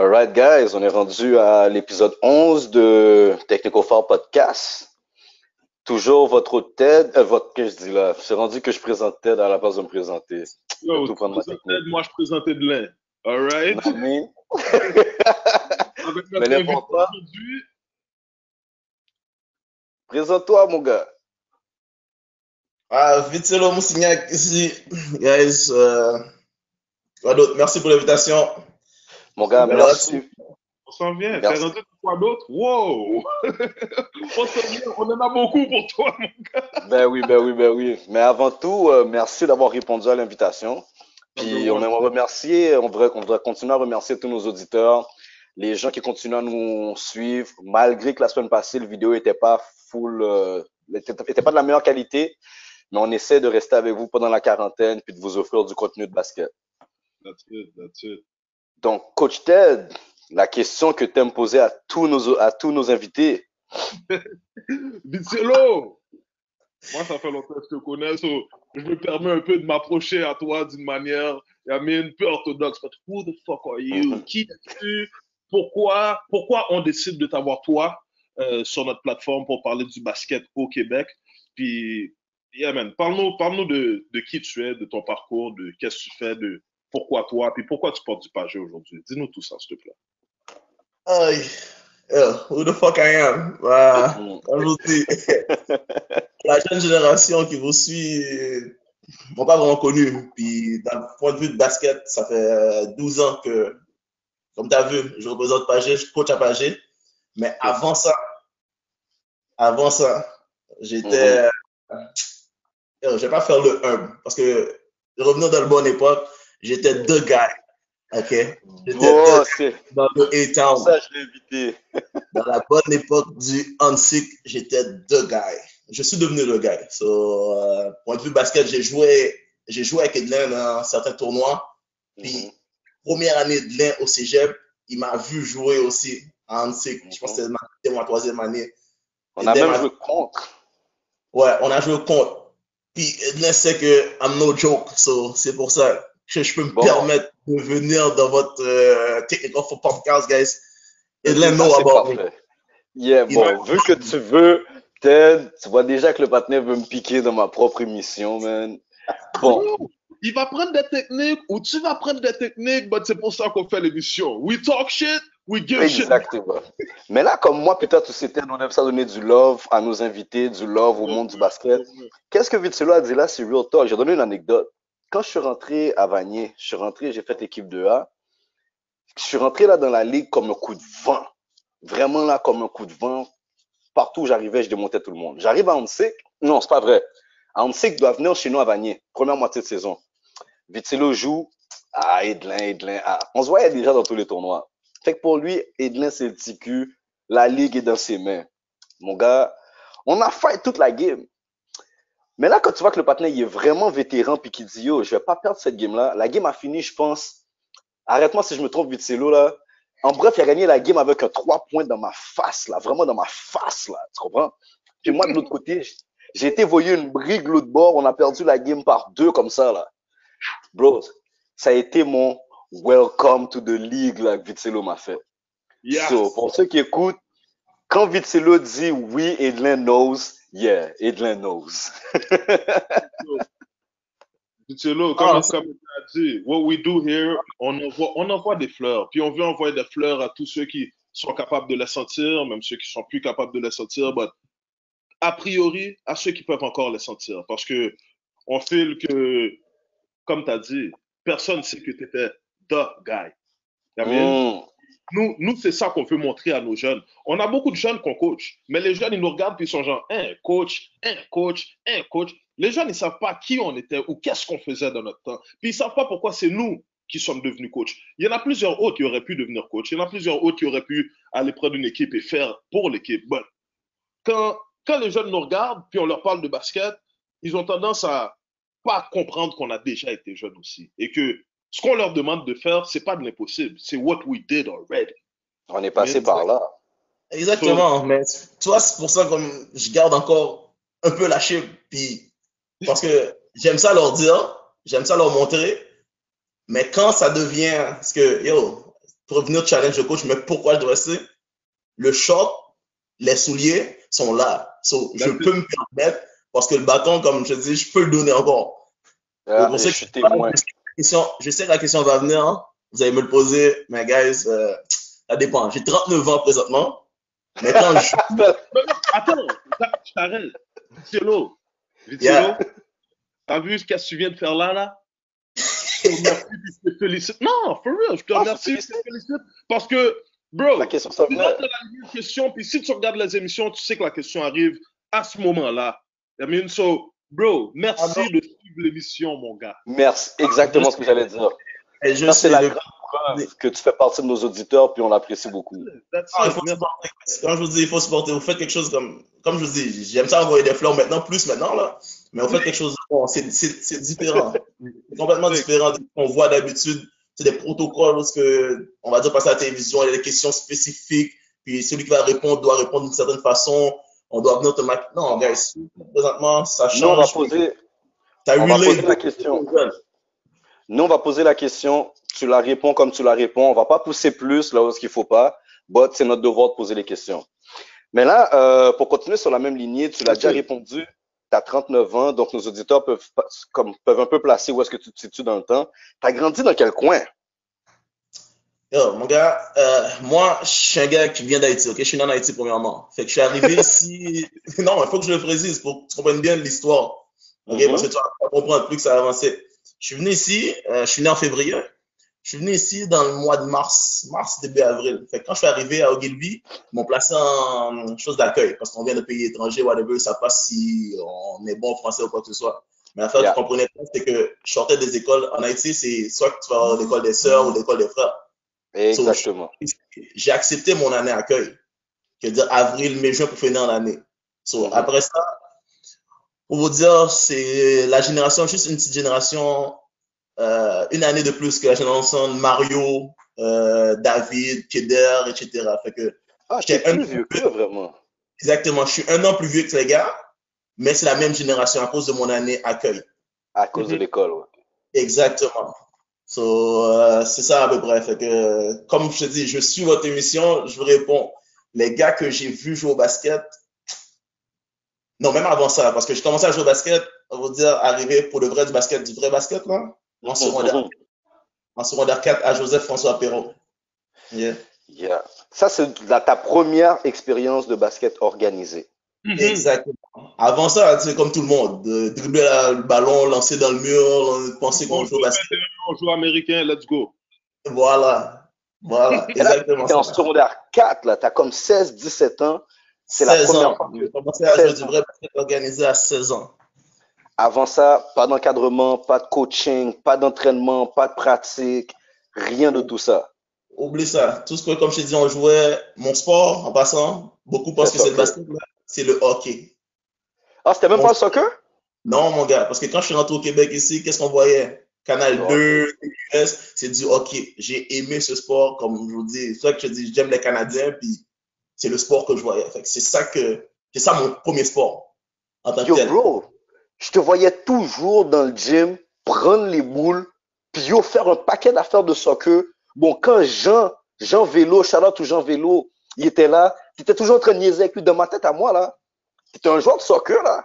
Alright, guys, on est rendu à l'épisode 11 de Technical Fort Podcast. Toujours votre TED, euh, votre, que je dis là, c'est rendu que je présente TED à la place de me présenter. Yo, tout prendre ma technique. moi, je présentais de l'un. Alright? Avec notre invité aujourd'hui. Présente-toi, mon gars. Ah, Vitselo Moussignac ici, guys. Euh? Merci pour l'invitation. Mon gars, merci. On s'en vient. T'as rendu quoi d'autre? Wow! on s'en vient. On en a beaucoup pour toi, mon gars. Ben oui, ben oui, ben oui. Mais avant tout, euh, merci d'avoir répondu à l'invitation. Puis on aimerait remercier, on voudrait, on voudrait continuer à remercier tous nos auditeurs, les gens qui continuent à nous suivre, malgré que la semaine passée, le vidéo était pas full, euh, était, pas de la meilleure qualité, mais on essaie de rester avec vous pendant la quarantaine puis de vous offrir du contenu de basket. That's it, that's it. Donc, Coach Ted, la question que tu aimes poser à tous nos, à tous nos invités. Vitiello! Moi, ça fait longtemps que je te connais, je me permets un peu de m'approcher à toi d'une manière, un peu orthodoxe. But who the fuck are you? Mm-hmm. Qui es-tu? Pourquoi, pourquoi on décide de t'avoir toi euh, sur notre plateforme pour parler du basket au Québec? Puis, yeah, man, parle-nous parle de, de qui tu es, de ton parcours, de qu'est-ce que tu fais, de pourquoi toi, puis pourquoi tu portes du pagé aujourd'hui? Dis-nous tout ça, s'il te plaît. Aïe. Yeah, who the fuck I am? Aujourd'hui, la jeune génération qui vous suit m'ont pas vraiment connu. Puis, d'un point de vue de basket, ça fait 12 ans que, comme tu as vu, je représente Pagé, je coach à Pagé. Mais avant ça, avant ça, j'étais. Mm-hmm. Je vais pas faire le 1 parce que revenir dans le bonne époque, j'étais deux gars. OK? Oh, dans le A-Town. Ça, je l'ai évité. dans la bonne époque du Hansik, j'étais deux gars. Je suis devenu le gars. So, euh, point de vue basket, j'ai joué, j'ai joué avec Edlin dans certains tournois. Puis, mm -hmm. première année d'Edlin au cégep, il m'a vu jouer aussi à Hansik. Je pense que c'était ma, troisième année. On a même joué contre. Ouais, on a joué contre. Puis Edlin sait que I'm no joke. So, c'est pour ça que je peux me permettre de venir dans votre euh, Technical for Podcast, guys. Et de know about me. Yeah, bon, vu que tu veux, Ted, tu vois déjà que le partenaire veut me piquer dans ma propre émission, man. Bon. Il va prendre des techniques ou tu vas prendre des techniques, mais c'est pour ça qu'on fait l'émission. We talk shit, we give shit. Exactement. Mais là, comme moi, peut-être, c'était, on aime ça donner du love à nos invités, du love au monde du basket. Qu'est-ce que Vitselo a dit là? C'est real talk? J'ai donné une anecdote quand je suis rentré à Vanier, je suis rentré, j'ai fait l'équipe de A. Je suis rentré là dans la ligue comme un coup de vent. Vraiment là comme un coup de vent. Partout où j'arrivais, je démontais tout le monde. J'arrive à Hansik. Non, c'est pas vrai. Hansik doit venir chez nous à Vanier. Première moitié de saison. Vitselo joue. Ah, Edlin, Edlin. Ah. On se voyait déjà dans tous les tournois. Fait que pour lui, Edlin, c'est le TQ. La ligue est dans ses mains. Mon gars, on a fight toute la game. Mais là, quand tu vois que le partenaire il est vraiment vétéran puis qu'il dit Yo, je vais pas perdre cette game-là, la game a fini, je pense. Arrête-moi si je me trompe, Vitselo, là. En bref, il a gagné la game avec un 3 points dans ma face, là. Vraiment dans ma face, là. Tu comprends? Puis moi, de l'autre côté, j'ai été voyé une brigue l'autre bord. On a perdu la game par deux comme ça, là. Bro, ça a été mon welcome to the league, là, que Vitselo m'a fait. Yes. So, pour ceux qui écoutent, quand Vitselo dit oui, Edlin knows, Yeah, Edlin knows. Vitiello, comme, tu as dit, what we do here, on envoie, on envoie des fleurs. Puis on veut envoyer des fleurs à tous ceux qui sont capables de les sentir, même ceux qui sont plus capables de les sentir, but a priori, à ceux qui peuvent encore les sentir. Parce que on file que, comme tu as dit, personne ne sait que tu étais the guy. Mm. Nous, c'est ça qu'on veut montrer à nos jeunes. On a beaucoup de jeunes qu'on coach, mais les jeunes, ils nous regardent puis ils sont genre, un coach, un coach, un coach. Les jeunes, ils ne savent pas qui on était ou qu'est-ce qu'on faisait dans notre temps. Puis ils ne savent pas pourquoi c'est nous qui sommes devenus coach. Il y en a plusieurs autres qui auraient pu devenir coach. Il y en a plusieurs autres qui auraient pu aller prendre une équipe et faire pour l'équipe. Bon. Quand, quand les jeunes nous regardent puis on leur parle de basket, ils ont tendance à pas comprendre qu'on a déjà été jeunes aussi et que ce qu'on leur demande de faire, c'est pas de l'impossible. C'est what we did already. On est passé par là. Exactement. Mais tu vois, c'est pour ça que je garde encore un peu lâché. Puis, parce que j'aime ça leur dire, j'aime ça leur montrer. Mais quand ça devient, parce que, yo, pour venir challenge le coach, mais pourquoi je dois rester? Le short, les souliers sont là. So, je peux me permettre parce que le bâton, comme je dis, je peux le donner encore. Ah, Donc, je suis témoin. Question- je sais que la question va venir. hein. Vous allez me le poser, mais guys, euh, ça dépend. J'ai 39 ans présentement. Mais quand je attends, je t'arrête. Vitiello, Yeah. t'as vu ce que tu viens de faire là, là? Je te remercie je te félicite. Non, for real, je te remercie, je te félicite. Parce que, bro, La question, ça dans la question, puis si tu regardes les émissions, tu sais que la question arrive à ce moment-là. I mean, so, bro, merci Ah, de suivre l'émission, mon gars. Merci, exactement ce que j'allais dire. C'est la le- grande preuve que tu fais partie de nos auditeurs, puis on l'apprécie beaucoup. That's Ah, il faut. Quand je vous dis, il faut supporter. Vous faites quelque chose comme, comme je vous dis, j'aime ça envoyer des fleurs maintenant, plus maintenant, là. Mais vous faites quelque chose bon. C'est, c'est, c'est différent. C'est complètement différent de ce qu'on voit d'habitude. C'est des protocoles parce que, on va dire, passer à la télévision, il y a des questions spécifiques. Puis celui qui va répondre doit répondre d'une certaine façon. On doit venir marquer. Non, guys, présentement, ça Nous, on va change. poser, on va poser la question. Nous, on va poser la question. Tu la réponds comme tu la réponds. On va pas pousser plus là où il faut pas. But c'est notre devoir de poser les questions. Mais là, euh, pour continuer sur la même lignée, tu l'as déjà répondu. Tu as 39 ans, donc nos auditeurs peuvent, comme, peuvent un peu placer où est-ce que tu te situes dans le temps. Tu as grandi dans quel coin? Yo, mon gars, euh, moi, je suis un gars qui vient d'Haïti, ok? Je suis né en Haïti, premièrement. Fait que je suis arrivé ici. Non, il faut que je le précise pour que tu comprennes bien l'histoire. Ok? Mhm. Parce que tu vas comprendre plus que ça a avancé. Je suis venu ici, euh, je suis né en février. Je suis venu ici dans le mois de mars, mars, début avril. Fait que quand je suis arrivé à Ogilvy, ils m'ont placé en chose d'accueil parce qu'on vient de pays étrangers, whatever, ça passe si on est bon français ou quoi que ce soit. Mais l'affaire Yeah. que je comprenais pas, c'est que je sortais des écoles en Haïti, c'est soit que tu vas avoir l'école des sœurs ou l'école des frères Exactement. j'ai accepté mon année accueil. Je veux dire avril, mai, juin pour finir l'année. So, Mhm. Après ça, pour vous dire, c'est la génération, juste une petite génération, euh, une année de plus que la génération de Mario, euh, David, Keder, etc. Fait que, Ah, J'étais plus vieux que vraiment. exactement, je suis un an plus vieux que les gars, mais c'est la même génération à cause de mon année accueil. À cause de Mhm. l'école, ouais. Exactement. So, euh, c'est ça à peu près. Fait que, euh, comme je te dis, je suis votre émission, je vous réponds. Les gars que j'ai vus jouer au basket, non, même avant ça, parce que j'ai commencé à jouer au basket, on va dire, arriver pour le vrai du basket, du vrai basket, là, en secondaire, en secondaire 4 à Joseph-François Perrault. Yeah. Yeah. Ça, c'est ta première expérience de basket organisée. Mhm. Exactement. Avant ça, c'est comme tout le monde, de dribbler le ballon, lancer dans le mur, penser qu'on joue au basket. On joue américain, let's go. Voilà. Voilà. Exactement. T'es en secondaire 4, là. T'as comme 16, 17 ans. C'est la 16 première ans. fois J'ai commencé à jouer 16 du ans. vrai basket organisé à 16 ans. Avant ça, pas d'encadrement, pas de coaching, pas d'entraînement, pas de pratique, rien de tout ça. Oublie ça. Tout ce que, comme je t'ai dit, on jouait mon sport en passant. Beaucoup pensent que c'est le basket, là. C'est le hockey. Ah, c'était même pas le soccer? Non, mon gars, parce que quand je suis rentré au Québec ici, qu'est-ce qu'on voyait? Canal Le 2, US, c'est du hockey. J'ai aimé ce sport, comme je vous dis. C'est ça que je dis, j'aime les Canadiens, puis c'est le sport que je voyais. C'est ça que, c'est ça mon premier sport en tant que Yo, bro, je te voyais toujours dans le gym prendre les boules, puis yo, faire un paquet d'affaires de soccer. Bon, quand Jean, Jean Vélo, Charlotte ou Jean Vélo, il était là, tu étais toujours en train de niaiser avec lui dans ma tête à moi, là. Tu étais un joueur de soccer, là.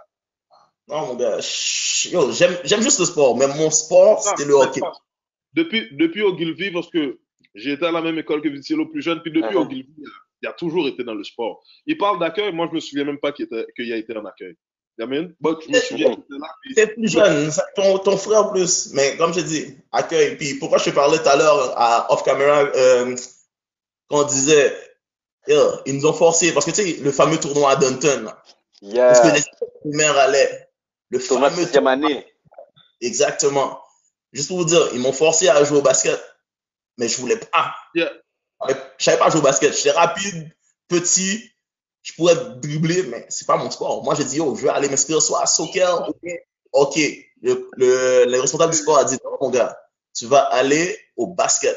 Non, mon gars, j'aime, j'aime juste le sport, mais mon sport, Ah, c'était le hockey. Depuis, depuis Ogilvy, parce que j'ai été à la même école que Vitiello plus jeune, puis depuis Mhm. Ogilvy, il a, toujours été dans le sport. Il parle d'accueil, moi je me souviens même pas qu'il était- qu'il a été en accueil. Yamin? But je me souviens T'es plus jeune, ton, ton frère plus. Mais comme je dis, accueil. Puis pourquoi je te parlais tout à l'heure à off camera, euh, quand on disait, ils nous ont forcé, parce que tu sais, le fameux tournoi à Dunton, là, parce que Yeah. les primaires allaient. Le Thomas, fameux sixième année. Exactement. Juste pour vous dire, ils m'ont forcé à jouer au basket, mais je voulais pas. Yeah. Je savais pas jouer au basket. J'étais rapide, petit, je pourrais dribbler, mais c'est pas mon sport. Moi, j'ai dit, yo, je vais aller m'inscrire soit à soccer OK. Le, le, le responsable du sport a dit, non, mon gars, tu vas aller au basket.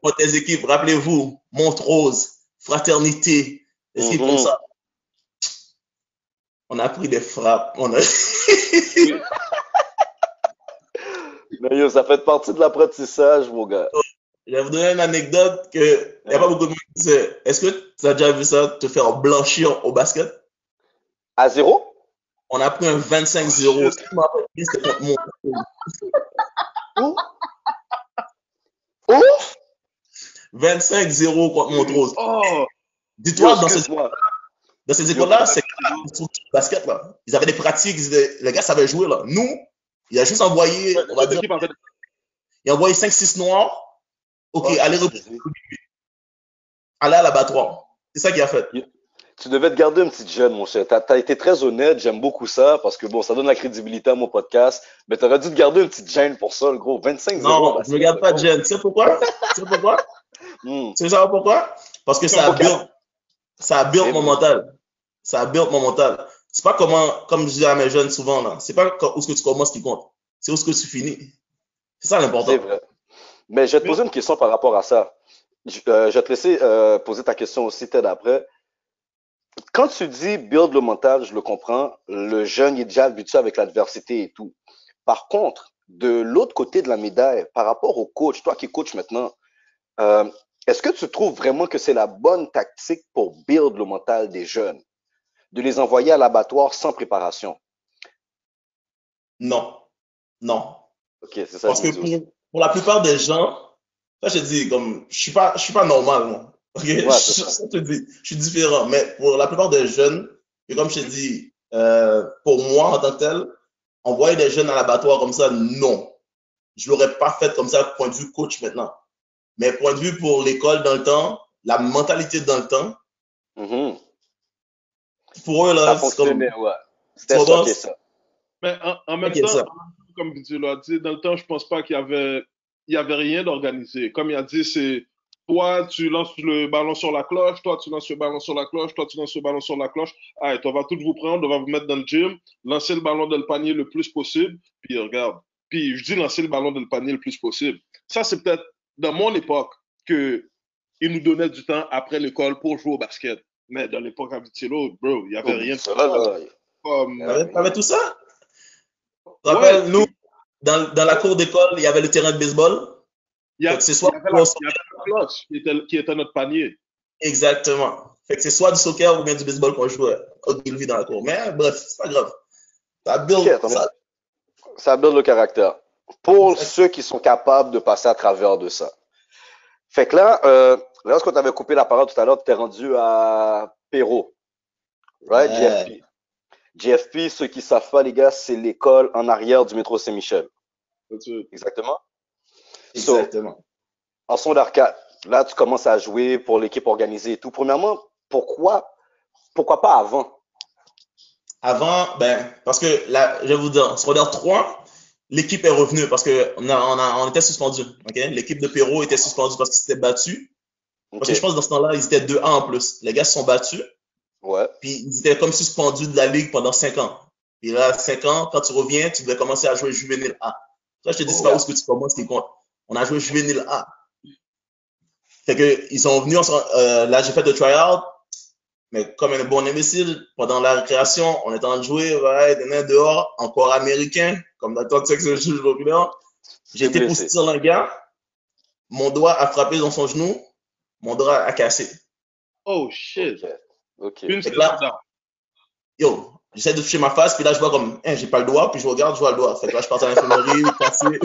Pour tes équipes, rappelez-vous, Montrose, Fraternité, des équipes comme ça? On a pris des frappes. On a... Mais yo, ça fait partie de l'apprentissage, mon gars. Je vais vous donner une anecdote que il n'y a pas beaucoup de monde qui sait. Est-ce que tu as déjà vu ça te faire blanchir au basket? À zéro? On a pris un 25-0. C'était contre mon. Où? Où? 25-0 contre Montrose. Oh, Dis-toi, dans, ces- excuse-moi. dans ces écoles-là, c'est basket, là. Ils avaient des pratiques, les gars savaient jouer, là. Nous, il a juste envoyé, on va dire, il a envoyé 5-6 noirs. OK, allez, allez à l'abattoir. C'est ça qu'il a fait. Tu devais te garder une petite jeune, mon cher. T'as as été très honnête, j'aime beaucoup ça, parce que bon, ça donne la crédibilité à mon podcast. Mais t'aurais dû te garder une petite gêne pour ça, le gros. 25 Non, je ne garde pas de gêne. Tu sais pourquoi? tu sais pourquoi? Hmm. Tu sais ça pourquoi? Parce que ça build, ça build mon mental. Ça build mon mental. C'est pas comment, comme je dis à mes jeunes souvent, là, c'est pas où est-ce que tu commences qui compte. C'est où est-ce que tu finis. C'est ça l'important. C'est vrai. Mais je vais te poser une question par rapport à ça. Je, euh, je vais te laisser euh, poser ta question aussi, Ted, après. Quand tu dis build le mental, je le comprends. Le jeune est déjà habitué avec l'adversité et tout. Par contre, de l'autre côté de la médaille, par rapport au coach, toi qui coaches maintenant, euh, est-ce que tu trouves vraiment que c'est la bonne tactique pour build le mental des jeunes? De les envoyer à l'abattoir sans préparation? Non. Non. Ok, c'est ça. Parce que pour, pour la plupart des gens, ça je te dis, comme, je suis pas, je suis pas normal, moi. Ok? Je- ça. ça, je te dis, je suis différent. Mais pour la plupart des jeunes, et comme je te dis, euh, pour moi en tant que tel, envoyer des jeunes à l'abattoir comme ça, non. Je l'aurais pas fait comme ça, point de vue coach maintenant. Mais point de vue pour l'école dans le temps, la mentalité dans le temps, Mhm. pour eux, Ça là, c'est comme, ouais. C'était ça. Mais en, en même temps, ça. comme tu l'as dit, dans le temps, je pense pas qu'il y avait, il y avait rien d'organisé. Comme il a dit, c'est toi, tu lances le ballon sur la cloche, toi, tu lances le ballon sur la cloche, toi, tu lances le ballon sur la cloche. Allez, on va tous vous prendre, on va vous mettre dans le gym, lancer le ballon dans le panier le plus possible, puis regarde. Puis je dis lancer le ballon dans le panier le plus possible. Ça, c'est peut-être dans mon époque que ils nous donnaient du temps après l'école pour jouer au basket. Mais dans l'époque à Vitiello, bro, il y avait rien de Ça, là, comme. T'avais t'avais tout ça? Tu te Ouais. rappelles, nous, dans, dans la cour d'école, il y avait le terrain de baseball? Il y, a- Fait que c'est soit il y avait la, il y avait la cloche qui était, qui était notre panier. Exactement. Fait que c'est soit du soccer ou bien du baseball qu'on jouait au dans la cour. Mais bref, c'est pas grave. Ça build, Ok, attends, ça, ça build le caractère. Pour ceux qui sont capables de passer à travers de ça. Fait que là, euh, lorsqu'on t'avait coupé la parole tout à l'heure, tu t'es rendu à Perrault. Right? Ouais. GFP. GFP, ceux qui savent pas, les gars, c'est l'école en arrière du métro Saint-Michel. Exactement? So, Exactement. en son d'arcade, là, tu commences à jouer pour l'équipe organisée et tout. Premièrement, pourquoi, pourquoi pas avant? Avant, ben, parce que là, je vais vous dire, secondaire 3, l'équipe est revenue parce que on, a, on, a, on était suspendu. ok? L'équipe de Perrault était suspendue parce qu'ils s'étaient battus. Parce Ok. que je pense que dans ce temps-là, ils étaient 2-1 en plus. Les gars se sont battus. Ouais. Puis ils étaient comme suspendus de la ligue pendant 5 ans. Et là, 5 ans, quand tu reviens, tu devais commencer à jouer juvénile A. Ça, je te dis, c'est pas où est-ce que tu commences qui compte. On a joué juvénile A. Fait que, ils sont venus, euh, là, j'ai fait le try-out. Mais comme un bon imbécile, pendant la récréation, on était en train de jouer, ouais, il y en a un dehors, encore américain, comme dans le sexe juge populaire. J'ai été poussé sur un gars. Mon doigt a frappé dans son genou. Mon doigt a cassé. Oh shit. Ok. Une que là- seconde. yo, j'essaie de toucher ma face, puis là, je vois comme, hein, j'ai pas le doigt, puis je regarde, je vois le doigt. Fait que là, je pars à l'infirmerie, cassé.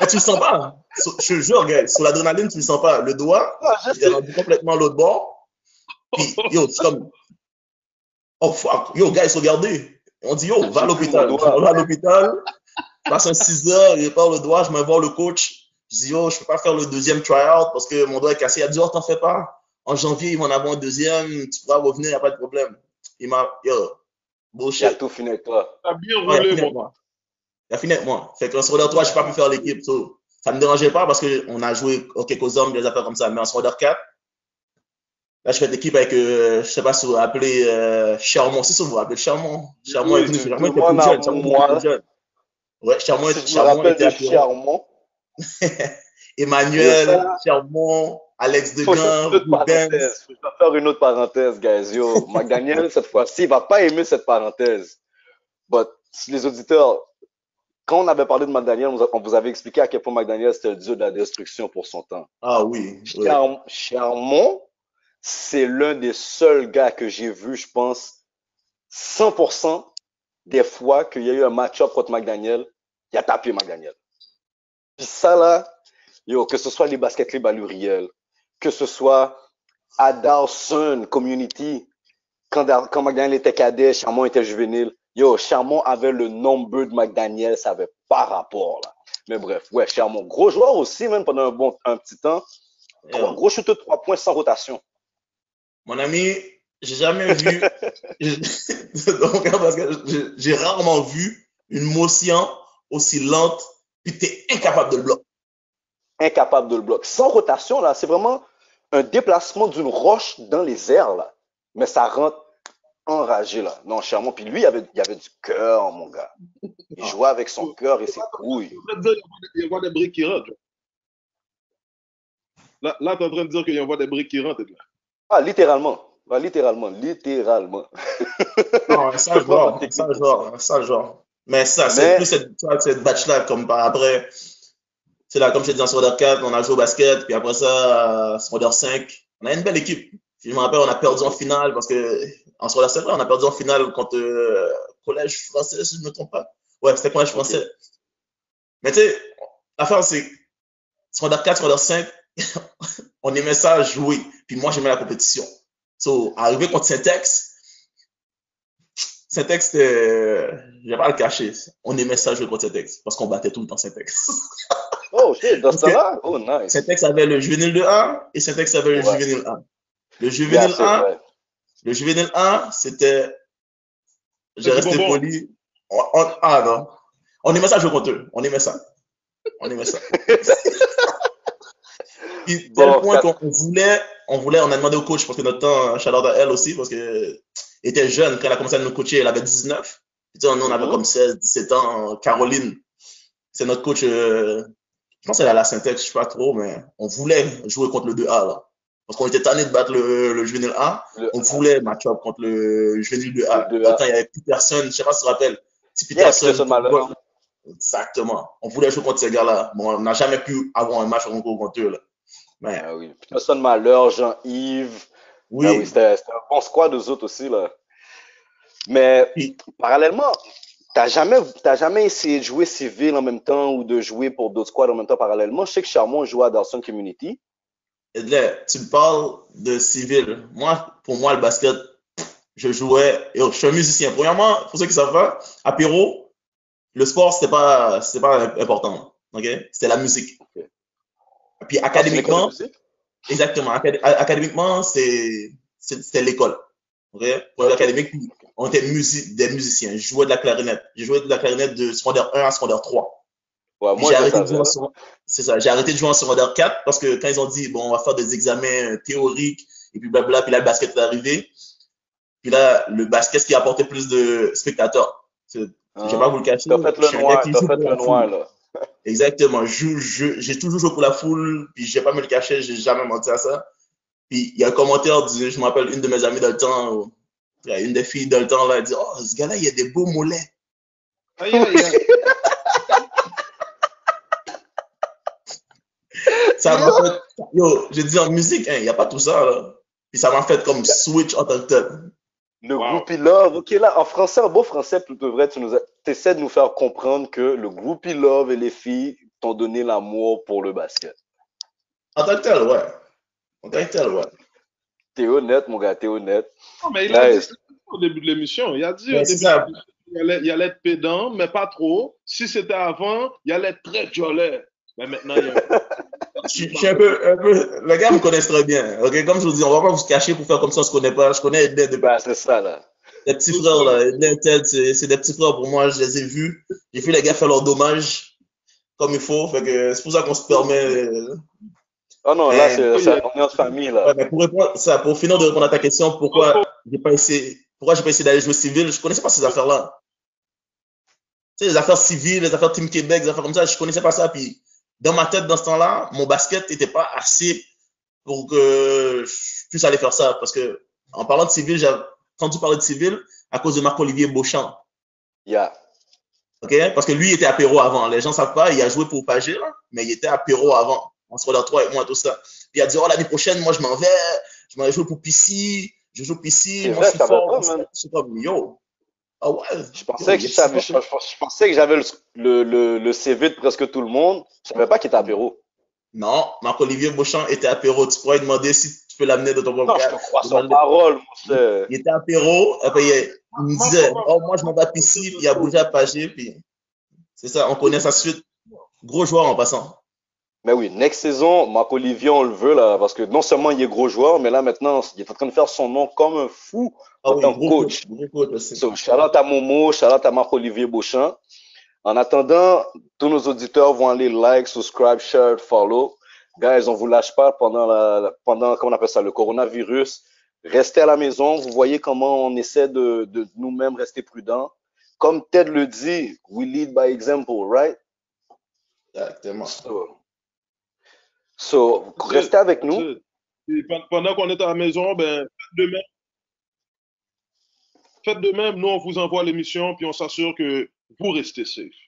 Mais tu le sens pas. hein. Je te jure, gars, sur l'adrénaline, tu le sens pas. Le doigt, Ah, il est rendu complètement à l'autre bord. Puis, yo, c'est comme, oh fuck, yo, guys, regardez. On dit, yo, va à l'hôpital. Doigt. vais à l'hôpital, je passe un 6 heures, il répare le doigt, je me vois le coach. Je dis, yo, je peux pas faire le deuxième try-out parce que mon doigt est cassé. Il a dit, oh, t'en fais pas. En janvier, ils vont en avoir un deuxième, tu pourras revenir, y a pas de problème. Il m'a, yo, J'ai bullshit. tout fini avec toi. Bien Ouais, il a roulé, fini avec mon. moi. Il a fini avec moi. Fait qu'en secondaire 3, je n'ai pas pu faire l'équipe. So, ça ne me dérangeait pas parce qu'on a joué au quelques hommes, des affaires comme ça. Mais en secondaire 4, là, je fais l'équipe avec, euh, je sais pas si vous vous rappelez, euh, Charmont. C'est ça, vous vous rappelez Charmont? Charmont Oui, est venu. Charmont était plus jeune. Charmont jeune. Ouais, Charmont, Si Charmont était. Charmont, Emmanuel, ça- Charmont, Alex Degan, Rubens. je dois faire une autre parenthèse, guys. Yo, McDaniel, cette fois-ci, il va pas aimer cette parenthèse. But, si les auditeurs, quand on avait parlé de McDaniel, on vous avait expliqué à quel point McDaniel c'était le dieu de la destruction pour son temps. Ah oui. Charmont, c'est l'un des seuls gars que j'ai vu, je pense, 100% des fois qu'il y a eu un match-up contre McDaniel, il a tapé McDaniel. Puis ça là, yo, que ce soit les basket clubs à l'Uriel, que ce soit à Dawson Community, quand, quand McDaniel était cadet, Charmont était juvénile, Yo, Charmont avait le nombre de McDaniel, ça avait pas rapport, là. Mais bref, ouais, Charmont, gros joueur aussi, même pendant un bon un petit temps. Gros shooter de 3 points sans rotation. Mon ami, j'ai jamais vu. j'ai rarement vu une motion aussi lente, puis t'es incapable de le bloquer. Incapable de le bloquer. Sans rotation, là, c'est vraiment un déplacement d'une roche dans les airs, là. Mais ça rentre enragé là. Non, Charmant. Puis lui, il avait, il avait du cœur, mon gars. Il ah. jouait avec son cœur et ses couilles. Il y a des briques qui rentrent. Là, là tu es en train de dire qu'il y a des briques qui rentrent. Là. Ah, littéralement. Ah, littéralement. Littéralement. non, ça genre. ça genre. Ça genre. Mais ça, c'est plus cette, cette batch-là, comme par après. C'est là, comme je te dis, en secondaire 4, on a joué au basket, puis après ça, secondaire 5, on a une belle équipe. Je me rappelle, on a perdu en finale parce que en secondaire, c'est vrai, on a perdu en finale contre euh, Collège français, si je ne me trompe pas. Ouais, c'était Collège français. Mais tu sais, l'affaire, c'est secondaire 4, secondaire 5, on aimait ça jouer. Puis moi, j'aimais la compétition. So, arrivé contre Syntex, Syntex, euh, je vais pas le cacher, on aimait ça jouer contre Syntex parce qu'on battait tout le temps Syntex. oh, shit, dans ce là Oh, nice. Syntex avait le juvénile de 1 et Syntex avait le juvénile 1. Le juvénile 1, le juvénile 1, c'était. J'ai resté poli. ah non. On aimait ça jouer contre eux. On aimait ça. On aimait ça. Puis, tel point qu'on voulait, on voulait, on a demandé au coach, parce que notre temps, Charlotte à elle aussi, parce qu'elle était jeune, quand elle a commencé à nous coacher, elle avait 19. Puis, nous, on avait mhm. comme 16, 17 ans. Caroline, c'est notre coach, euh, je pense qu'elle a la synthèse, je sais pas trop, mais on voulait jouer contre le 2A, là. Parce qu'on était tanné de battre le, le juvénile A. on voulait match up contre le juvénile 2A. Pourtant, il n'y avait plus personne. Je ne sais pas si tu te rappelles. Si Peterson. Yeah, Exactement. On voulait jouer contre ces gars-là. Bon, on n'a jamais pu avoir un match contre eux. Là. Mais... Ah oui. Jean-Yves. Oui. Ah oui C'était un bon squad aux autres aussi. Là. Mais parallèlement, tu n'as jamais, jamais essayé de jouer civil en même temps ou de jouer pour d'autres squads en même temps parallèlement? Je sais que Charmont jouait à Dawson Community tu me parles de civil. Moi, pour moi, le basket, je jouais. Je suis un musicien. Premièrement, pour ceux qui savent pas, à Piro, le sport, c'était pas, pas important. OK? C'était la musique. Puis académiquement, exactement. académiquement, c'était l'école. OK? Pour l'académique, on était des musiciens. Je jouais de la clarinette. Je jouais de la clarinette de secondaire 1 à secondaire 3 j'ai arrêté, de jouer en, c'est ça, j'ai arrêté de jouer en secondaire 4 parce que quand ils ont dit, bon, on va faire des examens théoriques et puis blabla, puis là, le basket est arrivé. Puis là, le basket, ce qui apportait plus de spectateurs. Je ne vais pas vous le cacher. T'as fait le noir, t'as fait le noir, là. Exactement. J'ai toujours joué pour la foule, puis je vais pas me le cacher, j'ai jamais menti à ça. Puis il y a un commentaire, je me rappelle, une de mes amies dans le temps, une des filles dans le temps, là, elle dit, oh, ce gars-là, il a des beaux mollets. Aïe, aïe, aïe. ça m'a fait. Yo, j'ai dit en musique, il hein, n'y a pas tout ça, là. Puis ça m'a fait comme switch en tant que tel. Le groupie love, ok, là, en français, en beau français, plutôt vrai, tu nous essaies de nous faire comprendre que le groupie love et les filles t'ont donné l'amour pour le basket. En tant que tel, ouais. En tant que tel, ouais. T'es honnête, mon gars, t'es honnête. Non, mais il a dit au début de l'émission. Il a dit au début il allait, il allait être pédant, mais pas trop. Si c'était avant, il allait être très jolet. Mais maintenant, il y a... je, suis un peu, un peu, les gars me connaissent très bien. Ok, comme je vous dis, on va pas vous cacher pour faire comme ça, on se connaît pas. Je connais des de bah, c'est ça, là. Les petits frères, là, c'est des petits frères pour moi, je les ai vus. J'ai vu les gars faire leur dommage comme il faut. Fait que c'est pour ça qu'on se permet. Oh non, là, c'est on est en famille, là. mais pour répondre, ça, pour finir de répondre à ta question, pourquoi j'ai pas essayé, pourquoi j'ai pas essayé d'aller jouer civil, je connaissais pas ces affaires-là. Tu sais, les affaires civiles, les affaires Team Québec, les affaires comme ça, je connaissais pas ça, puis dans ma tête, dans ce temps-là, mon basket n'était pas assez pour que je puisse aller faire ça. Parce que, en parlant de civil, j'ai entendu parler de civil à cause de Marc-Olivier Beauchamp. Yeah. OK? Parce que lui, il était apéro avant. Les gens ne savent pas, il a joué pour Pagé, mais il était apéro avant. On se regarde toi et moi, tout ça. Puis il a dit, oh, l'année prochaine, moi, je m'en vais. Je m'en vais jouer pour PC. Je joue PC. Moi, je suis fort. Je suis comme, yo. Ah ouais. Je pensais, que, je, je, j'avais le, le, le, CV de presque tout le monde. Je savais pas qu'il était apéro. Non, Marc-Olivier Beauchamp était apéro. Tu pourrais demander si tu peux l'amener dans ton programme. Non, je te crois sur parole, mon Il était apéro. Après, il, me disait, oh, moi, je m'en vais à PC. Puis il a bougé à Pagé. Puis c'est ça, on connaît sa suite. Gros joueur en passant. Mais oui, next saison, Marc-Olivier, on le veut, là, parce que non seulement il est gros joueur, mais là, maintenant, il est en train de faire son nom comme un fou ah en tant que coach. so, shout out à Momo, shout out à Marc-Olivier Beauchamp. En attendant, tous nos auditeurs vont aller like, subscribe, share, follow. Guys, on vous lâche pas pendant la, pendant, comment on appelle ça, le coronavirus. Restez à la maison. Vous voyez comment on essaie de, de nous-mêmes rester prudents. Comme Ted le dit, we lead by example, right? Exactement. So, restez avec nous. pendant qu'on est à la maison, ben, faites de même. Faites de même, nous, on vous envoie l'émission, puis on s'assure que vous restez safe.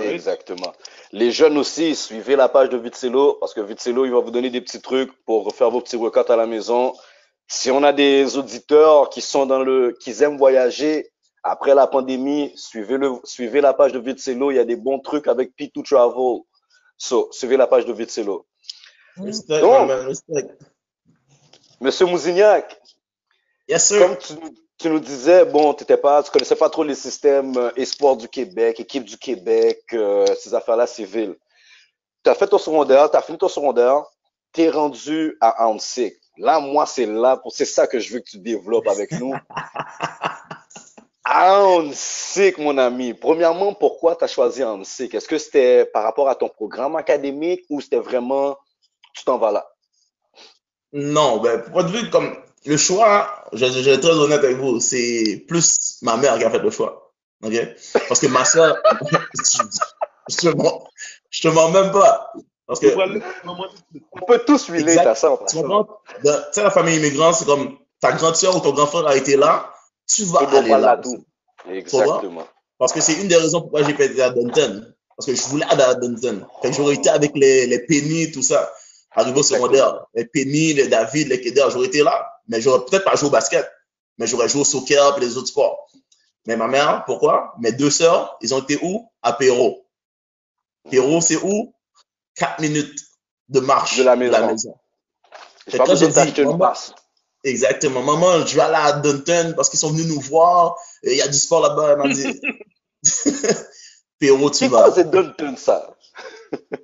Exactement. Les jeunes aussi, suivez la page de Vitselo, parce que Vitselo, il va vous donner des petits trucs pour faire vos petits workouts à la maison. Si on a des auditeurs qui sont dans le, qui aiment voyager après la pandémie, suivez le, suivez la page de Vitselo. Il y a des bons trucs avec P2 Travel. So, suivez la page de Vitselo. Respect, Donc, Monsieur Mousignac, yes, sir. comme tu, tu, nous disais, bon, tu pas, tu connaissais pas trop les systèmes euh, espoir du Québec, équipe du Québec, euh, ces affaires-là civiles. Tu as fait ton secondaire, tu as fini ton secondaire, tu es rendu à Annecy. Là, moi, c'est là, c'est ça que je veux que tu développes avec nous. Annecy, mon ami. Premièrement, pourquoi tu as choisi Annecy? Est-ce que c'était par rapport à ton programme académique ou c'était vraiment tu t'en vas là? Non, ben, pour de vue comme le choix, je, je, vais être très honnête avec vous, c'est plus ma mère qui a fait le choix. OK? Parce que ma soeur, je, te mens, je te mens même pas. Parce que, on peut tous huiler à ça. Tu sais, la famille immigrante, c'est comme ta grande soeur ou ton grand frère a été là, tu vas aller là. Exactement. Parce que c'est une des raisons pourquoi j'ai fait à Dunton. Parce que je voulais aller à Dunton. J'aurais été avec les, les Penny, tout ça arrivé au secondaire. Les Penny, les David, les Keder, j'aurais été là, mais j'aurais peut-être pas joué au basket, mais j'aurais joué au soccer et les autres sports. Mais ma mère, pourquoi? Mes deux sœurs, ils ont été où? À Perrault. Perrault, c'est où? Quatre minutes de marche de la maison. De la maison. Pas Exactement. Maman, je vais aller à Dunton parce qu'ils sont venus nous voir. Il y a du sport là-bas. Elle m'a dit, Perrault, tu vas. C'est Dunton, ça?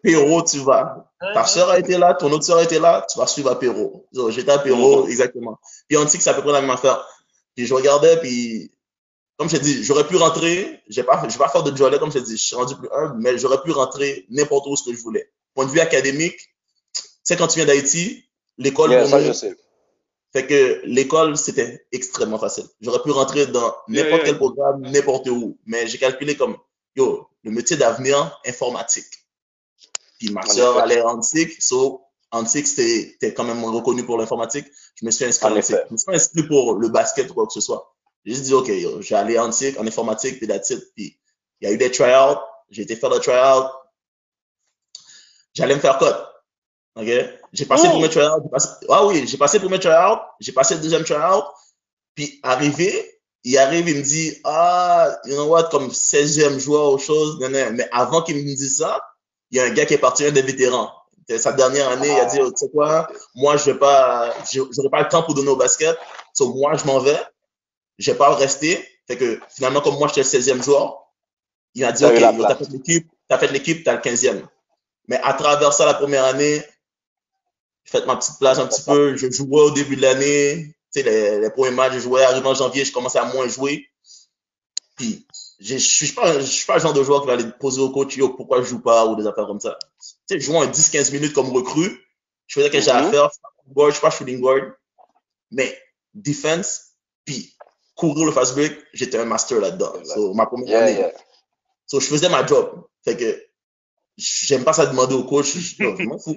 Perrault, tu vas. Ta soeur a été là, ton autre soeur a été là, tu vas suivre à Perrault. J'étais à Perrault, exactement. Puis on dit que c'est à peu près la même affaire. Puis je regardais, puis comme je t'ai dit, j'aurais pu rentrer, je pas, je vais pas faire de jolet, comme je t'ai dit, je suis rendu plus humble, mais j'aurais pu rentrer n'importe où ce que je voulais. Point de vue académique, tu sais, quand tu viens d'Haïti, l'école, yeah, ça, je sais. Fait que l'école, c'était extrêmement facile. J'aurais pu rentrer dans n'importe quel programme, n'importe où. Mais j'ai calculé comme, yo, le métier d'avenir informatique. Puis ma soeur allait en Antique. So, Antique, c'était quand même reconnu pour l'informatique. Je me suis inscrit en Antique. Je me suis inscrit pour le basket ou quoi que ce soit. J'ai juste dit, OK, allé en Antique, en informatique, puis that's Puis il y a eu des tryouts. J'ai été faire le tryout. J'allais me faire code. OK? J'ai passé pour mes tryouts. Ah oui, j'ai passé pour mes tryouts. J'ai passé le deuxième tryout. Puis arrivé, il arrive, il me dit, ah, you know what, comme 16e joueur ou chose. Mais avant qu'il me dise ça, il y a un gars qui est parti, un des vétérans. Sa dernière année, il a dit, tu sais quoi, moi, je vais pas, pas le temps pour donner au basket. So, moi, je m'en vais. Je vais pas rester. Fait que, finalement, comme moi, j'étais le 16e joueur, il a dit, OK, t'as fait l'équipe, t'as fait l'équipe, t'as le 15e. Mais à travers ça, la première année, j'ai fait ma petite place un petit peu. Je jouais au début de l'année. Tu sais, les, les premiers matchs, je jouais. Arrivé en janvier, je commençais à moins jouer. Puis, je suis pas, je suis pas le genre de joueur qui va aller poser au coach, yo, pourquoi je joue pas, ou des affaires comme ça. Tu sais, en 10-15 minutes comme recrue. Je faisais que j'ai à mhm. faire. Je suis pas shooting guard. Mais, defense, puis courir le fast break, j'étais un master là-dedans. So, ma première année. So, je faisais ma job. Fait que, j'aime pas ça demander au coach. Je, je m'en fous.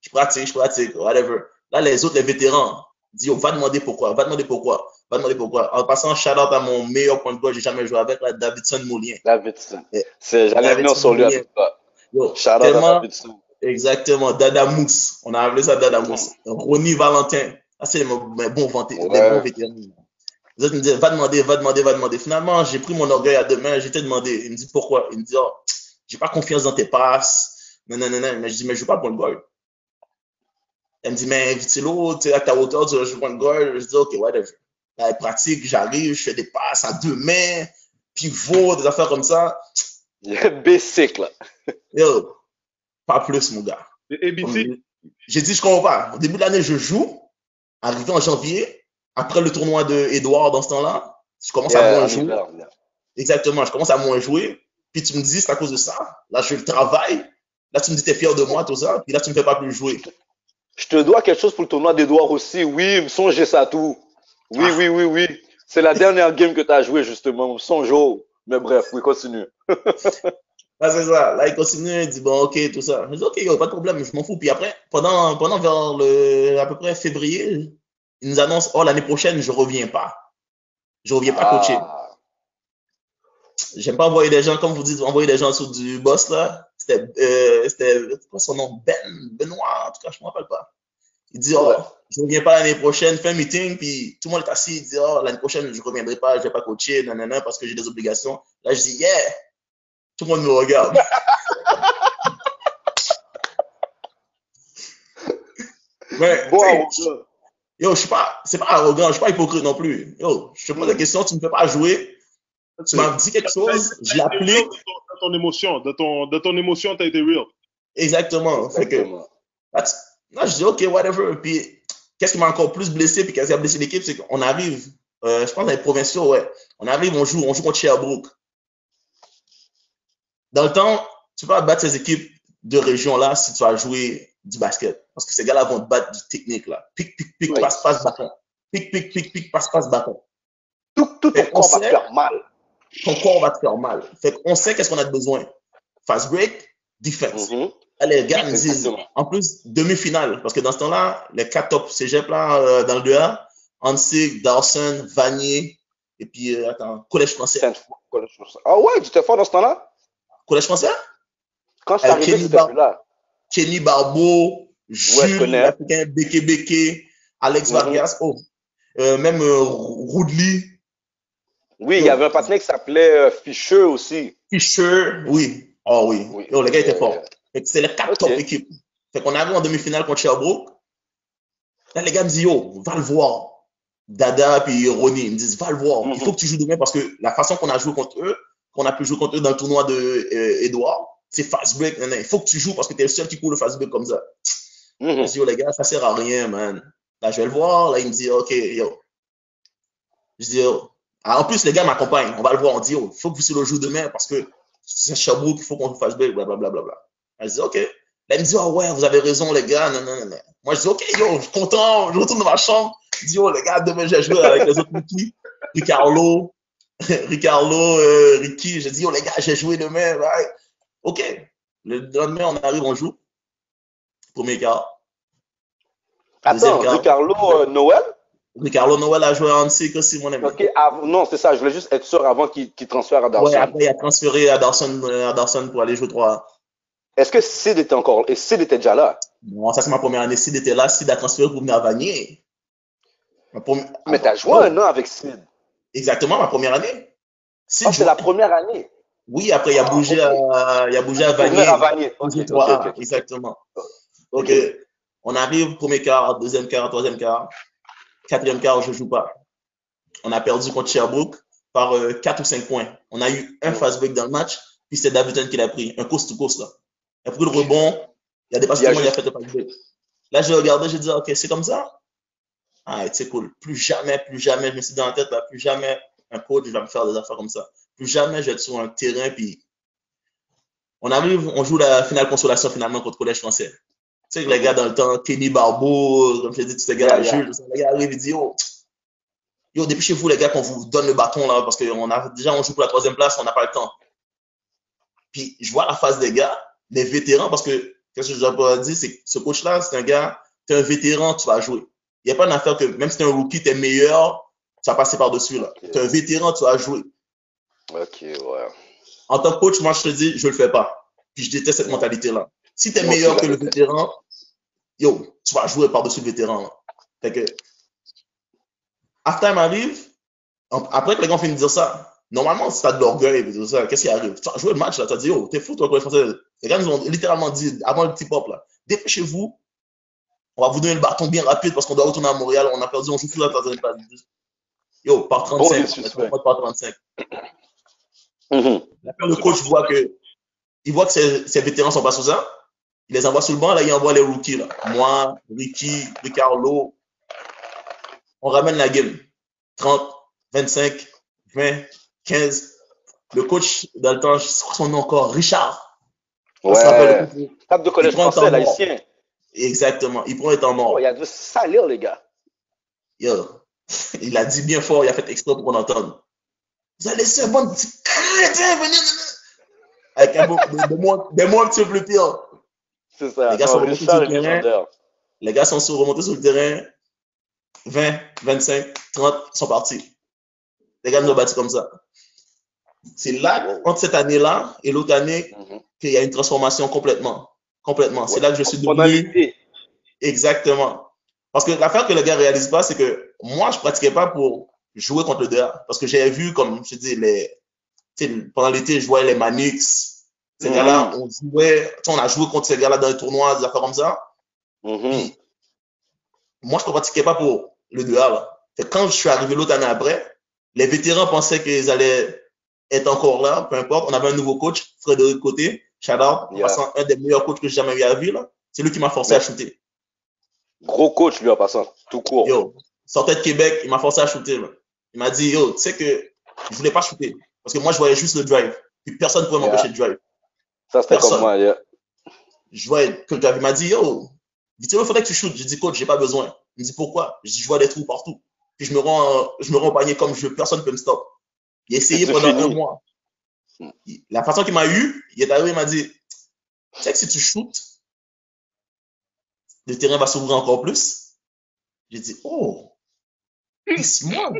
Je pratique, je pratique, whatever. Là, les autres, les vétérans, Dit, yo, va demander pourquoi, va demander pourquoi, va demander pourquoi. En passant, shout out à mon meilleur point de guard, j'ai jamais joué avec, là, Davidson Moulien. Davidson. Eh, C'est, j'allais venir sur lui avec toi. Yo, Shout out à Davidson. exactement, Dada Mousse. On a appelé ça Dada Mousse. Ronnie Valentin. Ça, c'est mes bons, vantés- des Ouais. bons vétérans. Les autres me disaient, va demander, va demander, va demander. Finalement, j'ai pris mon orgueil à deux mains, j'étais demandé. Il me dit, pourquoi? Il me dit, oh, j'ai pas confiance dans tes passes. Non, non, non, non. Mais je dis, mais je joue pas pour le guard. Elle me dit, mais Vitilo, tu es à ta hauteur, jouer pour le guard. Je dis, ok, whatever. Là, pratique, j'arrive, je fais des passes à deux mains, pivot, des affaires comme ça. Basic, là. Yo, pas plus, mon gars. Et J'ai dit, je comprends pas. Au début de l'année, je joue. Arrivé en janvier, après le tournoi de Edouard dans ce temps-là, je commence à moins jouer. Exactement, je commence à moins jouer. Puis tu me dis, c'est à cause de ça. Là, je travaille. Là, tu me dis, t'es fier de moi, tout ça. Puis là, tu me fais pas plus jouer. Je te dois quelque chose pour le tournoi d'Edouard aussi. Oui, me songez ça tout. Oui, Ah. oui, oui, oui. C'est la dernière game que tu as joué, justement. Songe au. Mais bref, oui, continue. C'est ça. Là, il continue, il dit, bon, ok, tout ça. Je dis, ok, yo, pas de problème, je m'en fous. Puis après, pendant, pendant vers le, à peu près février, il nous annonce, oh, l'année prochaine, je reviens pas. Je reviens pas coacher. J'aime pas envoyer des gens, comme vous dites, envoyer des gens sous du boss, là. C'était, euh, c'était, quoi son nom? Ben, Benoît, en tout cas, je me rappelle pas. Il dit, oh, Ouais. je reviens pas l'année prochaine, fais un meeting, puis tout le monde est assis, il dit, oh, l'année prochaine, je reviendrai pas, je vais pas coacher, nanana, parce que j'ai des obligations. Là, je dis, yeah! Tout le monde me regarde. Sais, arrogant. Yo, je suis pas, c'est pas arrogant, je suis pas hypocrite non plus. Yo, je te pose la question, tu me fais pas jouer, tu m'as dit quelque chose, je l'applique. de ton, émotion. De ton, de ton émotion, t'as été real. Exactement. Fait que, tu- là, je dis, OK, whatever. Puis, qu'est-ce qui m'a encore plus blessé, puis qu'est-ce qui a blessé l'équipe, c'est qu'on arrive, euh, je pense dans les provinciaux, ouais. On arrive, on joue, on joue contre Sherbrooke. Dans le temps, tu vas battre ces équipes de région là si tu as joué du basket. Parce que ces gars-là vont te battre du technique, là. Pic, pic, pic, Oui. passe, passe, bâton. Pic, pic, pic, pic, passe, passe, bâton. Tout, tout ton corps va faire mal. Ton corps va te faire mal. Fait qu'on sait qu'est-ce qu'on a de besoin. Fast break, defense. Mhm. Là, les gars me disent, Exactement. en plus, demi-finale, parce que dans ce temps-là, les quatre top cégep là, euh, dans le 2A, Hansig, Dawson, Vanier, et puis, euh, attends, collège français. Ah ouais, tu étais fort dans ce temps-là? Collège français? Quand je suis Euh, arrivé, Kenny c'était Bar- plus là. Kenny Barbeau, Jules, connais. l'Africain, Beke Beke, Alex Mhm. Vargas, oh, euh, même Roudley, Oui, il y avait un partenaire qui s'appelait euh, Fischer aussi. Fischer, oui. Oh oui. Oui. Yo, les gars étaient Euh, forts. Fait que c'est les quatre Ok. top équipes. Fait qu'on arrive en demi-finale contre Sherbrooke. Là, les gars me disent, yo, va le voir. Dada puis Ronnie ils me disent, va le voir. Il Mhm. faut que tu joues demain parce que la façon qu'on a joué contre eux, qu'on a pu jouer contre eux dans le tournoi de euh, Edouard, c'est fast break. nan, nan. Il faut que tu joues parce que tu es le seul qui court le fast break comme ça. Mhm. Je dis, yo, les gars, ça sert à rien, man. Là, je vais le voir. Là, il me dit, OK, yo. Je dis, yo. Ah, en plus, les gars m'accompagnent. On va le voir. On dit, il faut que vous le joue demain parce que c'est Sherbrooke, il faut qu'on fasse break, blablabla. Bla, bla, je dis, OK. Là, il me dit, oh ouais, vous avez raison, les gars. Non, non, non, non. Moi, je dis, OK, yo, je suis content. Je retourne dans ma chambre. Je dis, yo, les gars, demain, j'ai joué avec les autres Ricky, Ricardo, Ricardo, euh, Ricky. Je dis, yo, les gars, j'ai joué demain. Ouais. OK. Le lendemain, on arrive, on joue. Premier quart. Attends, quart. Ricardo euh, Noël? Ricardo Noël a joué en Hansik aussi, mon ami. Non, c'est ça. Je voulais juste être sûr avant qu'il transfère à Ouais, Dawson. après, il a transféré à Dawson, euh, à pour aller jouer 3 Est-ce que Sid était encore et Sid était déjà là? Non, ça, c'est ma première année. Sid était là. Sid a transféré pour venir à Vanier. Première- Mais t'as joué Oh, un an avec Sid. Exactement, ma première année. Sid Ah, c'est la première année. Oui, après, il a Ah, bougé, ok. à, il a bougé à Vanier. à Vanier. Ok, Jouer ok, 3A, ok, ok. Exactement. Ok. On arrive, premier quart, deuxième quart, troisième quart. Quatrième quart, je joue pas. On a perdu contre Sherbrooke par euh, 4 ou 5 points. On a eu un fast break dans le match, puis c'est Davidson qui l'a pris. Un coast to coast, là. Il a pris le rebond, il a dépassé tout le monde, il a fait le fast break. Là, j'ai regardé, j'ai dit, OK, c'est comme ça? Ah, c'est cool. Plus jamais, plus jamais, je me suis dit dans la tête, là, plus jamais un coach va me faire des affaires comme ça. Plus jamais je vais être sur un terrain, puis on arrive, on joue la finale consolation finalement contre le Collège français. Tu sais que les gars dans le temps, Kenny Barbeau, comme je dit, tous ces gars-là, Yeah, yeah. Jules, tout ça, les gars arrivent et disent, yo, yo, dépêchez-vous les gars qu'on vous donne le bâton là, parce qu'on a déjà on joue pour la troisième place, on n'a pas le temps. Puis je vois la face des gars, des vétérans, parce que qu'est-ce que je dois dire, c'est que ce coach-là, c'est un gars, tu es un vétéran, tu vas jouer. Il n'y a pas une affaire que même si tu es un rookie, tu es meilleur, tu vas passer par-dessus. là. Ok. Tu es un vétéran, tu vas jouer. Ok, ouais. En tant que coach, moi, je te dis, je le fais pas. Puis je déteste cette mentalité-là. Si tu es meilleur que le vétéran, yo, tu vas jouer par-dessus le vétéran. là. Fait que, halftime arrive, après que les gars ont fini de dire ça, normalement, si t'as de l'orgueil, qu'est-ce qui arrive? Tu as joué le match, là, tu as dit, oh, t'es fou, toi, quoi, les Français. Les gars nous ont littéralement dit, avant le petit pop, là, dépêchez-vous, on va vous donner le bâton bien rapide parce qu'on doit retourner à Montréal, on a perdu, on joue tout là, t'as pas Yo, par 35, Bon, on suspect. est par 35. Mhm. Après, le coach voit que, il voit que ses, ses vétérans sont pas sous ça. Il les envoie sur le banc, là, il envoie les rookies, là. Moi, Ricky, Ricardo. On ramène la game. 30, 25, 20, 15. Le coach, crois son nom encore, Richard. On Ouais. le coach. Tape de collège français, l'haïtien. Exactement. Il prend un temps mort. Oh, il a dû salir, les gars. Yo. Il a dit bien fort, il a fait exprès pour qu'on entende. Vous allez laisser un bon petit crétin venir. Avec un mot, des mots, des mots un petit peu plus pire. C'est ça. Les gars Non, sont remontés Richard le terrain. Les gars sont sur- remontés sur le terrain. 20, 25, 30, ils sont partis. Les gars nous ont battus comme ça. C'est là, entre cette année-là et l'autre année, Mhm. qu'il y a une transformation complètement. Complètement. C'est Ouais. là que je suis devenu. Exactement. Parce que l'affaire que les gars réalisent pas, c'est que moi, je pratiquais pas pour jouer contre le DA. Parce que j'avais vu, comme je dis, les, pendant l'été, je voyais les Manix. Ces Mhm. gars-là, on jouait, on a joué contre ces gars-là dans les tournois, des affaires comme ça. Mhm. Moi, je ne pratiquais pas pour le 2A. Là. Fait que quand je suis arrivé l'autre année après, les vétérans pensaient qu'ils allaient être encore là, peu importe. On avait un nouveau coach, Frédéric Côté, shout out, en Yeah. passant un des meilleurs coachs que j'ai jamais vu à là. C'est lui qui m'a forcé à shooter. Gros coach, lui, en passant. Tout court. Yo, sortait de Québec, il m'a forcé à shooter. là. Il m'a dit, yo, tu sais que je voulais pas shooter. Parce que moi, je voyais juste le drive. Puis personne ne pouvait Yeah. m'empêcher de drive. Ça, c'était Personne. comme moi, yeah. Je voyais que le drive. Il m'a dit, yo, il dit, il faudrait que tu shootes. J'ai dit, coach, j'ai pas besoin. Il me dit, pourquoi? Je dis, je vois des trous partout. Puis je me rends, je me rends au panier comme je veux. Personne ne peut me stop. Il a essayé pendant fini. un mois. Il- La façon qu'il m'a eu, il est arrivé, il m'a dit, tu sais que si tu shootes, le terrain va s'ouvrir encore plus. J'ai dit, oh, he's smart.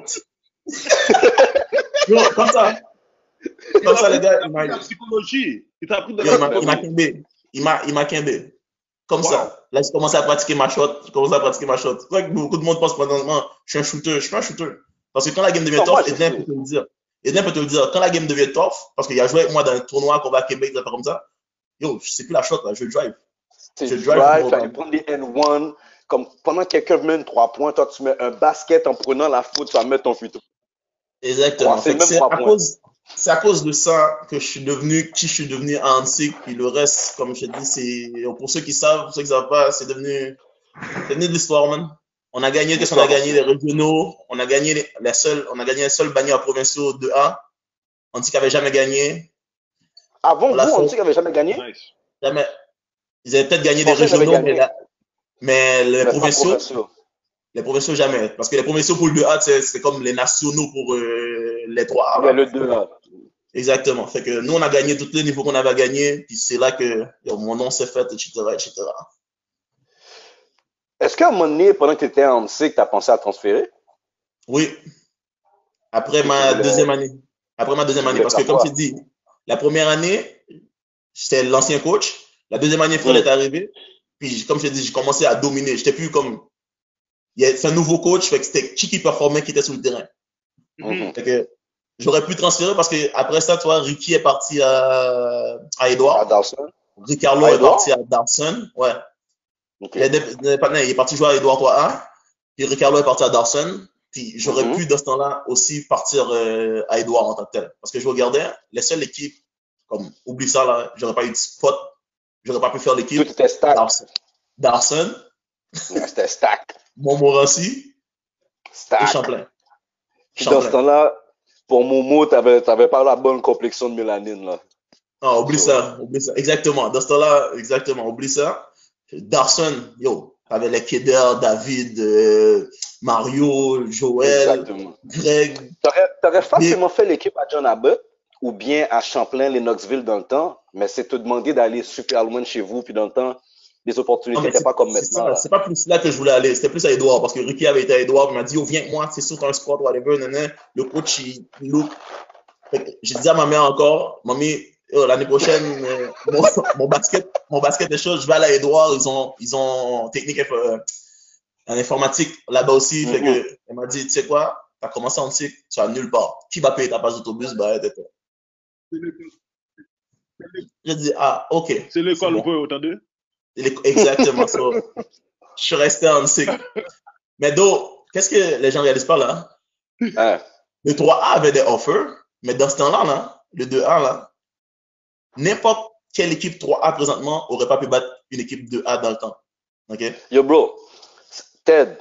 Yo, comme ça. Comme ça, les gars, il m'a La psychologie. Il t'a appris de Yo, la il m'a- quimbé. Il m'a, il m'a quimbé. Comme Wow. ça. Là, j'ai commencé à pratiquer ma shot. J'ai commencé à pratiquer ma shot. C'est vrai que beaucoup de monde pense présentement, je suis un shooter. Je suis pas un shooter. Parce que quand la game devient tough, je sais. peut te le dire. Edwin peut te le dire. Quand la game devient tough, parce qu'il a joué avec moi dans un tournoi qu'on va à Québec, des affaires comme ça, yo, je sais plus la shot, là. Je drive. Je drive, tu prendre des N1. Comme pendant que quelqu'un met une 3 points, toi, tu mets un basket en prenant la faute, tu vas mettre ton futur. Exactement. Ouais, c'est même trois à points. cause, c'est à cause de ça que je suis devenu qui je suis devenu à Antique. Puis le reste, comme je te dis, c'est, pour ceux qui savent, pour ceux qui savent pas, c'est devenu, c'est devenu de l'histoire, man. On a gagné, qu'est-ce qu'on a gagné? Les régionaux. On a gagné les, la seule, on a gagné les seuls bannières provinciaux de A. Antique avait jamais gagné. Avant, l'a vous, on fait. dit qu'il n'avait jamais gagné? Nice. Jamais. Ils avaient peut-être gagné des régionaux, gagné. mais, la- mais les provinciaux, les provinciaux jamais. Parce que les provinciaux pour le 2A, c'est c'est comme les nationaux pour euh, les 3A. Il y a le 2 là. Exactement. Fait que nous, on a gagné tous les niveaux qu'on avait à gagner, puis c'est là que mon nom s'est fait, etc., etc. Est-ce qu'à un moment donné, pendant que tu étais en MCIC, tu as pensé à transférer? Oui. Après ma deuxième année. Après ma deuxième année. Parce que comme tu dis, la première année, j'étais l'ancien coach. La deuxième année, Fred Mm. est arrivé. Puis, comme je te dis, j'ai commencé à dominer. J'étais plus comme. C'est un nouveau coach, fait que c'était qui qui performait, qui était sur le terrain. Fait que j'aurais pu transférer parce que après ça, toi, Ricky est parti à, à À Edouard. Dawson? Ricardo À est parti à Dawson. Ouais. Il est, il parti jouer à Edouard 3A, puis Ricardo est parti à Dawson, puis j'aurais Mhm. pu, dans ce temps-là, aussi partir euh, à Edouard en tant que tel. Parce que je regardais, les seules équipes, comme, oublie ça, là, j'aurais pas eu de spot, j'aurais pas pu faire Tout l'équipe. était stack. Dawson Ouais, C'était stack. Montmorency et Stack. Champlain. Puis dans ce Champlain. temps-là, pour Momo, tu n'avais pas la bonne complexion de mélanine. Là. Ah, oublie ça, oublie ça. Exactement, dans ce temps-là, exactement, oublie ça. Dawson, yo, t'avais les Keder, David, euh, Mario, Joël, Exactement. Greg, Tu aurais facilement fait l'équipe à John Abbott ou bien à Champlain, Knoxville dans le temps, mais c'est te demander d'aller super loin de chez vous. Puis dans le temps, les opportunités n'étaient pas comme maintenant. C'est pas plus là que je voulais aller. C'était plus à Edouard parce que Ricky avait été à Edouard. Il m'a dit, oh, viens avec moi, c'est sûr, un sport, whatever. Le coach, il look. J'ai dit à ma mère encore, mamie, oh, l'année prochaine, euh, mon, basket, mon basket est chaud, je vais aller à Edouard. Ils ont, ils ont technique euh, en informatique là-bas aussi. Fait que, mm-hmm. elle m'a dit, tu sais quoi, tu as commencé en cycle, tu vas nulle part. Qui va payer ta passe d'autobus? Bah, J'ai dit, ah, ok. C'est l'école, vous pouvez entendu? Exactement ça. je suis resté en cycle. Mais Do, qu'est-ce que les gens réalisent pas là? Le 3A avait des offers, mais dans ce temps-là, là, le 2A, là, n'importe quelle équipe 3A présentement aurait pas pu battre une équipe 2A dans le temps. OK? Yo, bro, Ted,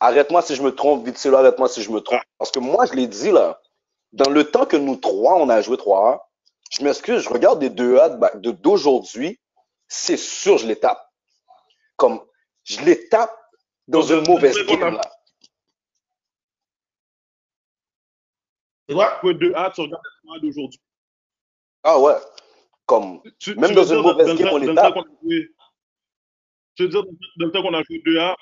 arrête-moi si je me trompe, vite là, arrête-moi si je me trompe. Parce que moi, je l'ai dit là, dans le temps que nous trois, on a joué 3A, je m'excuse, je regarde des 2A d'aujourd'hui, c'est sûr, je les tape. Comme, je les tape dans une mauvaise game là. C'est quoi? 2A, tu regardes 3A d'aujourd'hui. Ah ouais. Comme, même dans une mauvaise game, on les tape. Tu veux dire, dans le temps qu'on a joué 2A,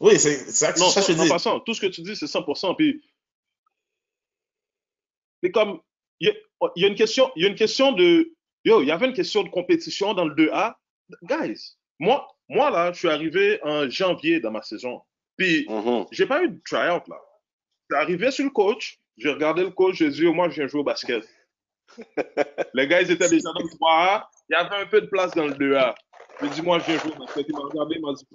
Oui, c'est ça, non, ça, je dis. passant, tout ce que tu dis, c'est 100%. Puis, c'est comme, il y, a une question, il y a une question de, yo, il y avait une question de compétition dans le 2A. Guys, moi, moi là, je suis arrivé en janvier dans ma saison. Puis, mm-hmm. j'ai pas eu de tryout là. Je suis arrivé sur le coach, j'ai regardé le coach, j'ai dit, moi, je viens jouer au basket. Les gars, ils étaient déjà dans le 3A. Il y avait un peu de place dans le 2A. J'ai dit, moi, je viens jouer au basket. Il m'a regardé, il m'a dit,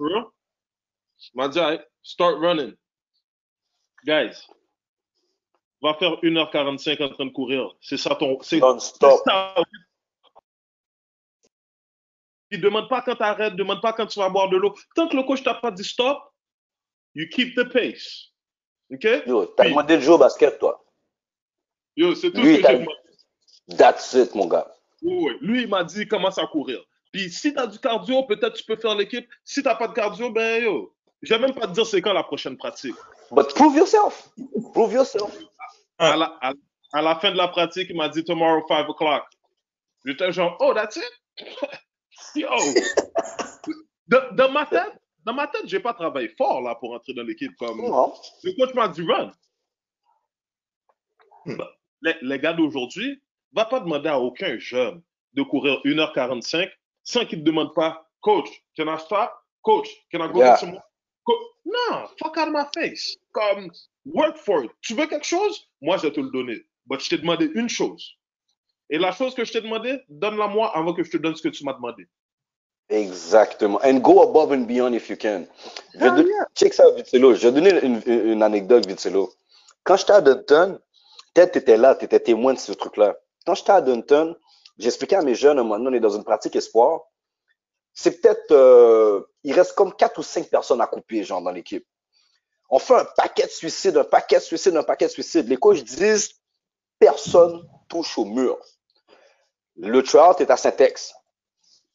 m'a dit, start running. Guys, va faire 1h45 en train de courir. C'est ça ton. C'est Non-stop. Il demande pas quand tu arrêtes, demande pas quand tu vas boire de l'eau. Tant que le coach t'a pas dit stop, you keep the pace. OK? Yo, t'as demandé de jouer au basket, toi. Yo, c'est tout ce que j'ai demandé. That's it, mon gars. Oui, Lui, il m'a dit commence à courir. Puis si tu as du cardio, peut-être tu peux faire l'équipe. Si tu n'as pas de cardio, ben yo, je vais même pas te dire c'est quand la prochaine pratique. But prove yourself. Prove yourself. À la, à, la fin de la pratique, il m'a dit tomorrow 5 o'clock. J'étais genre, oh, that's it? Yo! Dans, ma tête, dans ma tête, j'ai pas travaillé fort là pour entrer dans l'équipe comme. Le coach m'a dit run. Hmm. Les, les gars d'aujourd'hui, va pas demander à aucun jeune de courir 1h45 sans qu'il ne demande pas, coach, can I stop? Coach, can I go yeah. some non, fuck out of my face. Comme, work for it. Tu veux quelque chose? Moi, je vais te le donner. Mais je t'ai demandé une chose. Et la chose que je t'ai demandé, donne-la moi avant que je te donne ce que tu m'as demandé. Exactement. And go above and beyond if you can. Je vais Check ça, Vitselo. Je vais donner une, une anecdote, Vitselo. Quand j'étais à Dunton, peut-être tu étais là, tu étais témoin de ce truc-là. Quand j'étais à Dunton, j'expliquais à mes jeunes, un moment donné, on est dans une pratique espoir c'est peut-être, euh, il reste comme quatre ou cinq personnes à couper, genre, dans l'équipe. On fait un paquet de suicides, un paquet de suicides, un paquet de suicides. Les coachs disent, personne touche au mur. Le tryout est à Saint-Ex.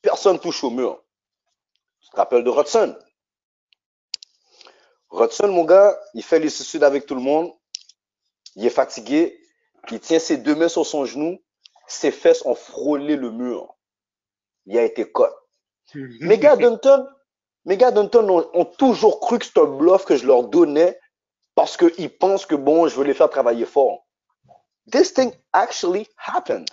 Personne touche au mur. Tu te rappelles de Rodson? Rodson, mon gars, il fait les suicides avec tout le monde. Il est fatigué. Il tient ses deux mains sur son genou. Ses fesses ont frôlé le mur. Il a été cote. Mes gars Dunton, mes gars Dunton ont, toujours cru que c'était un bluff que je leur donnais parce qu'ils pensent que bon, je veux les faire travailler fort. This thing actually happened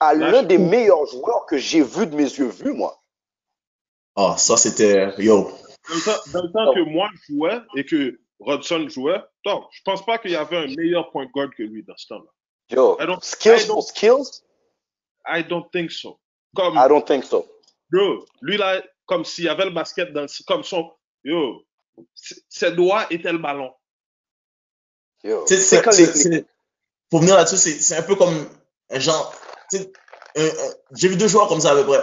à l'un des meilleurs joueurs que j'ai vu de mes yeux vus, moi. Ah, ça c'était yo. Dans le temps, que moi je jouais et que Rodson jouait, donc, je pense pas qu'il y avait un meilleur point guard que lui dans ce temps-là. Yo, skills for skills? I don't think so. Comme, I don't think so. Bro, lui là, comme s'il y avait le basket dans comme son. Yo, ses doigts étaient le ballon. Yo. pour venir là-dessus, c'est un peu comme un genre. J'ai vu deux joueurs comme ça à peu près.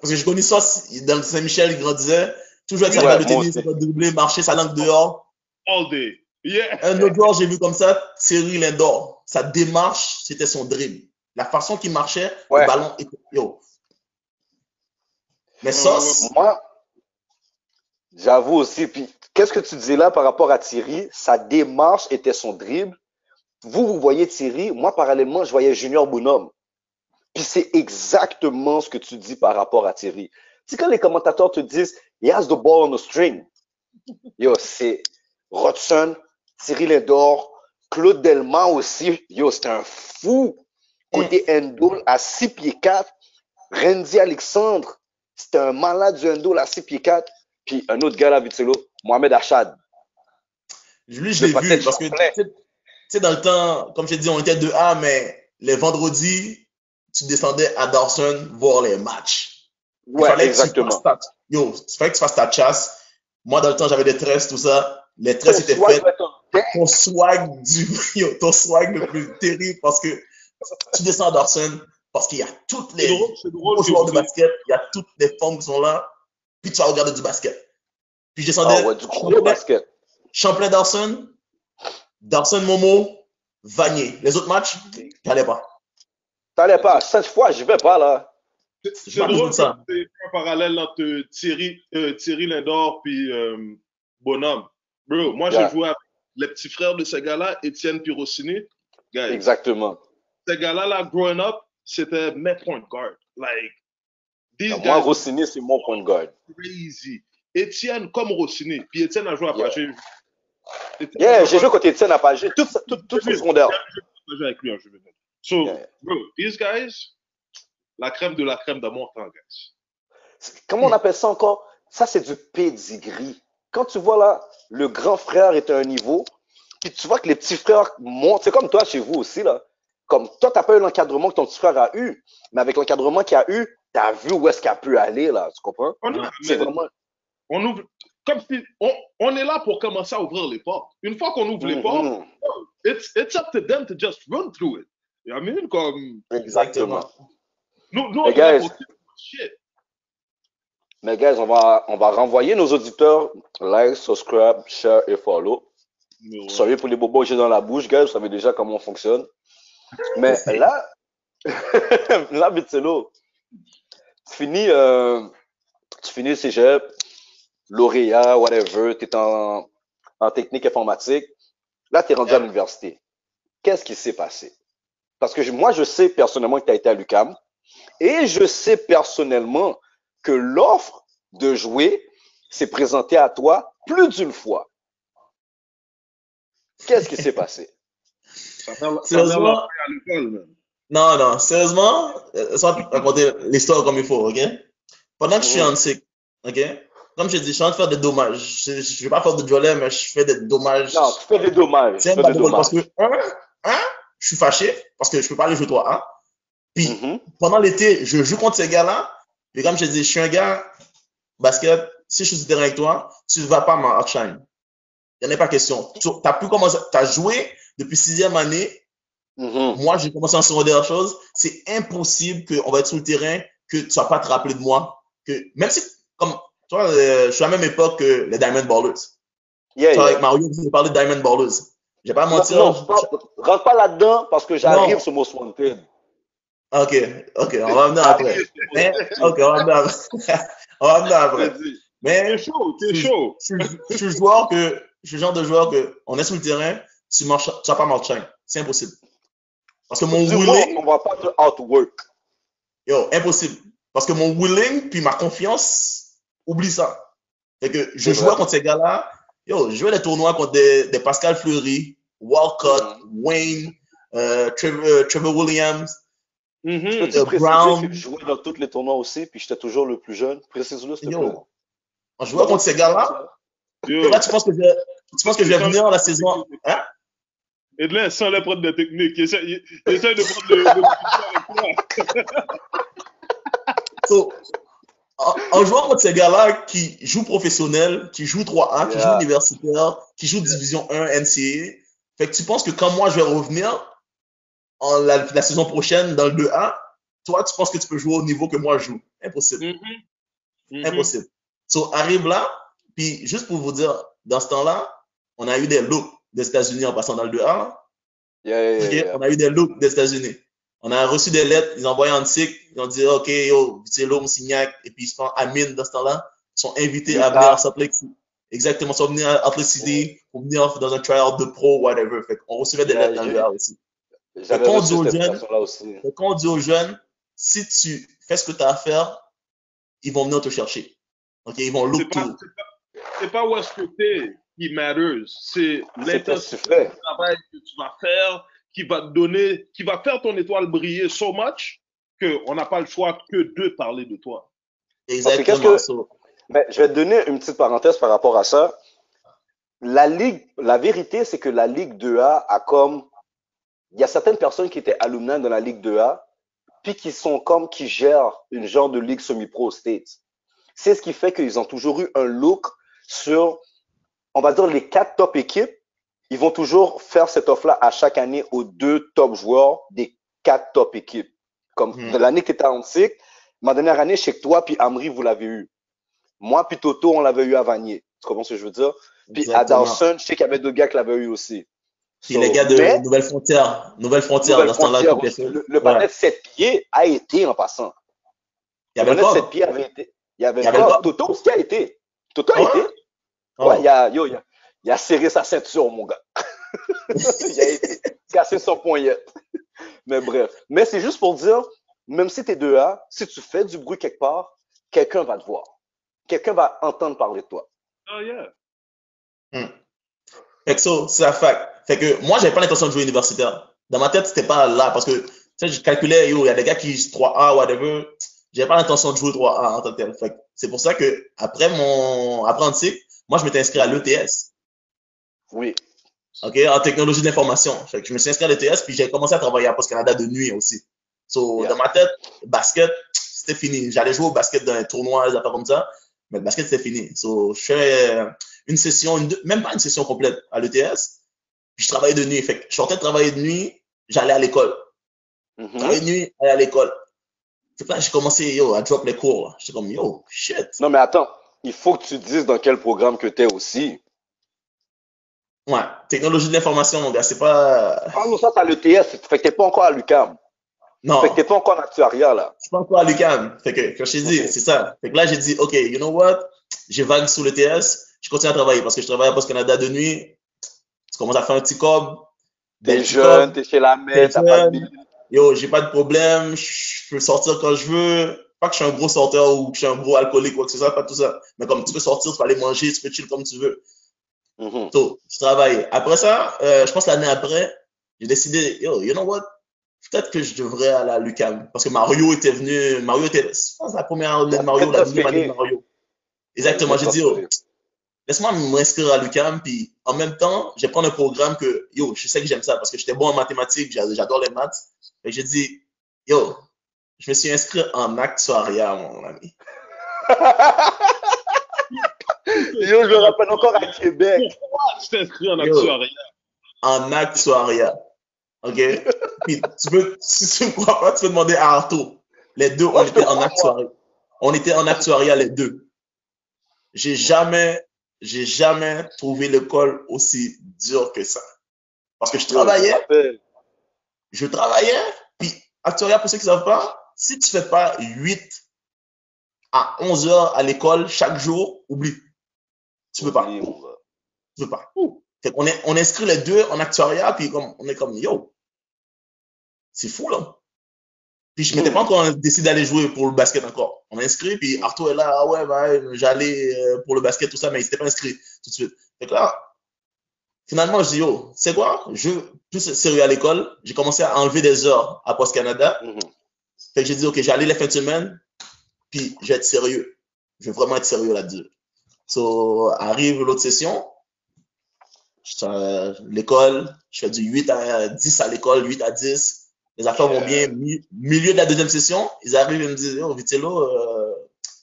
Parce que je connais ça dans Saint-Michel, il grandissait. Toujours avec sa balle de tennis, il dribbler, marcher, sa langue dehors. All day. Yeah. Un autre joueur, j'ai vu comme ça, Thierry Lindor. Sa démarche, c'était son dribble. La façon qu'il marchait, le ballon était. Yo, mais ça, moi, j'avoue aussi. Puis, qu'est-ce que tu disais là par rapport à Thierry? Sa démarche était son dribble. Vous, vous voyez Thierry. Moi, parallèlement, je voyais Junior Bonhomme. Puis c'est exactement ce que tu dis par rapport à Thierry. C'est quand les commentateurs te disent, he has the ball on the string. Yo, c'est Rodson, Thierry Lindor, Claude Delma aussi. Yo, c'est un fou. Côté Endol à 6 pieds 4. Randy Alexandre, c'était un malade du Endol à 6 pieds 4. Puis un autre gars là, Vitello, Mohamed Achad. Lui, je l'ai vu parce que, tu sais, dans le temps, comme je t'ai dit, on était 2A, mais les vendredis, tu descendais à Dawson voir les matchs. Ouais, exactement. Ta, yo, il fallait que tu fasses ta chasse. Moi, dans le temps, j'avais des tresses, tout ça. Les tresses étaient faites. Ton swag du, yo, ton swag le plus terrible parce que tu descends à Dawson parce qu'il y a toutes les drôle, joueurs de basket, il y a toutes les formes qui sont là, puis tu vas regarder du basket. Puis je descendais. Ah ouais, du gros basket. Champlain Dawson, Dawson Momo, Vanier. Les autres matchs, t'allais pas. T'allais pas. Cette fois, je vais pas là. C'est drôle, c'est un parallèle entre Thierry, euh, Thierry Lindor puis euh, Bonhomme. Bro, moi j'ai joué avec les petits frères de ces gars-là, Étienne Pirossini. Exactement. Ces gars-là, là, growing up, c'était mes point guard. Like, these guys. Moi, Rossini, c'est mon point guard. Crazy. Étienne comme Rossini. Puis Étienne a joué à Pagé. Yeah, j'ai joué côté Étienne à Pagé. Tout, tout, tout son secondaire. J'ai joué avec lui en juvénile. So, yeah. bro, these guys, la crème de la crème de mon temps, guys. Comment on appelle ça encore? Ça, c'est du pedigree. Quand tu vois là, le grand frère est à un niveau, puis tu vois que les petits frères montent. C'est comme toi chez vous aussi, là. Comme toi, tu n'as pas eu l'encadrement que ton petit frère a eu, mais avec l'encadrement qu'il a eu, tu as vu où est-ce qu'il a pu aller, là. Tu comprends? C'est vraiment. On ouvre. Comme si on, on, est là pour commencer à ouvrir les portes. Une fois qu'on ouvre mm -hmm. les portes, Mm-hmm. it's, it's up to them to just run through it. You know what I mean? Comme. Exactement. Nous, nous on est là pour shit. Mais guys, on va, on va renvoyer nos auditeurs. Like, subscribe, share et follow. Sorry pour les bobos que j'ai dans la bouche, guys. Vous savez déjà comment on fonctionne. Mais là, là, Bitsello, tu finis, euh, tu finis le cégep, lauréat, whatever, tu es en, en technique informatique. Là, tu es rendu à l'université. Qu'est-ce qui s'est passé? Parce que je- moi, je sais personnellement que tu as été à l'UCAM et je sais personnellement que l'offre de jouer s'est présentée à toi plus d'une fois. Qu'est-ce qui s'est passé? Ça Sérieusement? à l'école. Non, non, sérieusement, euh, ça va te raconter l'histoire comme il faut, ok? Pendant que je suis en cycle, ok? Comme je dis, je suis en train de faire des dommages. Je, je vais pas faire de volet, mais je fais des dommages. Non, tu fais des dommages. Tu C'est un fais des basketball parce dommages. que, un, un, je suis fâché parce que je peux pas aller jouer toi, hein? Puis, Mhm. pendant l'été, je joue contre ces gars-là. Et comme je te dis, je suis un gars, basket, si je suis sur le terrain avec toi, tu ne vas pas m'en outshine. Il n'y en a pas question. Tu as pu commencer, tu as joué depuis sixième année. Mhm. Moi, j'ai commencé en secondaire chose. C'est impossible qu'on va être sur le terrain, que tu ne vas pas te rappeler de moi. Que, même si, comme, toi, euh, je suis à la même époque que les Diamond Ballers. Yeah, yeah. avec Mario, vous avez parlé de Diamond Ballers. Je vais pas Non, mentir. non, pas- rentre pas là-dedans parce que j'arrive sur Most Wanted. Ok, ok, on va venir après. Mais, ok, on va venir après. on va venir après. Mais, T'es chaud, t'es chaud. je suis, joueur que, je suis le genre de joueur que, on est sur le terrain, tu marches, tu vas pas marcher. C'est impossible. Parce que mon willing, on va pas te outwork. yo, impossible. Parce que mon willing puis ma confiance, oublie ça. Fait que je jouais vrai. contre ces gars-là, yo, je jouais des tournois contre des, des Pascal Fleury, Walcott, Mm. Wayne, euh, Trevor, Trevor Williams. Mhm. Peux-tu Euh, Brown. que je jouais dans tous les tournois aussi, puis j'étais toujours le plus jeune? Précise-le, s'il te plaît. On jouait contre ces gars-là. Yo. Là, tu penses que je, tu penses que je vais venir la saison, hein? Et de là, sans les prendre des techniques, il essaie, il, il essaie de prendre le, le avec toi. So, en, en jouant contre ces gars-là qui jouent professionnel, qui jouent 3A, qui jouent universitaire, qui jouent division 1 NCAA, fait que tu penses que quand moi je vais revenir en la, la saison prochaine dans le 2A, toi tu penses que tu peux jouer au niveau que moi je joue? Impossible. Mhm. Mhm. Impossible. So, arrive là, puis juste pour vous dire, dans ce temps-là, on a eu des looks des États-Unis en passant dans le 2A. Yeah, yeah, yeah, Ok, yeah. On a eu des looks des États-Unis. On a reçu des lettres, ils ont envoyé en TIC, ils ont dit, OK, yo, c'est l'homme Signac, et puis ils sont Amine dans ce temps-là, ils sont invités à venir à Salt Lake City. Exactement, ils sont venus à Salt Lake City pour venir dans un tryout de pro, whatever. Fait qu'on recevait des lettres dans le gars aussi. Quand on dit aux jeunes- dit aux si tu fais ce que tu as à faire, ils vont venir te chercher. OK? Ils vont look C'est pas, to. C'est pas, où est-ce que t'es qui matters. C'est fais. du travail que tu vas faire qui va te donner, qui va faire ton étoile briller so much qu'on n'a pas le choix que de parler de toi. Exactement. qu'est-ce que- Ben, je vais te donner une petite parenthèse par rapport à ça. La ligue, la vérité, c'est que la Ligue 2A a comme, il y a certaines personnes qui étaient alumni dans la Ligue 2A, puis qui sont comme, qui gèrent une genre de ligue semi-pro aux States. C'est ce qui fait qu'ils ont toujours eu un look sur, on va dire, les quatre top équipes. Ils vont toujours faire cette offre-là à chaque année aux deux top joueurs des quatre top équipes. Comme de l'année que tu étais en cycle, ma dernière année, je sais que toi puis Amri, vous l'avez eu. Moi puis Toto, on l'avait eu à Vanier. Tu comprends ce que je veux dire? Puis à. Dawson, je sais qu'il y avait d'autres gars qui l'avaient eu aussi. Puis So, les gars de mais, Nouvelle Frontière, Nouvelle Frontière, Nouvelle dans ce temps-là, Frontière aussi, fait. le, le Ouais. panel de 7 pieds a été en passant. Il y avait le panel de corps. 7 pieds avait été. Il y avait, Il y avait. Toto aussi a été. Ah ouais? été. Oh. Ouais, il a, yo, il a, il a serré sa ceinture, mon gars. il a été cassé son poignette. Mais bref. Mais c'est juste pour dire, même si t'es 2A, si tu fais du bruit quelque part, quelqu'un va te voir. Quelqu'un va entendre parler de toi. Oh yeah. Fait que ça, c'est la fac. Fait que moi, j'avais pas l'intention de jouer universitaire. Dans ma tête, c'était pas là parce que, tu sais, je calculais, yo, il y a des gars qui 3A, whatever. J'avais pas l'intention de jouer 3A en tant que tel. C'est pour ça que, après mon apprenti, moi, je m'étais inscrit à l'ETS. Oui. OK, en technologie de l'information. Fait que je me suis inscrit à l'ETS, puis j'ai commencé à travailler à Post Canada de nuit aussi. So, Yeah. dans ma tête, basket, c'était fini. J'allais jouer au basket dans un tournoi, des affaires comme ça, mais le basket, c'était fini. So, je fais euh, une session, une même pas une session complète à l'ETS, puis je travaillais de nuit. Fait que je sortais de travailler de nuit, j'allais à l'école. Mhm. Travailler de nuit, aller à l'école. Que là, j'ai commencé, yo, à drop les cours. J'étais comme, yo, shit. Non, mais attends. Il faut que tu dises dans quel programme que t'es aussi. Ouais, technologie de l'information, mon gars, c'est pas... Ah non, ça, t'as l'ETS. Fait que t'es pas encore à l'UQAM. Non. Fait que t'es pas encore en actuariat, là. Je suis pas encore à l'UQAM. Fait que, quand je t'ai dit, c'est ça. Fait que là, j'ai dit, OK, you know what? J'ai vague sur le TS. Je continue à travailler parce que je travaille à Post Canada de nuit. Tu commences à faire un petit cob. T'es Petit jeune, cob. t'es chez la mère, t'as pas de. Yo, j'ai pas de problème. Je peux sortir quand je veux. Pas que je suis un gros sorteur ou que je suis un gros alcoolique ou quoi que ce soit, pas tout ça. Mais comme tu peux sortir, tu peux aller manger, tu peux chill comme tu veux. Mhm. So, je travaille. Après ça, euh, je pense l'année après, j'ai décidé, yo, you know what? Peut-être que je devrais aller à l'UQAM. Parce que Mario était venu, Mario était, je pense, la première année de Mario, la deuxième année de Mario. Exactement, j'ai dit, yo, laisse-moi m'inscrire à l'UQAM, puis en même temps, je vais prendre un programme que, yo, je sais que j'aime ça, parce que j'étais bon en mathématiques, j'a- j'adore les maths. Et j'ai dit, yo, je me suis inscrit en actuariat, mon ami. Yo, je me rappelle encore à Québec. Pourquoi tu t'inscris en Yo. actuariat? en actuariat. OK? Puis tu peux, si tu ne crois pas, tu peux demander à Arto. Les deux, on était en actuariat. On était en actuariat, les deux. J'ai jamais, j'ai jamais trouvé l'école aussi dure que ça. Parce que je travaillais, je travaillais, puis actuariat, pour ceux qui ne savent pas, si tu fais pas 8 à 11 heures à l'école chaque jour, oublie. Tu peux pas. Tu peux pas. Fait qu'on est, on inscrit les deux en actuariat, puis comme, on est comme, yo, c'est fou, là. Puis je m'étais pas encore décidé d'aller jouer pour le basket encore. On a inscrit, puis Arthur est là, ah ouais, bah, j'allais euh, pour le basket, tout ça, mais il s'était pas inscrit tout de suite. Que là, finalement, je dis, yo, c'est quoi? Je veux plus sérieux à l'école. J'ai commencé à enlever des heures à Post Canada. Mhm. Fait que j'ai dit, OK, j'allais les fins de semaine, puis je vais être sérieux. Je vais vraiment être sérieux là-dessus. So, arrive l'autre session, l'école, je fais du 8 à 10 à l'école, 8 à 10. Les affaires vont bien. Mi- milieu de la deuxième session, ils arrivent et me disent, oh, Vitello, euh,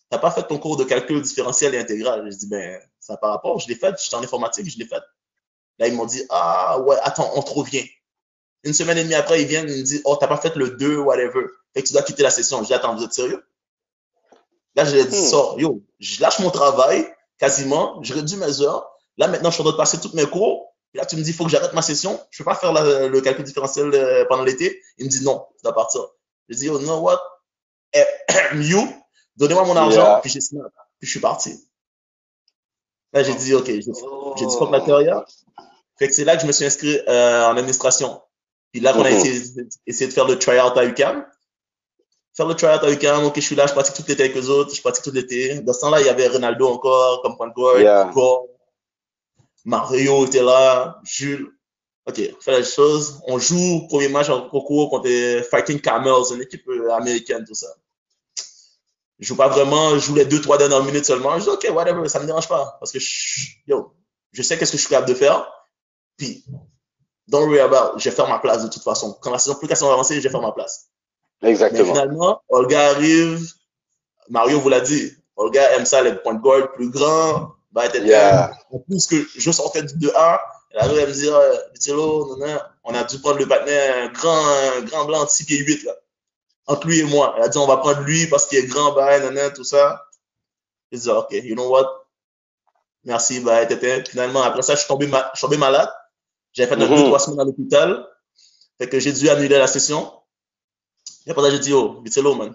t'as pas fait ton cours de calcul différentiel et intégral. Je dis, ben, ça pas rapport, je l'ai fait, j'étais en informatique, je l'ai fait. Là, ils m'ont dit, ah, ouais, attends, on te revient. Une semaine et demie après, ils viennent, ils me disent, oh, t'as pas fait le 2, whatever. Fait que tu dois quitter la session. Je dis, attends, vous êtes sérieux? Là, je dit, Hmm. sors, yo, je lâche mon travail, quasiment, je réduis mes heures. Là, maintenant, je suis en train de passer toutes mes cours. Puis là, tu me dis, il faut que j'arrête ma session. Je ne peux pas faire la- le calcul différentiel euh, pendant l'été. Il me dit, non, tu dois partir. Je dis, oh, you know what? Eh, you, donnez-moi mon argent. Yeah. Puis j'ai signé. Puis je suis parti. Là, j'ai dit, OK, j'ai dit, Oh. fuck la carrière. Fait que c'est là que je me suis inscrit euh, en administration. Puis là, qu'on a essayé, essayé de faire le try-out à UCAM. faire le tryout avec un, ok, je suis là, je pratique tout l'été avec eux autres, je pratique tout l'été. Dans ce temps-là, il y avait Ronaldo encore, comme point guard, Yeah. Mario était là, Jules. Ok, on fait la chose. On joue, premier match en concours contre les Fighting Camels, une équipe euh, américaine, tout ça. Je joue pas vraiment, je joue les deux, trois dernières minutes seulement. Je dis, ok, whatever, ça me dérange pas. Parce que, je, yo, je sais qu'est-ce que je suis capable de faire. Puis, don't worry about, je vais faire ma place de toute façon. Quand la saison, plus la saison va avancer, je vais faire ma place. Mais Exactement. finalement, Olga arrive, Mario vous l'a dit, Olga aime ça, les points de guard plus grands, bah, elle était Yeah. En plus que je sortais du 2A, elle arrive à me dire, Vitello, nanana, on a dû prendre le partenaire, un grand, un grand blanc de 6 pieds 8, là. Entre lui et moi. Elle a dit, on va prendre lui parce qu'il est grand, bah, nanana, tout ça. J'ai dit, ok, you know what? Merci, bah, t'étais. Finalement, après ça, je suis tombé, ma- je suis tombé malade. J'avais fait un Mhm. deux, trois semaines à l'hôpital. Fait que j'ai dû annuler la session. Et après ça, j'ai dit, oh, Vitello, man,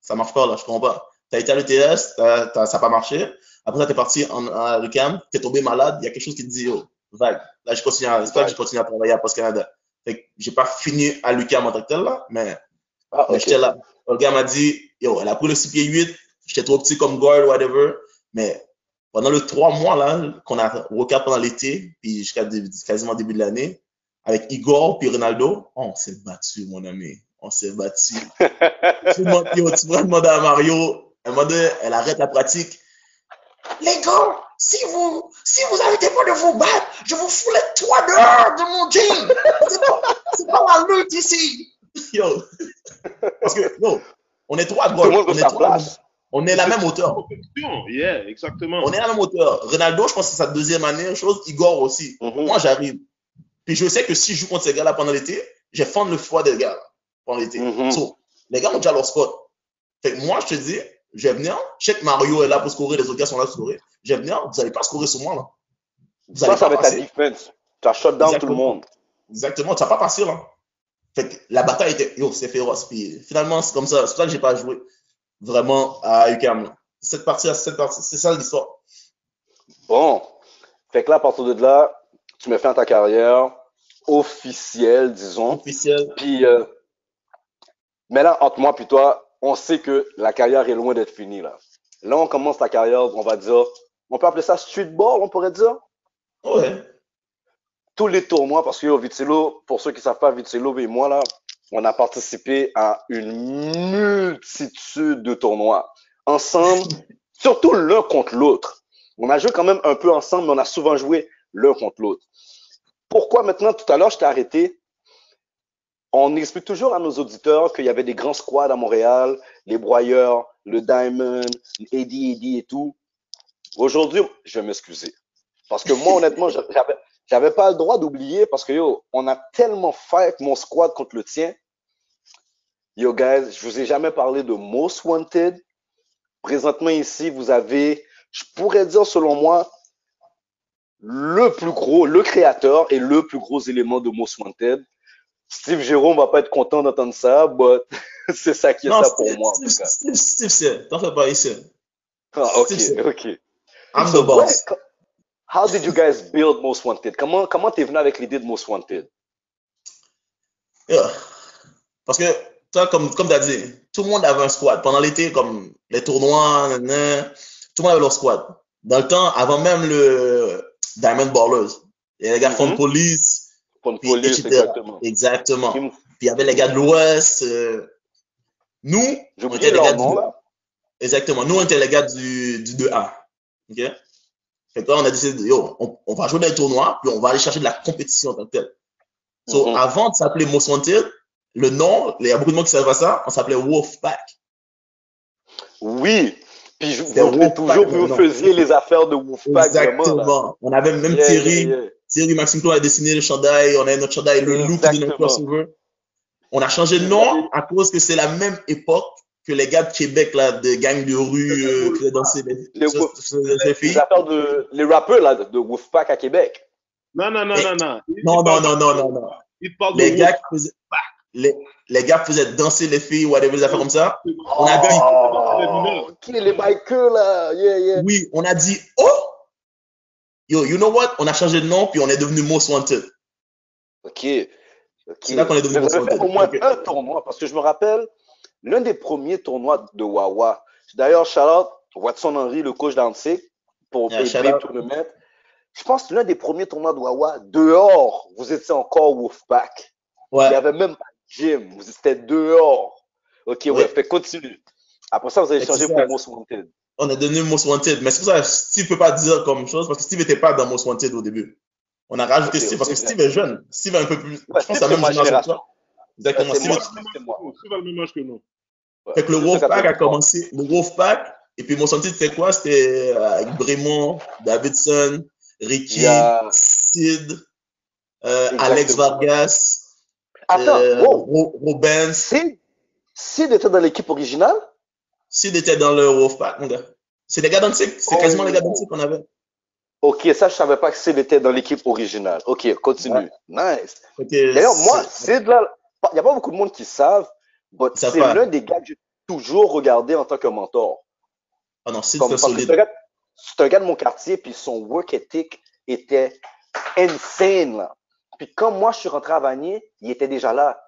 ça marche pas, là, je comprends pas. T'as été à l'ETS, ça n'a pas marché. Après ça, t'es parti en, à l'UQAM, t'es tombé malade, il y a quelque chose qui te dit, oh, vague. Là, je continue pas que je continue à travailler à Post Canada. Fait que j'ai pas fini à l'UQAM en tant que tel, là, mais, Ah, mais ok. j'étais là. Le gars m'a dit, yo, elle a pris le 6 pieds 8, j'étais trop petit comme guard, whatever, mais pendant le trois mois, là, qu'on a workout pendant l'été, puis jusqu'à quasiment début de l'année, avec Igor puis Ronaldo, on s'est battu, mon ami. On s'est battu. tu, demandes- yo, tu pourrais demander à Mario, elle m'a dit, elle arrête la pratique. Les gars, si vous, si vous arrêtez pas de vous battre, je vous fous les trois dehors de mon gym. C'est pas, c'est pas la lutte ici. Yo. Parce que, yo, on est trois monde On est, trois- on est la même hauteur. Compétition, yeah, exactement. On est la même hauteur. Ronaldo, je pense que c'est sa deuxième année, chose. Igor aussi. Mhm. Moi, j'arrive. Puis je sais que si je joue contre ces gars-là pendant l'été, je vais fendre le froid des gars pendant l'été. Mhm. So, les gars ont déjà leur spot. Fait que moi, je te dis, je vais venir. Je sais que Mario est là pour scorer, les autres gars sont là pour scorer. Je vais venir, vous n'allez pas scorer sur moi, là. Vous Ça, allez ça va être ta defense. Tu as shut down tout le monde. Exactement, tu vas pas passer, là. Fait que la bataille était, yo, c'est féroce. Puis finalement, c'est comme ça. C'est pour ça que j'ai pas joué vraiment à UCAM. Cette partie, cette partie, c'est ça l'histoire. Bon. Fait que là, à partir de là, tu fin à ta carrière officielle, disons. Officiel. Puis, euh, mais là, entre moi et toi, on sait que la carrière est loin d'être finie, là. Là, on commence ta carrière, on va dire, on peut appeler ça streetball, on pourrait dire? Ouais. Tous les tournois, parce que Vitello, pour ceux qui savent pas, Vitello et moi, là, on a participé à une multitude de tournois. Ensemble, surtout l'un contre l'autre. On a joué quand même un peu ensemble, mais on a souvent joué l'un contre l'autre. Pourquoi maintenant, tout à l'heure, je t'ai arrêté? On explique toujours à nos auditeurs qu'il y avait des grands squads à Montréal, les Broyeurs, le Diamond, Eddie Eddie et tout. Aujourd'hui, je vais m'excuser. Parce que moi, honnêtement, j'avais, j'avais pas le droit d'oublier parce que yo, on a tellement fight mon squad contre le tien. Yo, guys, je vous ai jamais parlé de Most Wanted. Présentement ici, vous avez, je pourrais dire selon moi, le plus gros, le créateur et le plus gros élément de Most Wanted. Steve Jérôme va pas être content d'entendre ça, but c'est ça qui est Non, ça pour Steve, moi. En Steve, tout cas. Steve, Steve, c'est. T'en fais pas ici. Ah, ok, Steve, ok. I'm So, the boss. How did you guys build Most Wanted? Comment comment t'es venu avec l'idée de Most Wanted? Yeah. Parce que, toi, comme, comme tu as dit, tout le monde avait un squad. Pendant l'été, comme les tournois, tout le monde avait leur squad. Dans le temps, avant même le Diamond Ballers, il y a les gars de Fond Mhm. Police, Exactement. Exactement. Puis il y avait les gars de l'Ouest. euh, nous, on était les gars nom, du... là. Exactement. Nous, on était les gars du, du 2A. OK? Fait que là, on a décidé, de, yo, on, on va jouer dans les tournois, puis on va aller chercher de la compétition en tant que tel. So, Mhm. avant de s'appeler Most Wanted, le nom, il y a beaucoup de monde qui savent pas ça, on s'appelait Wolfpack. Oui. Puis je, vous, toujours, vous faisiez les affaires de Wolfpack, vraiment. Exactement. On avait même Yeah, Thierry, yeah, yeah. Thierry Maxime Claude a dessiné le chandail, on avait notre chandail, le loup qui donne Exactement. le crossover. On a changé de nom à cause que c'est la même époque que les gars de Québec, là, de gang de rue, euh, qui faisaient danser les, Wolf- sur les Les de, les rappeurs, là, de Wolfpack à Québec. Non, non, non, non, non. Il- Non, il non, non, non, non, non. Les de gars qui faisaient, les, les gars faisaient danser les filles, whatever, des affaires comme ça. On a dit, Oh, ok, les bikers, là. Yeah, yeah. oui, on a dit, oh! Yo, you know what? On a changé de nom, puis on est devenu Most Wanted. Ok. ok. C'est là qu'on est devenu Most Wanted. au moins un tournoi, parce que je me rappelle, l'un des premiers tournois de Wawa. D'ailleurs, Charlotte, Watson Henry, le coach d'Antic, pour Yeah, le mettre. Je pense que l'un des premiers tournois de Wawa, dehors, vous étiez encore Wolfpack. Il n'y Ouais. avait même pas de gym. Vous étiez dehors. Ok, ouais, Ouais. fait continue. Après ça, vous avez changé pour. Most Wanted. On a donné Most Wanted. Mais c'est pour ça que Steve peut pas dire comme chose parce que Steve n'était pas dans Most Wanted au début. On a rajouté Steve parce que. Steve est jeune. Steve est un peu plus. Ouais, je pense c'est la même génération que toi. Exactement. Steve moi. est- C'est moi. C'est pas le même âge que nous. Fait que le Wolfpack a 83. commencé. Le Wolfpack. Et puis Most Wanted, c'était quoi? C'était euh, avec Brémond, Davidson, Ricky, a- Sid, euh. Alex Vargas, Attends, euh, wow. Ro- Robens. Sid, Sid était dans l'équipe originale? Sid était dans le Wolfpack, mon gars. C'est des gars d'Antic. C'est Oh. quasiment les gars d'Antic qu'on avait. Ok, ça, je savais pas que Sid était dans l'équipe originale. Ok, continue. Nice. D'ailleurs, moi, Sid, là, il n'y a pas beaucoup de monde qui savent, mais c'est l'un des gars que j'ai toujours regardé en tant que mentor. Ah non, Sid, c'est solide. c'est un, gars- c'est un gars de mon quartier, puis son work ethic était insane. Là. Puis quand moi, je suis rentré à Vanier, il était déjà là.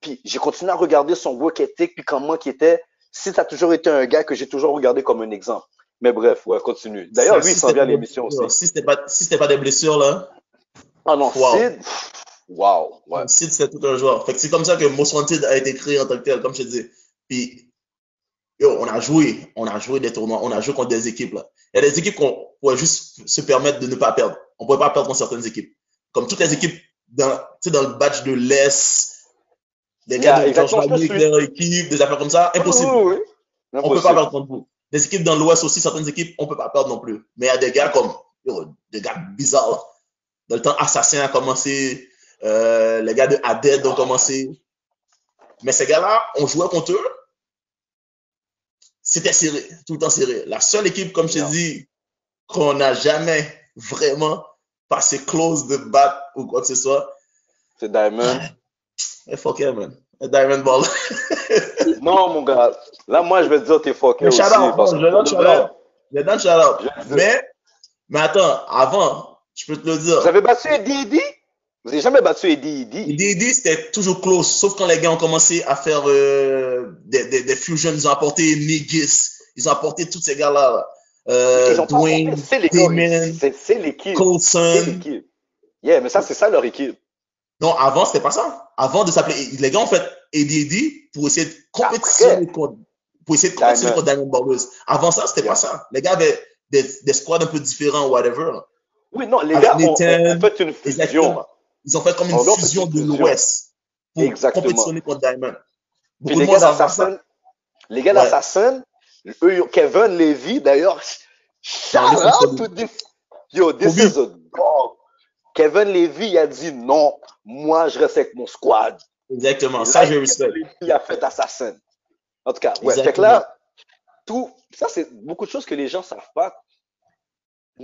Puis j'ai continué à regarder son work ethic, puis comment il était. Si ça a toujours été un gars que j'ai toujours regardé comme un exemple. Mais bref, ouais, continue. D'ailleurs, lui, il s'en vient à l'émission aussi. Si c'était pas, si pas des blessures, là, Ah non, Wow. Sid, wow, ouais. Sid, c'était tout un joueur. Fait que c'est comme ça que Most Wanted a été créé en tant que tel, comme je te dis. Puis, yo, on a joué, on a joué des tournois, on a joué contre des équipes, là. Il y a des équipes qu'on pourrait juste se permettre de ne pas perdre. On pourrait pas perdre contre certaines équipes. Comme toutes les équipes dans, dans le batch de l'Est, des gars Yeah, de George exactement, je te Vanier, suis. leur équipe, des affaires comme ça, impossible. Oui, oui, oui. On peut Impossible. pas perdre contre vous. Des équipes dans l'Ouest aussi, certaines équipes, on peut pas perdre non plus. Mais il y a des gars comme, des gars bizarres. là. Dans le temps, Assassin a commencé, euh, les gars de Aded ont commencé. Mais ces gars-là, on jouait contre eux. C'était serré, tout le temps serré. La seule équipe, comme je t'ai dit, qu'on n'a jamais vraiment passé close de battre ou quoi que ce soit, C'est Diamond. eh, fuck yeah, man. Diamond Ball. Non, mon gars. Là, moi, je vais te dire, t'es fucké Mais aussi. shout out, parce bon, que je donne pour de shout vrai, out. Je donne shout out. je vais te dire, Mais, mais attends, avant, je peux te le dire. Vous avez battu Eddie Eddie? Vous n'avez jamais battu Eddie Eddie? DD, c'était toujours close, sauf quand les gars ont commencé à faire euh, des, des, des fusions. Ils ont apporté Nigis, ils ont apporté tous ces gars-là. là. Euh, Dwayne. Damon, C'est l'équipe. Yeah, mais ça, c'est ça leur équipe. Non, avant, c'était pas ça. Avant de s'appeler, les gars ont fait ADD pour essayer de compétitionner contre, pour essayer de compétitionner Diamond. contre Diamond Ballers. Avant ça, c'était Yeah. pas ça. Les gars avaient des, des squads un peu différents, whatever. Oui, non, les Avec gars ont, Nathan, ont fait une fusion. Ils ont fait comme une On fusion de l'Ouest pour Exactement. compétitionner contre Diamond. Puis les gars d'Assassin, les gars d'Assassin, Kevin Levy, d'ailleurs, shout Non, lui, c'est out to this. Yo, this is a dog. Kevin Levy, a dit non, moi, je reste avec mon squad. Exactement. Ça, je respecte. Il a fait Assassin. En tout cas, ouais. Fait que là, tout, ça, c'est beaucoup de choses que les gens savent pas.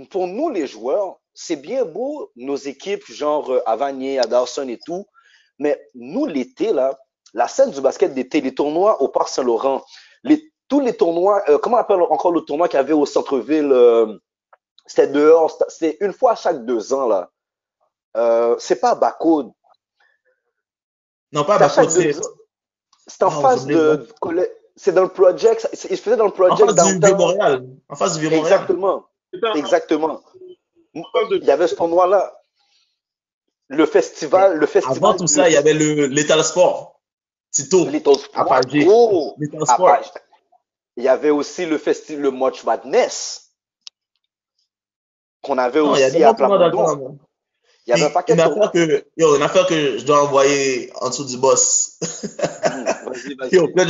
Pour nous, les joueurs, c'est bien beau, nos équipes, genre à Vanier, à Dawson et tout, mais nous, l'été, là, la scène du basket d'été, les tournois au Parc Saint-Laurent, les, tous les tournois, euh, comment on appelle encore le tournoi qu'il y avait au centre-ville, euh, c'était dehors, c'était une fois à chaque deux ans, là. Euh, c'est pas à Bacode, Non, pas Bacode, c'est. C'est en Non, face de, c'est dans le project, c'est- il se faisait dans le en project face du downtown. Vieux-Montréal. En face du Vieux-Montréal. Exactement, en- exactement. en de- Il y avait ce tournoi-là. Le festival, le festival. Avant tout ça, il y avait le l'Étal Sport. Tito. Little Sport. À Pagé. Oh, L'Étal à Sport. Pagé. Il y avait aussi le festival, le March Madness. Qu'on avait Non, aussi à Plamondon. Il y avait un paquet une de affaire que, yo, une affaire que je dois envoyer en dessous du boss. Vas-y, vas-y. yo, peut-être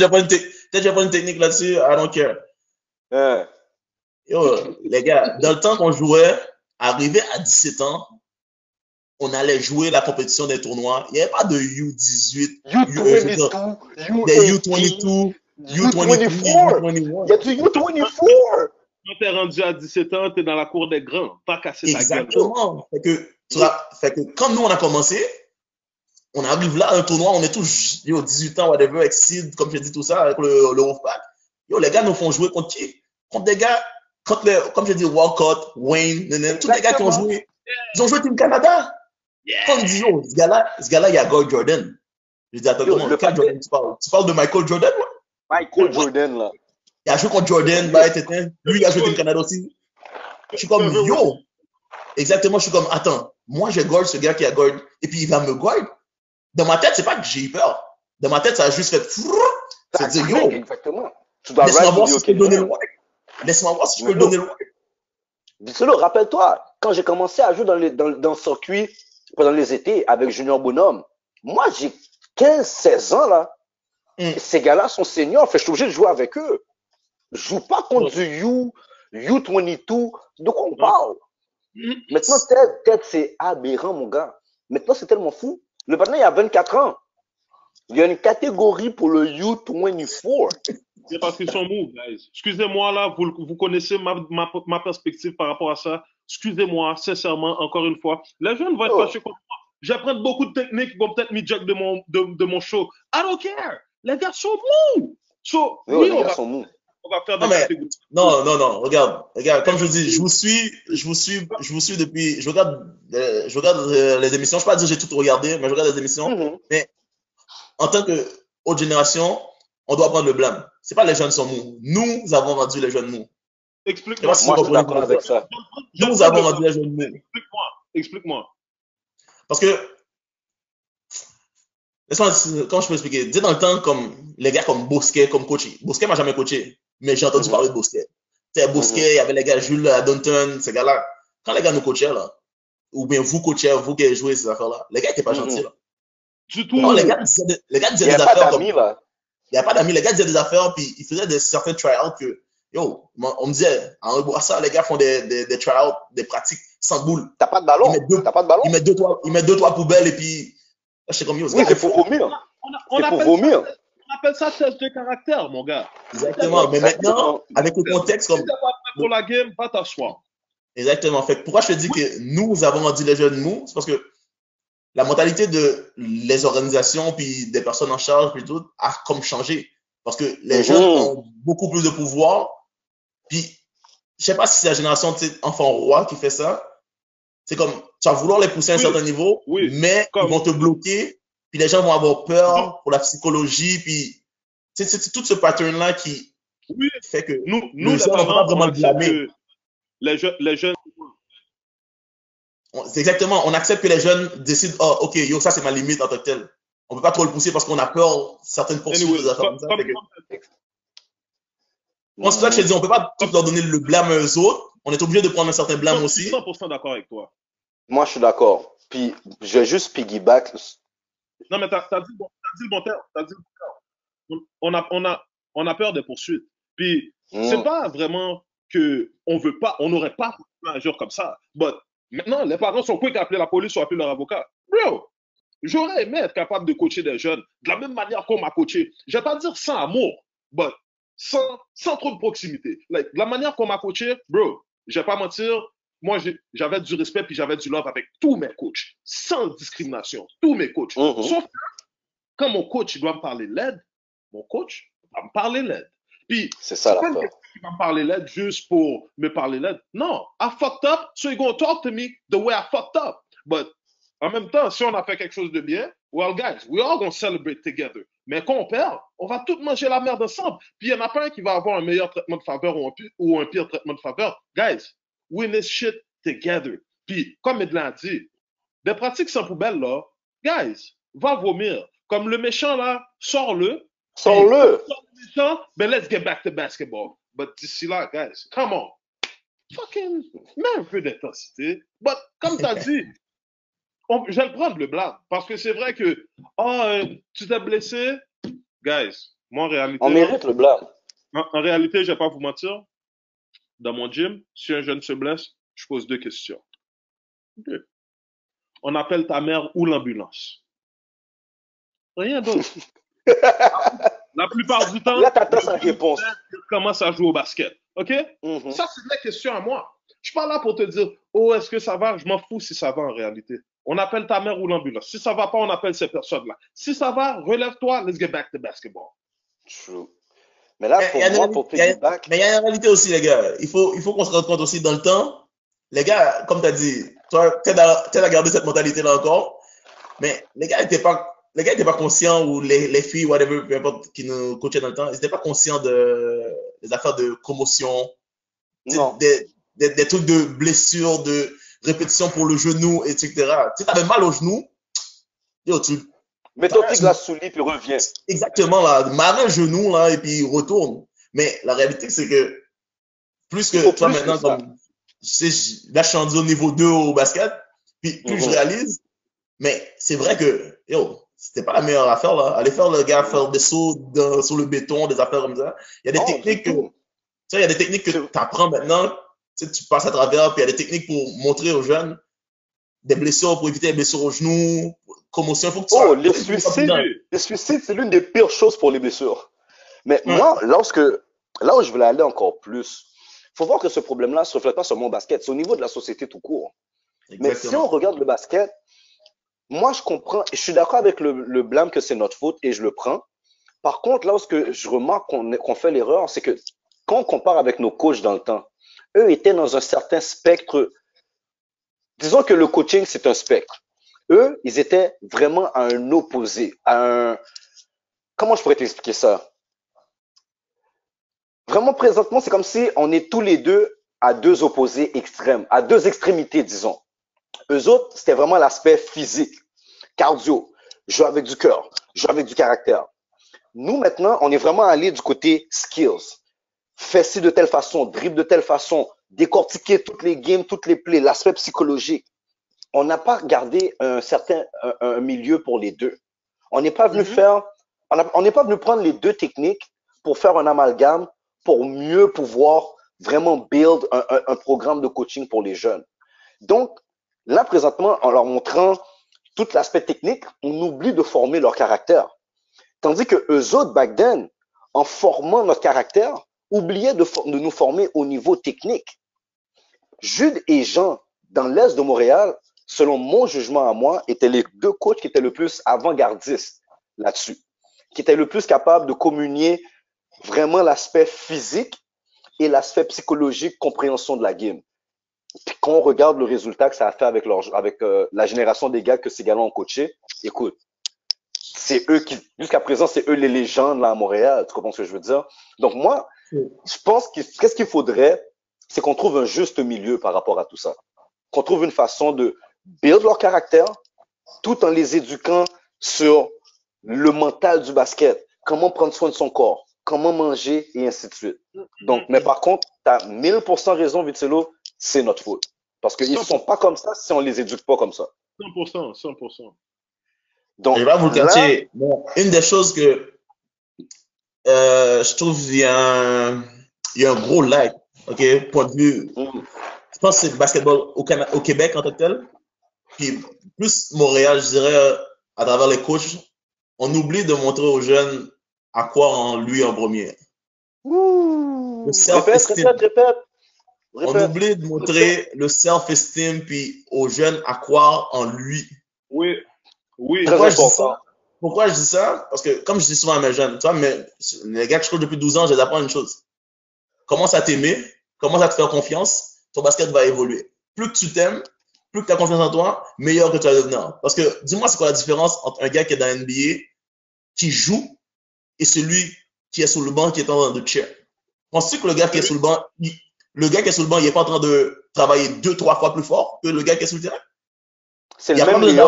que j'ai pas une technique là-dessus, I don't care. Yo, les gars, dans le temps qu'on jouait, arrivé à 17 ans, on allait jouer la compétition des tournois. Il n'y avait pas de U18, U22, des U18, U22, U23, U24. Il U21. y a du U24. Quand t'es rendu à 17 ans, t'es dans la cour des grands. Pas casser ta gueule. Exactement. Fait que, quand nous, on a commencé, on arrive là, un tournoi, on est tous, yo, 18 ans, whatever, avec Sid, comme j'ai dit tout ça, avec le, le Wolfpack. Yo, les gars nous font jouer contre qui? Contre des gars, contre les, comme j'ai dit, Walcott, Wayne, tous les gars qui ont Exactement. joué. Ils ont joué Team Canada. Quand on dit, yo, ce gars-là, ce gars-là, il y a Gold Jordan. Je dis, attends, Yo, comment, Jordan tu parles? Tu parles de Michael Jordan, ouais? Michael Jordan, là. Il a joué contre Jordan, bah, etc. Lui, il a joué au Canada aussi. Je suis comme, yo. Exactement, je suis comme, attends, moi, je guard ce gars qui a guard, et puis il va me guard. Dans ma tête, c'est pas que j'ai eu peur. Dans ma tête, ça a juste fait, c'est dire, yo. Exactement. Laisse-moi voir si je peux le donner le Laisse-moi voir si je peux le donner le Dis-le, rappelle-toi, quand j'ai commencé à jouer dans, les, dans, dans le circuit pendant les étés avec Junior Bonhomme, moi, j'ai 15, 16 ans, là. Mm. Ces gars-là sont seniors, fait, je suis obligé de jouer avec eux. Joue pas contre du U, U22. De quoi on parle? Mm. Maintenant, peut-être c'est aberrant, mon gars. Maintenant, c'est tellement fou. Le partenaire, il a 24 ans. Il y a une catégorie pour le U24. C'est parce qu'ils sont mous, guys. Excusez-moi, là, vous, vous connaissez ma, ma, ma, perspective par rapport à ça. Excusez-moi, sincèrement, encore une fois. Les jeunes vont être oh. fâchés contre moi. J'apprends beaucoup de techniques qui vont peut-être me de mon, de, de, mon show. I don't care. Les gars sont mous. So, oui, les gars va, sont mous. On va faire des non, mais, non, non, non, regarde, regarde, comme je vous dis, je vous suis, je vous suis, je vous suis depuis, je regarde, euh, je regarde euh, les émissions, je ne peux pas dire que j'ai tout regardé, mais je regarde les émissions, mm -hmm. mais en tant que haute génération, on doit prendre le blâme. C'est pas les jeunes sont mous. Nous avons vendu les jeunes mous. Explique-moi. Moi, je suis d'accord avec ça. Nous avons vendu les jeunes mous. Explique-moi. Explique-moi. Parce que, laisse-moi, comment je peux expliquer? Dis dans le temps, comme les gars comme Bosquet, comme coach. Bosquet m'a jamais coaché, mais j'ai entendu mm -hmm. parler de Bosquet. Tu sais, Bosquet, il mm -hmm. y avait les gars Jules Adonton, ces gars-là. Quand les gars nous coachaient, là, ou bien vous coachiez, vous qui avez joué ces affaires-là, les gars n'étaient pas mm -hmm. gentils, là. Du tout. Non, les gars disaient, les gars disaient des affaires comme. Là. Il n'y a pas d'amis. Les gars disaient des affaires, puis ils faisaient des, certains try-outs que, yo, on me disait, en ça, les gars font des, des, des try-outs, des pratiques sans boule. T'as pas de ballon? Ils mettent deux, pas de ballon? Ils mettent deux, trois, ils mettent deux, trois poubelles, et puis, je sais comme, yo, Oui, c'est pour vomir. C'est pour vomir. On appelle ça test de caractère, mon gars. Exactement. Mais maintenant, avec le contexte comme. Si prêt pour la game, pas t'asseoir. Exactement. Fait pourquoi je te dis que nous avons rendu les jeunes mous, c'est parce que la mentalité de les organisations puis des personnes en charge puis tout a comme changé parce que les mmh. jeunes ont beaucoup plus de pouvoir puis je sais pas si c'est la génération enfant roi qui fait ça c'est comme tu vas vouloir les pousser à un oui. certain niveau oui. mais comme... ils vont te bloquer puis les gens vont avoir peur pour la psychologie puis c'est tout ce pattern là qui oui. fait que nous nous les parents, pas vraiment blâmer les jeunes les jeunes exactement, on accepte que les jeunes décident, oh, ok, yo, ça c'est ma limite en tant que tel. On peut pas trop le pousser parce qu'on a peur certaines poursuites anyway, des affaires comme, comme ça. que... Moi, c'est ça que je te dis, on peut pas tout leur donner le blâme aux autres. On est obligé de prendre un certain blâme aussi. Je suis 100% d'accord avec toi. Moi, je suis d'accord. Puis, je vais juste piggyback. Non, mais t'as as dit, bon, dit le bon terme. As dit le bon terme. On, a, on, a, on a peur des poursuites. Puis, mm. c'est pas vraiment que on veut pas, on n'aurait pas un jour comme ça. But Maintenant, les parents sont quick à appeler la police ou appeler leur avocat. Bro, j'aurais aimé être capable de coacher des jeunes de la même manière qu'on m'a coaché. Je vais pas dire sans amour, but sans, sans trop de proximité. Like, de la manière qu'on m'a coaché, bro, je vais pas mentir, moi, j'avais du respect puis j'avais du love avec tous mes coachs, sans discrimination, tous mes coachs. -hmm. Sauf que quand mon coach doit me parler l'aide, mon coach va me parler l'aide. Puis, c'est ça la peur. Il va me parler l'aide juste pour me parler l'aide. Non, I fucked up, so you're going to talk to me the way I fucked up. But en même temps, si on a fait quelque chose de bien, well, guys, we all to celebrate together. Mais quand on perd, on va tous manger la merde ensemble. Puis il n'y en a pas un qui va avoir un meilleur traitement de faveur ou un, ou un pire traitement de faveur. Guys, win this shit together. Puis, comme Edlin a dit, des pratiques sans poubelle, là, guys, va vomir. Comme le méchant, là, sors-le. Sors-le. Sors ben let's get back to basketball. But d'ici là, guys, come on. Fucking, mets un peu d'intensité. But, comme tu as dit, on, je vais le prendre le blâme. Parce que c'est vrai que, oh, euh, tu t'es blessé? Guys, moi, en réalité. On mérite le blâme. En, en réalité, je vais pas vous mentir. Dans mon gym, si un jeune se blesse, je pose deux questions. Deux. On appelle ta mère ou l'ambulance. Rien d'autre. La plupart du temps, là, sa réponse. commence à jouer au basket. OK? Mm -hmm. Ça, c'est la question à moi. Je suis pas là pour te dire, oh, est-ce que ça va? Je m'en fous si ça va en réalité. On appelle ta mère ou l'ambulance. Si ça va pas, on appelle ces personnes-là. Si ça va, relève-toi, let's get back to basketball. True. Mais là, pour moi, pour piggyback. Mais il y a une réalité aussi, les gars. Il faut, il faut qu'on se rende compte aussi dans le temps. Les gars, comme tu as dit, toi, tu as gardé cette mentalité-là encore. Mais les gars n'étaient pas les gars n'étaient pas conscients, ou les, les filles, whatever, peu importe, qui nous coachaient dans le temps, ils n'étaient pas conscients de, des affaires de commotion, Non. des, des, des trucs de blessures, de répétition pour le genou, etc. Tu avais mal au genou, yo, tu, Ton petit glace sous lit puis reviens. exactement, là, un genou, là, et puis retourne. Mais la réalité, c'est que plus que Il toi plus maintenant, que comme, là, je suis rendu au niveau 2 au basket, puis plus je Mhm. réalise, mais c'est vrai que, yo, c'était pas la meilleure affaire, là. Aller faire le gars faire des sauts sur le béton, des affaires comme ça. Il y a des Non, techniques que, tu sais, il y a des techniques que tu apprends maintenant, tu sais, tu passes à travers, puis il y a des techniques pour montrer aux jeunes des blessures, pour éviter les blessures aux genoux, commotion, il faut que tu Oh, sois- les suicides, les suicides, c'est l'une des pires choses pour les blessures. Mais Ouais. moi, lorsque, là où je voulais aller encore plus, faut voir que ce problème-là se reflète pas seulement au basket, c'est au niveau de la société tout court. Mais si on regarde le basket, moi, je comprends, et je suis d'accord avec le, le blâme que c'est notre faute et je le prends. Par contre, là où je remarque qu'on qu'on fait l'erreur, c'est que quand on compare avec nos coachs dans le temps, eux étaient dans un certain spectre. Disons que le coaching, c'est un spectre. Eux, ils étaient vraiment à un opposé, à un. Comment je pourrais t'expliquer ça? Vraiment, présentement, c'est comme si on est tous les deux à deux opposés extrêmes, à deux extrémités, disons. Eux autres, c'était vraiment l'aspect physique, cardio, jouer avec du cœur, jouer avec du caractère. Nous, maintenant, on est vraiment allé du côté skills. Fais ci de telle façon, dribble de telle façon, décortiquer toutes les games, toutes les plays, l'aspect psychologique. On n'a pas gardé un certain un, un milieu pour les deux. On n'est pas venu Mhm. faire, on n'est pas venu prendre les deux techniques pour faire un amalgame, pour mieux pouvoir vraiment build un, un- un programme de coaching pour les jeunes. Donc, là, présentement, en leur montrant tout l'aspect technique, on oublie de former leur caractère. Tandis que eux autres, back then, en formant notre caractère, oubliaient de nous former au niveau technique. Jude et Jean, dans l'Est de Montréal, selon mon jugement à moi, étaient les deux coachs qui étaient le plus avant-gardistes là-dessus, qui étaient le plus capables de communier vraiment l'aspect physique et l'aspect psychologique, compréhension de la game. Puis quand on regarde le résultat que ça a fait avec, leur, avec euh, la génération des gars que ces gars-là ont coaché, écoute, c'est eux qui, jusqu'à présent, c'est eux les légendes là à Montréal. Tu comprends ce que je veux dire? Donc moi, je pense que qu'est-ce qu'il faudrait, c'est qu'on trouve un juste milieu par rapport à tout ça. Qu'on trouve une façon de build leur caractère tout en les éduquant sur le mental du basket. Comment prendre soin de son corps, comment manger et ainsi de suite. Donc, mais par contre, tu as 1000% raison, Vitello, c'est notre faute. Parce qu'ils ne sont pas comme ça si on les éduque pas comme ça. 100%, 100%. Donc, Je vais vous cacher. Bon, une des choses que euh, je trouve il y, a un, il y a un gros lag, ok, point de vue. mm, Je pense que c'est le basketball au, Québec en tant que tel. Puis plus Montréal, je dirais, euh, à travers les coachs, on oublie de montrer aux jeunes à quoi en lui en premier. ouh, Le répète, self-esteem. répète, répète. On oublie de montrer le self-esteem puis aux jeunes à croire en lui. Oui, oui. Très Pourquoi je dis important. ça? Pourquoi je dis ça? Parce que, comme je dis souvent à mes jeunes, tu vois, mais les gars que je coach depuis 12 ans, je les apprends une chose. Commence à t'aimer, commence à te faire confiance, ton basket va évoluer. Plus que tu t'aimes, plus que tu as confiance en toi, meilleur que tu vas devenir. Parce que, dis-moi, c'est quoi la différence entre un gars qui est dans la NBA, qui joue, et celui qui est sur le banc, qui est en train de cheer? Penses-tu que le gars qui est sur le banc, il- le gars qui est sur le banc, il est pas en train de travailler deux, trois fois plus fort que le gars qui est sur le terrain? C'est Il y le même y a pas- il y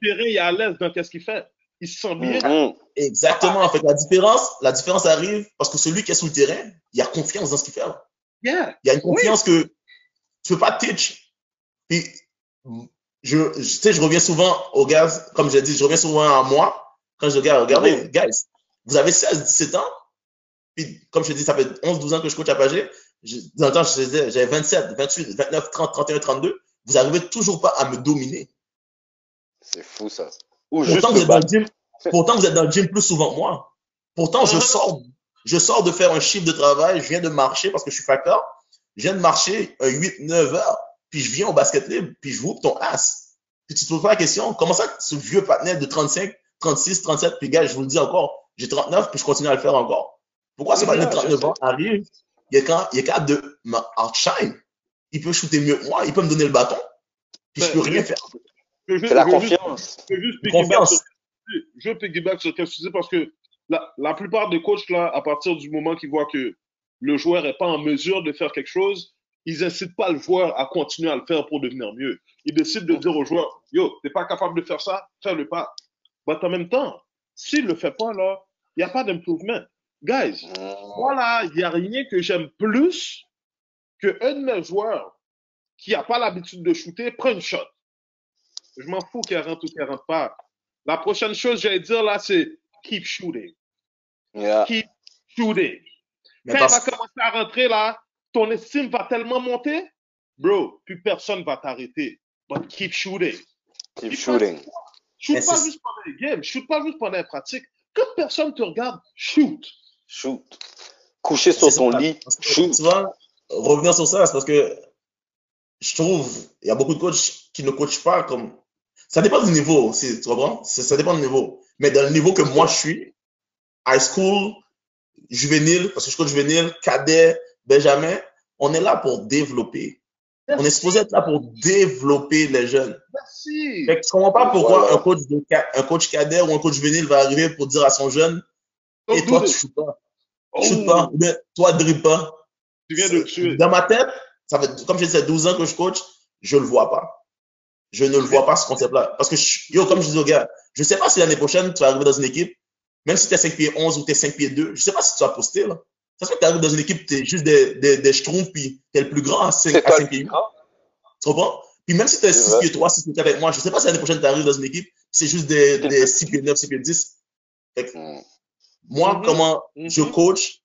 terrain, il est à l'aise dans qu'est-ce qu'il fait. Il se sent bien. Mhm. Exactement. En fait, la différence, la différence arrive parce que celui qui est sur le terrain, il a confiance dans ce qu'il fait. là. Yeah. Il y a une confiance que tu peux pas teach. Puis, je, je- tu sais, je reviens souvent aux gars, comme j'ai dit, je reviens souvent à moi, quand je gars, regardez, Mhm. guys, vous avez 16, 17 ans, puis comme je te dis, ça fait 11, 12 ans que je coach à Pagé, je- dans le temps, je disais, j'avais 27, 28, 29, 30, 31, 32, vous arrivez toujours pas à me dominer. C'est fou, ça. Ou Pourtant, vous êtes dans le gym, pourtant, vous êtes dans le gym plus souvent que moi. Pourtant, je sors, je sors de faire un chiffre de travail, je viens de marcher parce que je suis facteur. Je viens de marcher un 8, 9 heures, puis je viens au basket libre, puis je vous ton ass. Puis tu te poses pas la question, comment ça, ce vieux patinet de 35, 36, 37, puis gars, je vous le dis encore, j'ai 39, puis je continue à le faire encore. Pourquoi ce patinet de je 39 sais. ans arrive, il est, quand, il est capable de m'outshine. Il peut shooter mieux que moi, il peut me donner le bâton, puis je Ben, peux rien faire. C'est la confiance. Je veux juste Confiance. piggyback sur, je veux piggyback sur ce que tu dis parce que la, la plupart des coachs, là, à partir du moment qu'ils voient que le joueur n'est pas en mesure de faire quelque chose, ils n'incitent pas le joueur à continuer à le faire pour devenir mieux. Ils décident de dire au joueur, yo, t'es pas capable de faire ça, fais-le pas. Mais en même temps, s'il le fait pas, là, il n'y a pas d'improvement. Guys, voilà, il n'y a rien que j'aime plus que un de mes joueurs qui n'a pas l'habitude de shooter prend une shot. Je m'en fous qu'il rentre ou qu'il rentre pas. La prochaine chose que j'allais dire là, c'est keep shooting. Yeah. Keep shooting. Mais Quand parce- il va commencer à rentrer là, ton estime va tellement monter, bro, plus personne va t'arrêter. But keep shooting. Keep Keep shooting. Shoot pas juste pendant les games, shoot pas juste pendant les pratiques. Quand personne te regarde, shoot. Shoot. Coucher sur ton ça. lit. Parce Shoot. Tu vois, revenir sur ça, c'est parce que je trouve, il y a beaucoup de coachs qui ne coachent pas comme. Ça dépend du niveau aussi, tu comprends? Ça, ça dépend du niveau. Mais dans le niveau que moi je suis, high school, juvénile, parce que je coach juvénile, cadet, benjamin, on est là pour développer. On est supposé être là pour développer les jeunes. Merci. Fait que comprends pas pourquoi Voilà. un coach, de un coach cadet ou un coach juvénile va arriver pour dire à son jeune, et toi, tu this. shootes pas. Oh, Shoot pas. Toi, dribble pas. Tu viens de tuer. Dans ma tête, ça fait, comme je disais, 12 ans que je coach, je le vois pas. Je ne le vois pas, ce concept-là. Parce que, je- yo, comme je dis aux gars, je sais pas si l'année prochaine, tu vas arriver dans une équipe, même si tu es 5 pieds 11 ou tu es 5 pieds 2, je sais pas si tu vas poster, là. Ça se fait que tu arrives dans une équipe, tu es juste des, des, des schtroumpfs, puis tu es le plus grand à 5, C'est à toi 5 le pieds plus 8. grand. Tu comprends? Puis même si tu es C'est 6 vrai. pieds 3, 6 pieds 4 avec moi, je sais pas si l'année prochaine, tu arrives dans une équipe, c'est juste des, des 6 pieds 9, 6 pieds 10. Fait que, Mm. moi, Mhm. comment je Mhm. coach,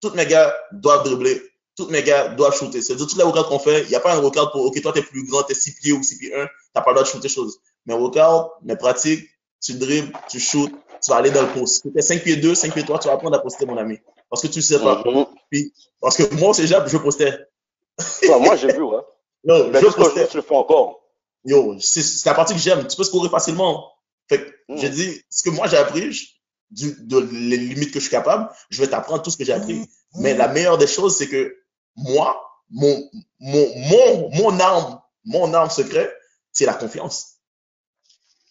tous mes gars doivent dribbler, tous mes gars doivent shooter. C'est-à-dire, tous les workouts qu'on fait, il n'y a pas un workout pour, OK, toi, t'es plus grand, t'es 6 pieds ou 6 pieds 1, t'as pas le droit de shooter choses. Mes workouts, mes pratiques, tu dribbles, tu shootes, tu vas aller dans le post. Si t'es 5 pieds 2, 5 pieds 3, tu vas apprendre à poster, mon ami. Parce que tu sais pas. Mhm. Parce que moi, au cégep, je postais. Ouais, moi, j'ai vu, ouais. Non, Mais je postais. tu le fais encore. Yo, c'est c'est la partie que j'aime. Tu peux scorer facilement. Fait que, Mm. j'ai dit, ce que moi j'ai appris, je- du, de les limites que je suis capable, je vais t'apprendre tout ce que j'ai appris. Mais la meilleure des choses, c'est que moi, mon, mon, mon, mon arme, mon arme secret, c'est la confiance.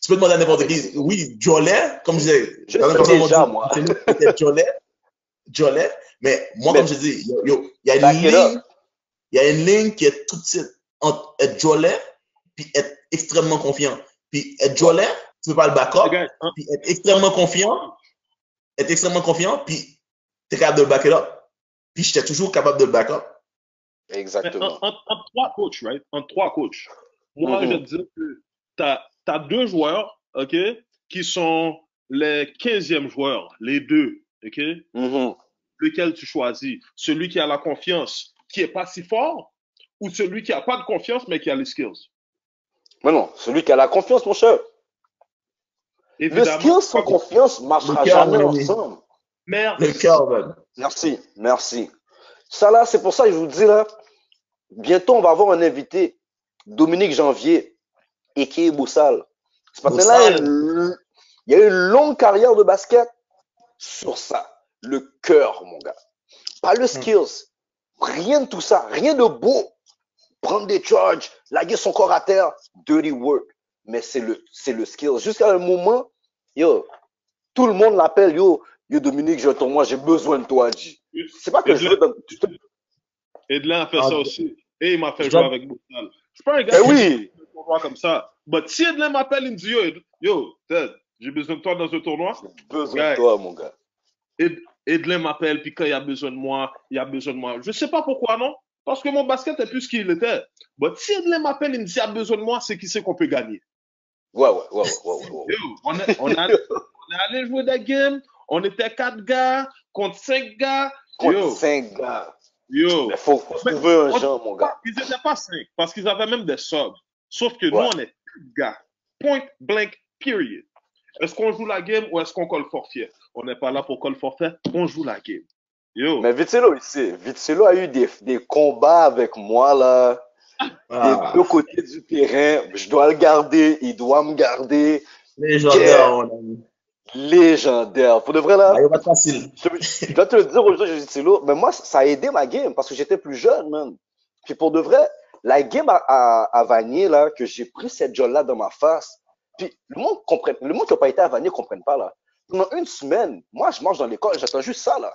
Tu peux demander à n'importe qui. Oui, Jolet, comme je disais, Je déjà, dit, moi. c'était Jolet, Jolet, mais moi, Mais- comme je dis, il y a une ligne, il y a une ligne qui est toute petite entre être Jolet puis être extrêmement confiant. Puis être Jolet, tu peux pas le back up, Les gars, hein, puis être extrêmement confiant, être extrêmement confiant, puis t'es capable de le back it up. Puis j'étais toujours capable de le back en, Exactement. en- en trois coachs, right? En trois coachs. Moi, Mhm. je vais te dire que t'as as deux joueurs, OK, qui sont les 15e joueurs, les deux, OK? Mhm. Lequel tu choisis? Celui qui a la confiance, qui est pas si fort, ou celui qui a pas de confiance, mais qui a les skills? Mais non, celui qui a la confiance, mon cher. Le Évidemment. skill sans confiance ne marchera Le cœur, jamais ensemble. Le man. Merci, merci. Ça là, c'est pour ça que je vous dis là, bientôt on va avoir un invité, Dominique Janvier, Eke Boussal. Ce matin-là, il, y a une- il y a une longue carrière de basket sur ça. Le cœur, mon gars. Pas le skills. Rien de tout ça. Rien de beau. Prendre des charges, laguer son corps à terre, dirty work. Mais c'est le, c'est le skills. Jusqu'à un moment, yo, tout le monde l'appelle, yo, yo Dominique, je moi, j'ai besoin de toi, G. C'est pas que Et je veux dans- Edlin a fait Ah, ça aussi. Et il m'a fait je jouer dois- avec Boussal. Je suis pas un gars Ben qui oui, un tournoi comme ça. Mais si Edlin m'appelle, il me dit Yo, Ed- yo Ted, j'ai besoin de toi dans ce tournoi. besoin Ouais. de toi, mon gars. Ed- Edlin m'appelle, puis quand il a besoin de moi, il a besoin de moi. Je sais pas pourquoi, non? Parce que mon basket est plus ce qu'il était. Mais si Edlin m'appelle, il me dit il a besoin de moi, c'est qu'il sait qu'on peut gagner. Ouais, ouais, ouais, ouais, ouais, ouais, ouais. Yo, on, est, on, est allé, on est allé jouer des games, on était quatre gars contre cinq gars. Contre Yo, cinq gars. Yo. Mais faut, faut Mais- trouver un genre, mon gars. Ils n'étaient pas cinq, parce qu'ils avaient même des subs. Sauf que nous, on est quatre gars. Point blank, period. Est-ce qu'on joue la game ou est-ce qu'on colle forfait? On n'est pas là pour colle forfait, on joue la game. Yo. Mais Vitselo ici, Vitselo a eu des, des combats avec moi, là, Ah, des deux côtés du terrain. Je dois le garder, il doit me garder. légendaire, mon ami. Légendaire. Pour de vrai, là, être facile. je, je dois te le dire aujourd'hui, Vitselo, mais moi, ça a aidé ma game parce que j'étais plus jeune, man. Puis pour de vrai, la game à, à, à Vanier, là, que j'ai pris cette jolle-là dans ma face, puis le monde comprenne, le monde qui n'a pas été à Vanier ne comprenne pas, là. Pendant une semaine, moi, je marche dans l'école, j'attends juste ça, là.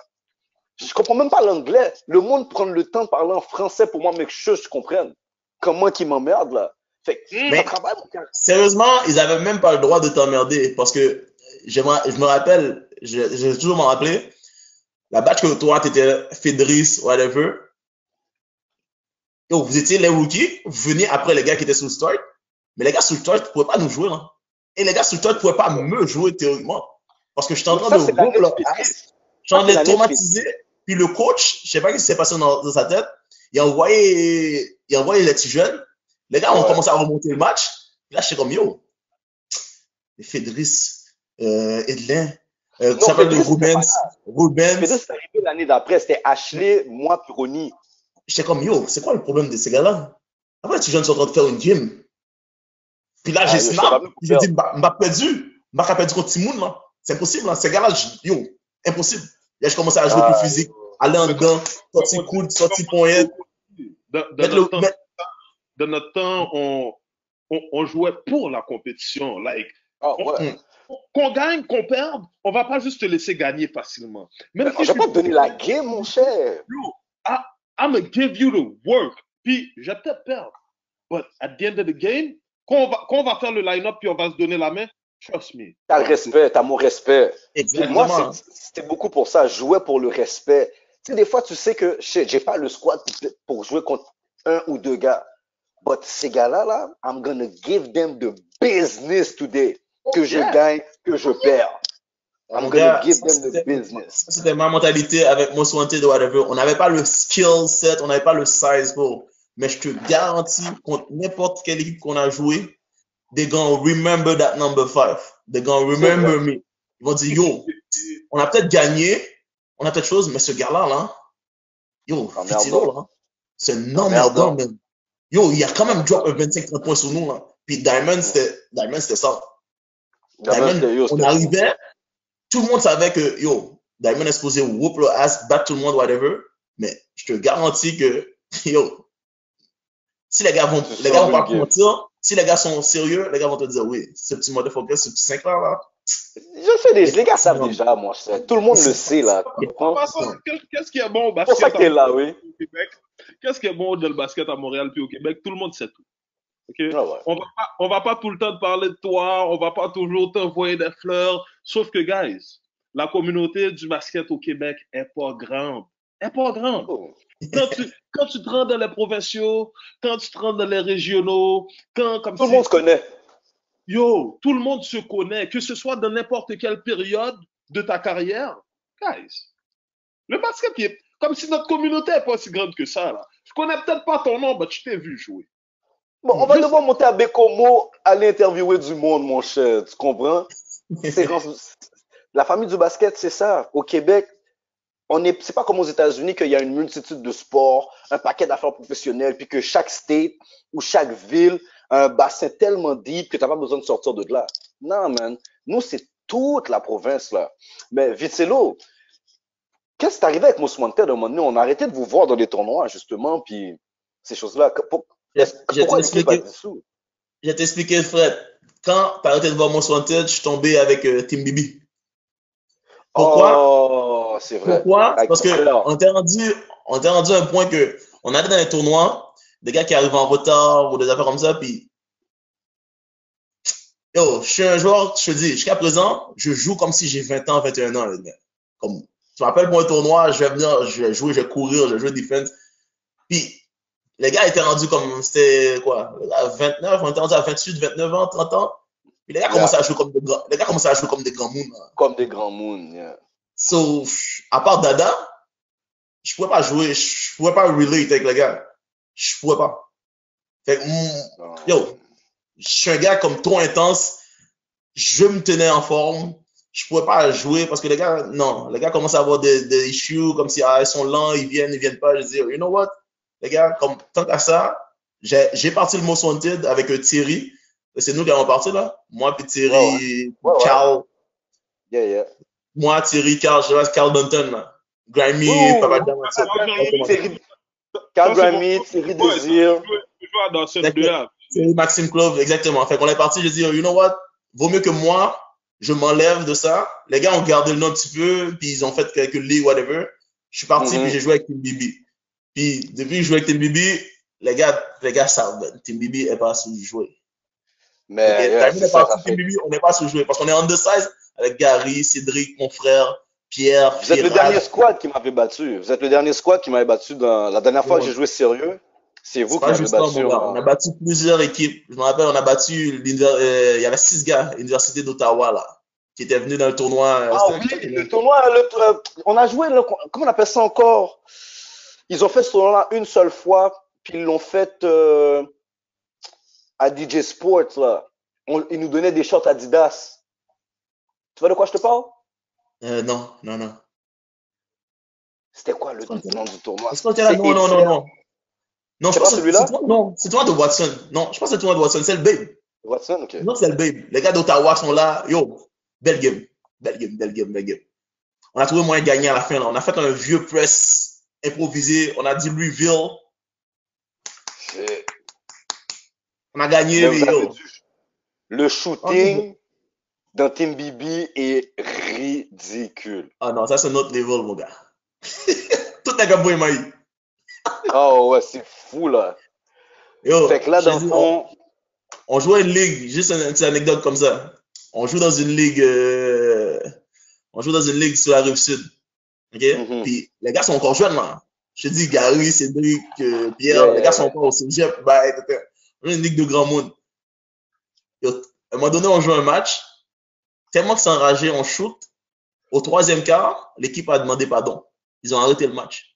Je comprends même pas l'anglais. Le monde prend le temps de parler en français pour moi, mais que je, je comprenne. Comment qu'ils m'emmerdent, là. Fait que, Mais- travaille, mon. Sérieusement, ils avaient même pas le droit de t'emmerder parce que je me, je me rappelle, je, je vais toujours m'en rappeler, la batch que toi, t'étais Fédris, whatever. Yo, vous étiez les rookies, vous veniez après les gars qui étaient sous le start, mais les gars sous le start ne pouvaient pas nous jouer, là. Et les gars sous le start ne pouvaient pas me jouer théoriquement. Parce que j'étais en train Ça, de whoop leur en train c'est de la les traumatiser. Puis le coach, je sais pas ce qui s'est passé dans, dans sa tête, il a envoyé, il a envoyé les petits jeunes. Les gars ont Ouais. commencé à remonter le match. Là, j'étais comme, yo, Fédris, euh, Edlin, euh, Non, ça s'appelle Rubens, Rubens. C'est arrivé l'année d'après. C'était Ashley, moi, puis Ronnie. J'étais comme, yo, c'est quoi le problème de ces gars-là? Après, les petits jeunes sont en train de faire une gym. Puis là, Ah, j'ai snap. J'ai dit, m'a perdu. M'a perdu contre Timoun, là. C'est impossible, là. Ces gars-là, yo, impossible. Là, je commençais à jouer Ah, plus physique, aller en dedans, sortir coude, sortir poignette. Dans, dans notre le, temps, mettre- dans notre temps, on, on, on jouait pour la compétition. Like, Ah, ouais. Qu'on gagne, qu'on perde, on va pas juste te laisser gagner facilement. Même Mais si je vais pas te donner la game, mon cher. I'm gonna give you the work. Puis, je vais peut-être perdre. But at the end of the game, quand on va, quand on va faire le line-up puis on va se donner la main, trust me. T'as le respect, t'as mon respect. Exactement. Moi, c'est- c'était beaucoup pour ça. Jouais pour le respect. Tu sais, des fois, tu sais que j'ai pas le squad pour- pour jouer contre un ou deux gars. But ces gars-là, là, I'm gonna give them the business today. Que je Yeah. gagne, que je perds. I'm Mon gonna gars, give ça, them the c'était- business. Ça, c'était ma mentalité avec Most Wanted ou whatever. On n'avait pas le skill set, on n'avait pas le size pour. Mais je te garantis, contre n'importe quelle équipe qu'on a joué, they gonna remember that number five. They gonna remember me. Ils vont dire, yo, on a peut-être gagné, on a peut-être chose, mais ce gars-là, là, yo. Fitilo, là, c'est Emmerdant. man. Yo, il a quand même drop un 25-30 points sur nous, là. Puis Diamond, c'était ça. Diamond, Diamond, yo, on arrivait, tout le monde savait que, yo, Diamond est supposé whoop le ass, battre tout le monde, whatever. Mais je te garantis que, yo, si les gars vont, les gars vont pas mentir, si les gars sont sérieux, les gars vont te dire, oui, ce petit motherfucker, ce petit 5 là, là. Je sais, des, les gars savent déjà, moi. je sais. Tout le monde le sait, là. Qu'est-ce qui est bon au C'est pour ça basket que t'es à là, oui. au Québec? Qu'est-ce qui est bon dans le basket à Montréal puis au Québec? Tout le monde sait tout. Ah ouais. On va pas, on va pas tout le temps te parler de toi, on va pas toujours t'envoyer des fleurs. Sauf que, guys, la communauté du basket au Québec est pas grande. Est pas grande. Oh. Quand tu, quand tu te rends dans les provinciaux, quand tu te rends dans les régionaux, quand, comme Tout le monde se connaît. Yo, tout le monde se connaît, que ce soit dans n'importe quelle période de ta carrière. Guys, le basket, comme si notre communauté n'est pas si grande que ça. Là. Je connais peut-être pas ton nom, mais je t'ai vu jouer. Bon, on va Juste- devoir monter à Bécomo, aller interviewer du monde, mon cher. Tu comprends? La famille du basket, c'est ça. Au Québec, on est, c'est pas comme aux États-Unis qu'il y a une multitude de sports, un paquet d'affaires professionnelles, puis que chaque state ou chaque ville a un bassin tellement deep que t'as pas besoin de sortir de là. Non, man. Nous, c'est toute la province, là. Mais Vitello, qu'est-ce qui est arrivé avec Most Wanted à un moment donné? On a arrêté de vous voir dans les tournois, justement, puis ces choses-là. Je vais t'expliquer, Fred. Quand arrêté de voir Most Wanted, je suis tombé avec euh, Team Bibi. Pourquoi? Oh, c'est vrai. Pourquoi? Parce que frère. on était rendu, on rendu à un point que on allait dans les tournois, des gars qui arrivent en retard ou des affaires comme ça, puis yo, je suis un joueur, je te dis, jusqu'à présent, je joue comme si j'ai 20 ans, 21 ans, les gars. Comme, tu m'appelles pour un tournoi, je vais venir, je vais jouer, je vais courir, je vais jouer defense. Puis, les gars étaient rendus comme, c'était quoi, à 29, on était rendu à 28, 29 ans, 30 ans. Puis les gars Yeah. commençaient à jouer comme des grands, les gars commençaient à jouer comme des grands moons. là. Comme des grands moons. yeah. So, à part Dada, je pouvais pas jouer, je pouvais pas relate avec les gars. Je pouvais pas. Fait que, mm, Non. yo, je suis un gars comme trop intense. Je me tenais en forme. Je pouvais pas jouer parce que les gars, non, les gars commencent à avoir des, des issues comme si, ah, ils sont lents, ils viennent, ils viennent pas. Je dis, you know what? Les gars, comme, tant qu'à ça, j'ai, parti le Most Wanted avec euh, Thierry. C'est nous qui avons parti, là. Moi, puis Thierry, Ouais, Ouais, ouais. Carl. Yeah, yeah. Moi, Thierry, Carl, je reste Carl Dunton, là. Grimy, Oh, Papa oh, Thierry- Carl Grammy, Thierry Désir. C'est Maxime Clove, exactement. Fait qu'on est parti, je dis, you know what, vaut mieux que moi, je m'enlève de ça. Les gars ont gardé le nom un petit peu, puis ils ont fait quelques ligues, whatever. Je suis parti, Mhm. puis j'ai joué avec Team Bibi. Puis depuis que je joue avec Team Bibi, les gars, les gars savent, ben, Team Bibi est pas sous-joué. Mais yeah, fait. On n'est pas sous-joué parce qu'on est undersize avec Gary, Cédric, mon frère, Pierre, Vous êtes le dernier squad qui m'avait battu. Vous êtes le dernier squad qui m'avait battu dans la dernière fois que j'ai joué sérieux. C'est vous qui m'avez battu. gars. en- On a battu plusieurs équipes. Je me rappelle, on a battu, euh, il y avait six gars, l'université d'Ottawa, là, qui étaient venus dans le tournoi. euh, Ah oui, le tournoi, le- euh, on a joué, le- comment on appelle ça encore? Ils ont fait ce tournoi une seule fois, puis ils l'ont fait euh, à DJ Sports, là. On- ils nous donnaient des shorts Adidas. Tu vois de quoi je te parle? Euh, non, non, non. C'était quoi le nom du tournoi? Là? Non, non, non, non. Non, je C'est pense celui-là? non, c'est toi de Watson. Non, je pense que c'est toi de Watson, c'est le Babe. Watson, ok. Non, c'est le Babe. Les gars d'Ottawa sont là. Yo, belle game. Belle game, belle game, belle game. On a trouvé moyen de gagner à la fin, là. On a fait un vieux press improvisé. On a dit Louisville. On a gagné, yo. Le shooting dans Team BB est ridicule. Ah non, ça c'est notre level, mon gars. Tout gars, boy, maï. Oh ouais, c'est fou là. Yo, Fait que là, dans on, on joue à une ligue, juste une, une petite anecdote comme ça. On joue dans une ligue, euh, on joue dans une ligue sur la rive sud. OK? Mhm. Puis les gars sont encore jeunes, là. Je te dis, Gary, Cédric, euh, Pierre, Yeah, les yeah, gars sont yeah. encore au cégep. Bah, etc. On est une ligue de grand monde. À un moment donné, on joue un match. Tellement que c'est enragé, on shoot. Au troisième quart, l'équipe a demandé pardon. Ils ont arrêté le match.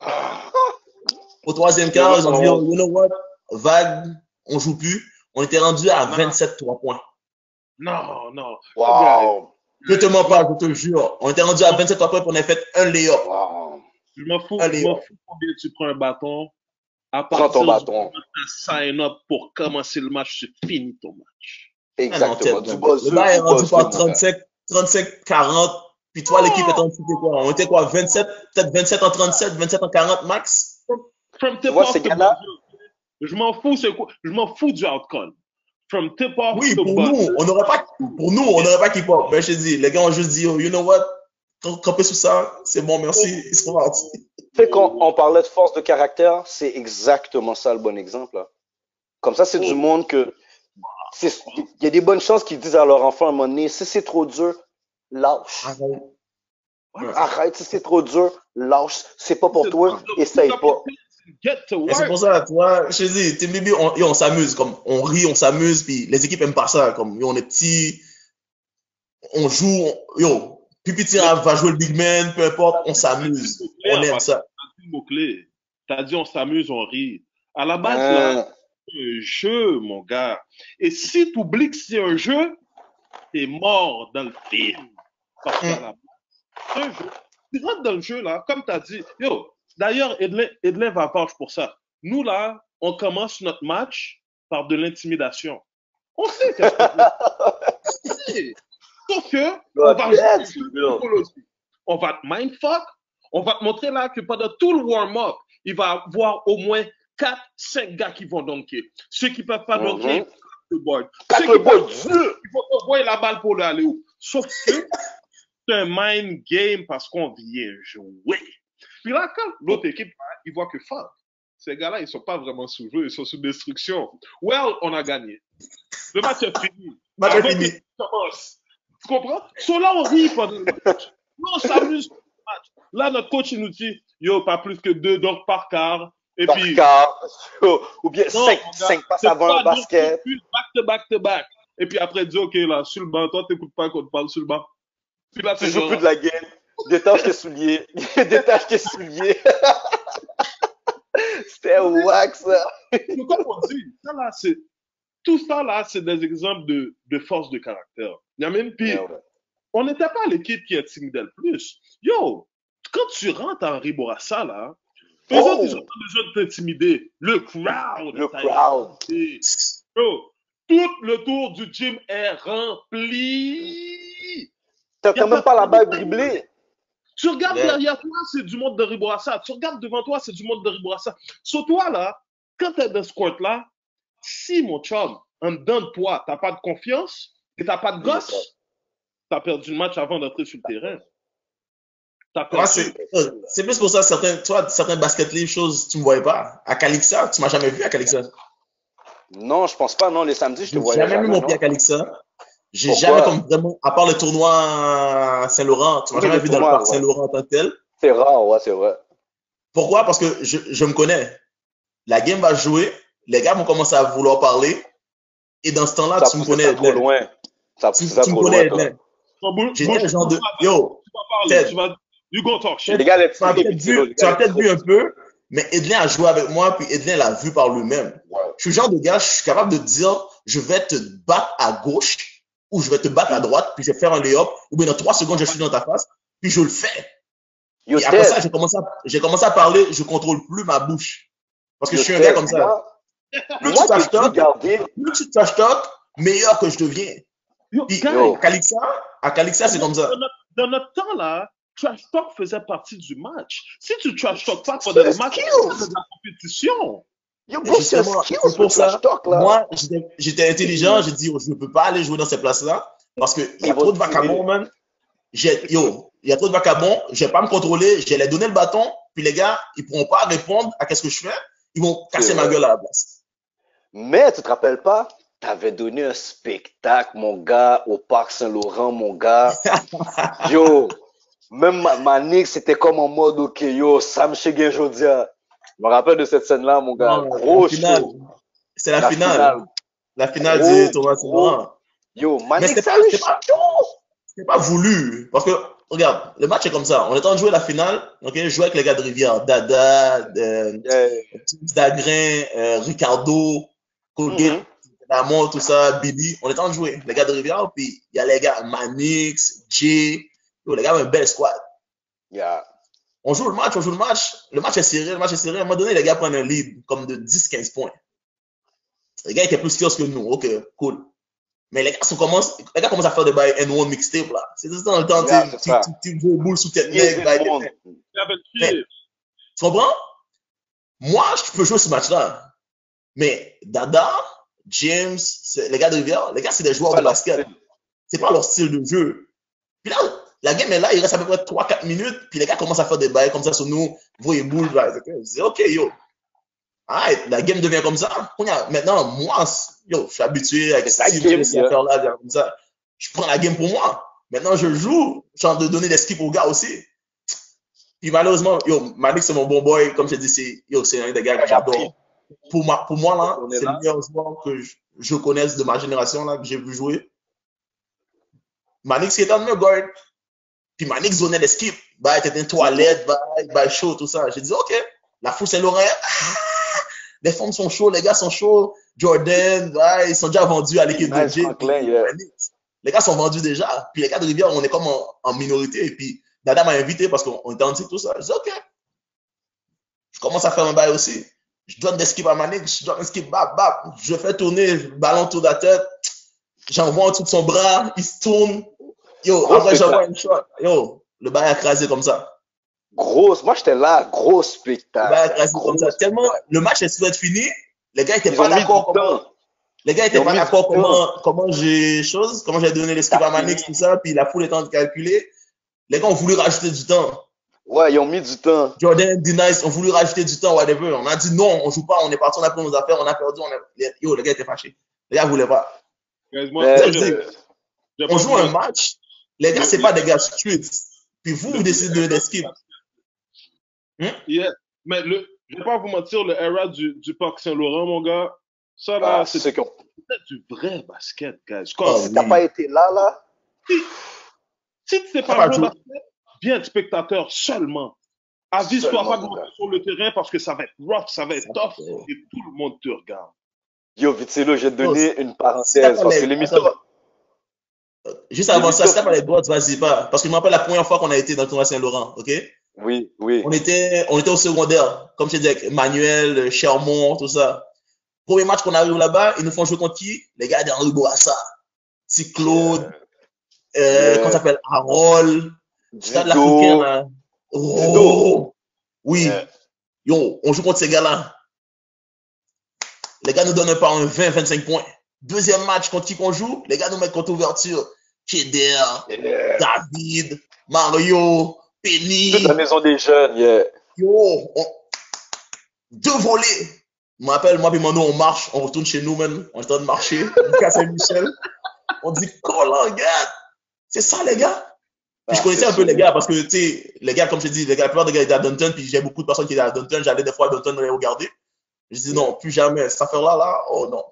Au troisième quart, ils ont dit, oh, you know what, vague, on joue plus. On était rendu à Non. 27 3 points. Non, non. wow, Je te mens pas, je te jure. On était rendu à 27 3 points, puis on a fait un layup. wow. Je m'en fous, je m'en fous combien tu prends un bâton. À Prends partir ton bâton. sign up pour commencer le match, c'est fini ton match. Ah non, Exactement. bon. buzz, Le gars est du rendu par mon gars. 35, 35, 40. Puis toi, l'équipe est en dessous de quoi? On était quoi? 27, peut-être 27 en 37, 27 en 40 max? From ces to gars-là- buzzer, je m'en fous, c'est quoi? Je m'en fous du outcome. From tip off Oui, to pour nous, on n'aurait pas, pour nous, on n'aurait pas keep up. Ben, je te dis, les gars ont juste dit, oh, you know what? Camp- Camper sous ça, c'est bon, merci. Ils sont partis. Fait qu'on on parlait de force de caractère, c'est exactement ça le bon exemple. là. Comme ça, c'est du monde que. Il y a des bonnes chances qu'ils disent à leur enfant à un moment donné, si c'est trop dur, lâche. Arrête. Arrête, si c'est trop dur, lâche. C'est pas pour toi, essaye pas. Get to Et c'est work. pour ça, tu vois, je te dis, Team on, s'amuse, comme, on rit, on s'amuse, puis les équipes aiment pas ça, comme, yo, on est petits, on joue, on- yo, Pipitin va jouer le big man, peu importe, on s'amuse, on aime ça. T'as dit le mot-clé. T'as dit on s'amuse, on rit. À la base, là, Hein, c'est un jeu, mon gars. Et si tu oublies que c'est un jeu, t'es mort dans le film. Parce qu'à la base, c'est un jeu. Tu rentres dans le jeu, là, comme tu as dit. Yo, d'ailleurs, Edlin, Edlin va vouch pour ça. Nous, là, on commence notre match par de l'intimidation. On sait qu'est-ce qu'on sait. Sauf que, on va. On va te mindfuck. On va te montrer là que pendant tout le warm-up, il va y avoir au moins 4, 5 gars qui vont dunker. Ceux qui peuvent pas ils vont le board. Ceux qui peuvent, dur. ils vont envoyer la balle pour le aller où? Sauf que c'est un mind game parce qu'on vient jouer. L'autre équipe, ils voient que fuck, ces gars-là, ils sont pas vraiment sous jeu, ils sont sous destruction. Well, on a gagné. Le match est fini. Match est fini. Tu comprends? So là, on rit pendant le match. Là, on s'amuse pendant le match. Là, notre coach, il nous dit, yo, pas plus que deux donc par quart. Et Par puis, quart. Ou bien non, cinq, cinq passes avant le basket. plus back to back to back. Et puis après, dis, OK, là, sur le banc, toi, t'écoutes pas qu'on te parle sur le banc. Puis là, Tu joues plus de la game. Détache tes souliers. Détache tes souliers. C'était wack, ça. c'est comme on dit, ça, là, c'est, tout ça, là, c'est des exemples de, de force de caractère. Il y a même pire. Merde. on n'était pas l'équipe qui intimidait le plus. Yo, quand tu rentres à Henri Bourassa, là, eux Oh! autres, ils ont pas besoin de t'intimider. Le crowd. Le crowd. Yo, tout le tour du gym est rempli. T'as t'as même pas- pas la balle dribblée. Tu regardes Yeah. derrière toi, c'est du monde de Ribourassa. Tu regardes devant toi, c'est du monde de Ribourassa. Sur toi, là, quand tu es dans ce court-là, si mon chum, en dedans de toi, tu n'as pas de confiance et tu n'as pas de gosse, tu as perdu le match avant d'entrer sur le terrain. T'as Moi, perdu. c'est c'est plus pour ça, certains, toi, certains basket league, choses, tu me voyais pas. À Calixa, tu m'as jamais vu à Calixa. Non, je pense pas. Non, les samedis, je te J'ai voyais jamais mis jamais, mon non? pied à Calixa. J'ai jamais comme vraiment, à part le tournoi Saint-Laurent, tu m'as jamais vu dans le parc ouais. Saint-Laurent en tant que tel. C'est rare, ouais, c'est vrai. Pourquoi? Parce que je, je me connais. La game va jouer, les gars vont commencer à vouloir parler. Et dans ce temps-là, tu me connais, ça trop Edlin. loin. Ça Tu, ça tu me trop connais, loin, J'étais le genre de, yo, Tu vas parler. Tu vas, you gonna talk shit. Les gars, les tu as petits, peut-être les vu, tu as peut-être vu un peu, mais Edlin a joué avec moi, puis Edlin l'a vu par lui-même. Je suis le genre de gars, je suis capable de dire, je vais te battre à gauche, ou je vais te battre à droite, puis je vais faire un lay-up, ou bien dans trois secondes, je suis dans ta face, puis je le fais. Et après ça, j'ai commencé à, j'ai commencé à parler, je contrôle plus ma bouche. Parce que je suis un gars comme ça. Plus Moi, tu trash talk, plus tu trash talk, meilleur que je deviens. Puis, Yo. à Calixa, à Calixa, c'est comme ça. Dans notre, dans notre temps, là, trash talk faisait partie du match. Si tu trash talk pas pendant le match, c'est de la compétition. Yo, bro, c'est skills, pour ça, talk, là. Moi, j'étais- intelligent, j'ai dit, oh, je ne peux pas aller jouer dans ces places-là, parce qu'il y a trop de vacabons, man. Yo, il y a trop de vacabons, je vais pas me contrôler, je vais leur donner le bâton, puis les gars, ils pourront pas répondre à qu'est-ce que je fais, ils vont casser ma gueule à la place. Mais tu te rappelles pas? T'avais donné un spectacle, mon gars, au Parc Saint-Laurent, mon gars. Yo, même ma, ma c'était comme en mode, ok, yo, Sam Cheguin Jodia. Je me rappelle de cette scène-là, mon gars. Non, Gros la finale, show. c'est la, La finale. finale. La finale Gros, du tournoi. Saint-Laurent. Yo, c'est pas- pas- pas voulu. Parce que, regarde, le match est comme ça. On est en train de jouer la finale. Ok, je joue avec les gars de Rivière. Dada, euh, Euh, Dagrin, euh, Ricardo, Colgate, mhm. Damon, tout ça, Billy. On est en train de jouer. Les gars de Rivière. Puis, il y a les gars Manix, Jay. Les gars ont une belle squad. Yeah. On joue le match, on joue le match. Le match est serré, le match est serré. À un moment donné, les gars prennent un lead comme de 10-15 points. Les gars étaient plus skills que nous. Ok, cool. Mais les gars, les gars commencent à faire des bails N1 mixtape là. C'est dans le temps, tu au boule sous tête bail. Tu comprends? Moi, je peux jouer ce match-là. Mais Dada, James, les gars de Rivière, les gars, c'est des joueurs de leur basket. style. C'est pas leur style de jeu. Puis là, la game est là, il reste à peu près 3-4 minutes, puis les gars commencent à faire des bails comme ça sur nous, voyez boule, là. Je dis, ok, yo. Alright, la game devient comme ça. Maintenant, moi, yo, je suis habitué avec C'est yeah. affaires-là, comme ça. Je prends la game pour moi. Maintenant, je joue, je suis en train de donner des skips aux gars aussi. Puis malheureusement, yo, Malik, c'est mon bon boy. Comme je te dis, c'est, yo, c'est un des gars que j'adore. Pour moi, pour moi, là, c'est là. le meilleur joueur que je, je connaisse de ma génération, là, que j'ai vu jouer. Manix qui était en guard. Puis Manix donnait des skips. Bah, était dans une toilette, bah, bah, chaud, tout ça. J'ai dit, OK, la foule Saint-Laurent, ah, les femmes sont chauds, les gars sont chauds. Jordan, bah, ils sont déjà vendus à l'équipe de Nice J. Franklin, yeah. Les gars sont vendus déjà. Puis les gars de Rivière, on est comme en, en minorité. Et puis Dada m'a invité parce qu'on on était en dit tout ça. Je dis, OK. Je commence à faire un bail aussi. Je donne des skips à Manix, je donne un skip, bap, bap. Je fais tourner, le ballon autour de la tête. J'envoie en dessous de son bras, il se tourne. Yo, Gros après j'envoie une shot. Yo, le bail a crasé comme ça. Grosse. Moi, j'étais là. Gros Le spectacle. bail a crasé Gros comme ça. Tellement le match est supposé être fini, les gars étaient Ils pas d'accord comment. Les gars Ils étaient ont pas d'accord comment, comment j'ai chose, comment j'ai donné les skips à Manix, tout ça, puis la foule étant de calculer. Les gars ont voulu rajouter du temps. Ouais, ils ont mis du temps. Jordan, D-Nice ont voulu rajouter du temps, whatever. On a dit non, on joue pas, on est parti, on a pris nos affaires, on a perdu, on a... les- Yo, les gars étaient fâchés. Les gars voulaient pas. Moi, je On joue un match, les gars, c'est pas des gars street. Puis vous, vous décidez de donner des skips. Yeah. Mais le, je vais pas vous mentir, le era du, du Parc Saint-Laurent, mon gars, ça là, ah, c'est du vrai basket, guys. Oh, Comme, Si t'as oui. pas été là, là. si tu sais pas pas jouer basket, viens être spectateur seulement. Avise-toi pas de sur le terrain parce que ça va être rough, ça va être tough fait- et tout le monde te regarde. Yo, Vitilo, j'ai donné une Si parenthèse parce que les- l'émission. Juste avant ça, micros- pas les droits, vas-y pas. Parce que je me rappelle la première fois qu'on a été dans le tournoi Saint-Laurent, ok? Oui, oui. On était, on était au secondaire, comme je te dis, avec Manuel, Chermont, tout ça. Premier match qu'on arrive là-bas, ils nous font jouer contre qui? Les gars d'Henri Bourassa. C'est Claude, euh, Yeah. comment ça s'appelle? Harold, Stade l'Africain, là. Oh, oui. Yeah. Yo, on joue contre ces gars-là. les gars nous donnent pas un 20, 25 points. Deuxième match, contre qui qu'on joue, les gars nous mettent contre ouverture. Yeah. David, Mario, Penny. Toute la maison des jeunes, yeah. Yo, on- deux volets. Je me rappelle, moi et Mano, on marche, on retourne chez nous, man. On est en train de marcher. On à Saint-Michel. On dit, collant, regarde. C'est ça, les gars. Puis je Ah, connaissais un peu les gars parce que, tu sais, les gars, comme je te dis, les gars, la plupart des gars étaient à Dunton, puis j'ai beaucoup de personnes qui étaient à Dunton. J'allais des fois à Dunton les regarder. Je dis, non, plus jamais. Cette affaire-là, là, oh non.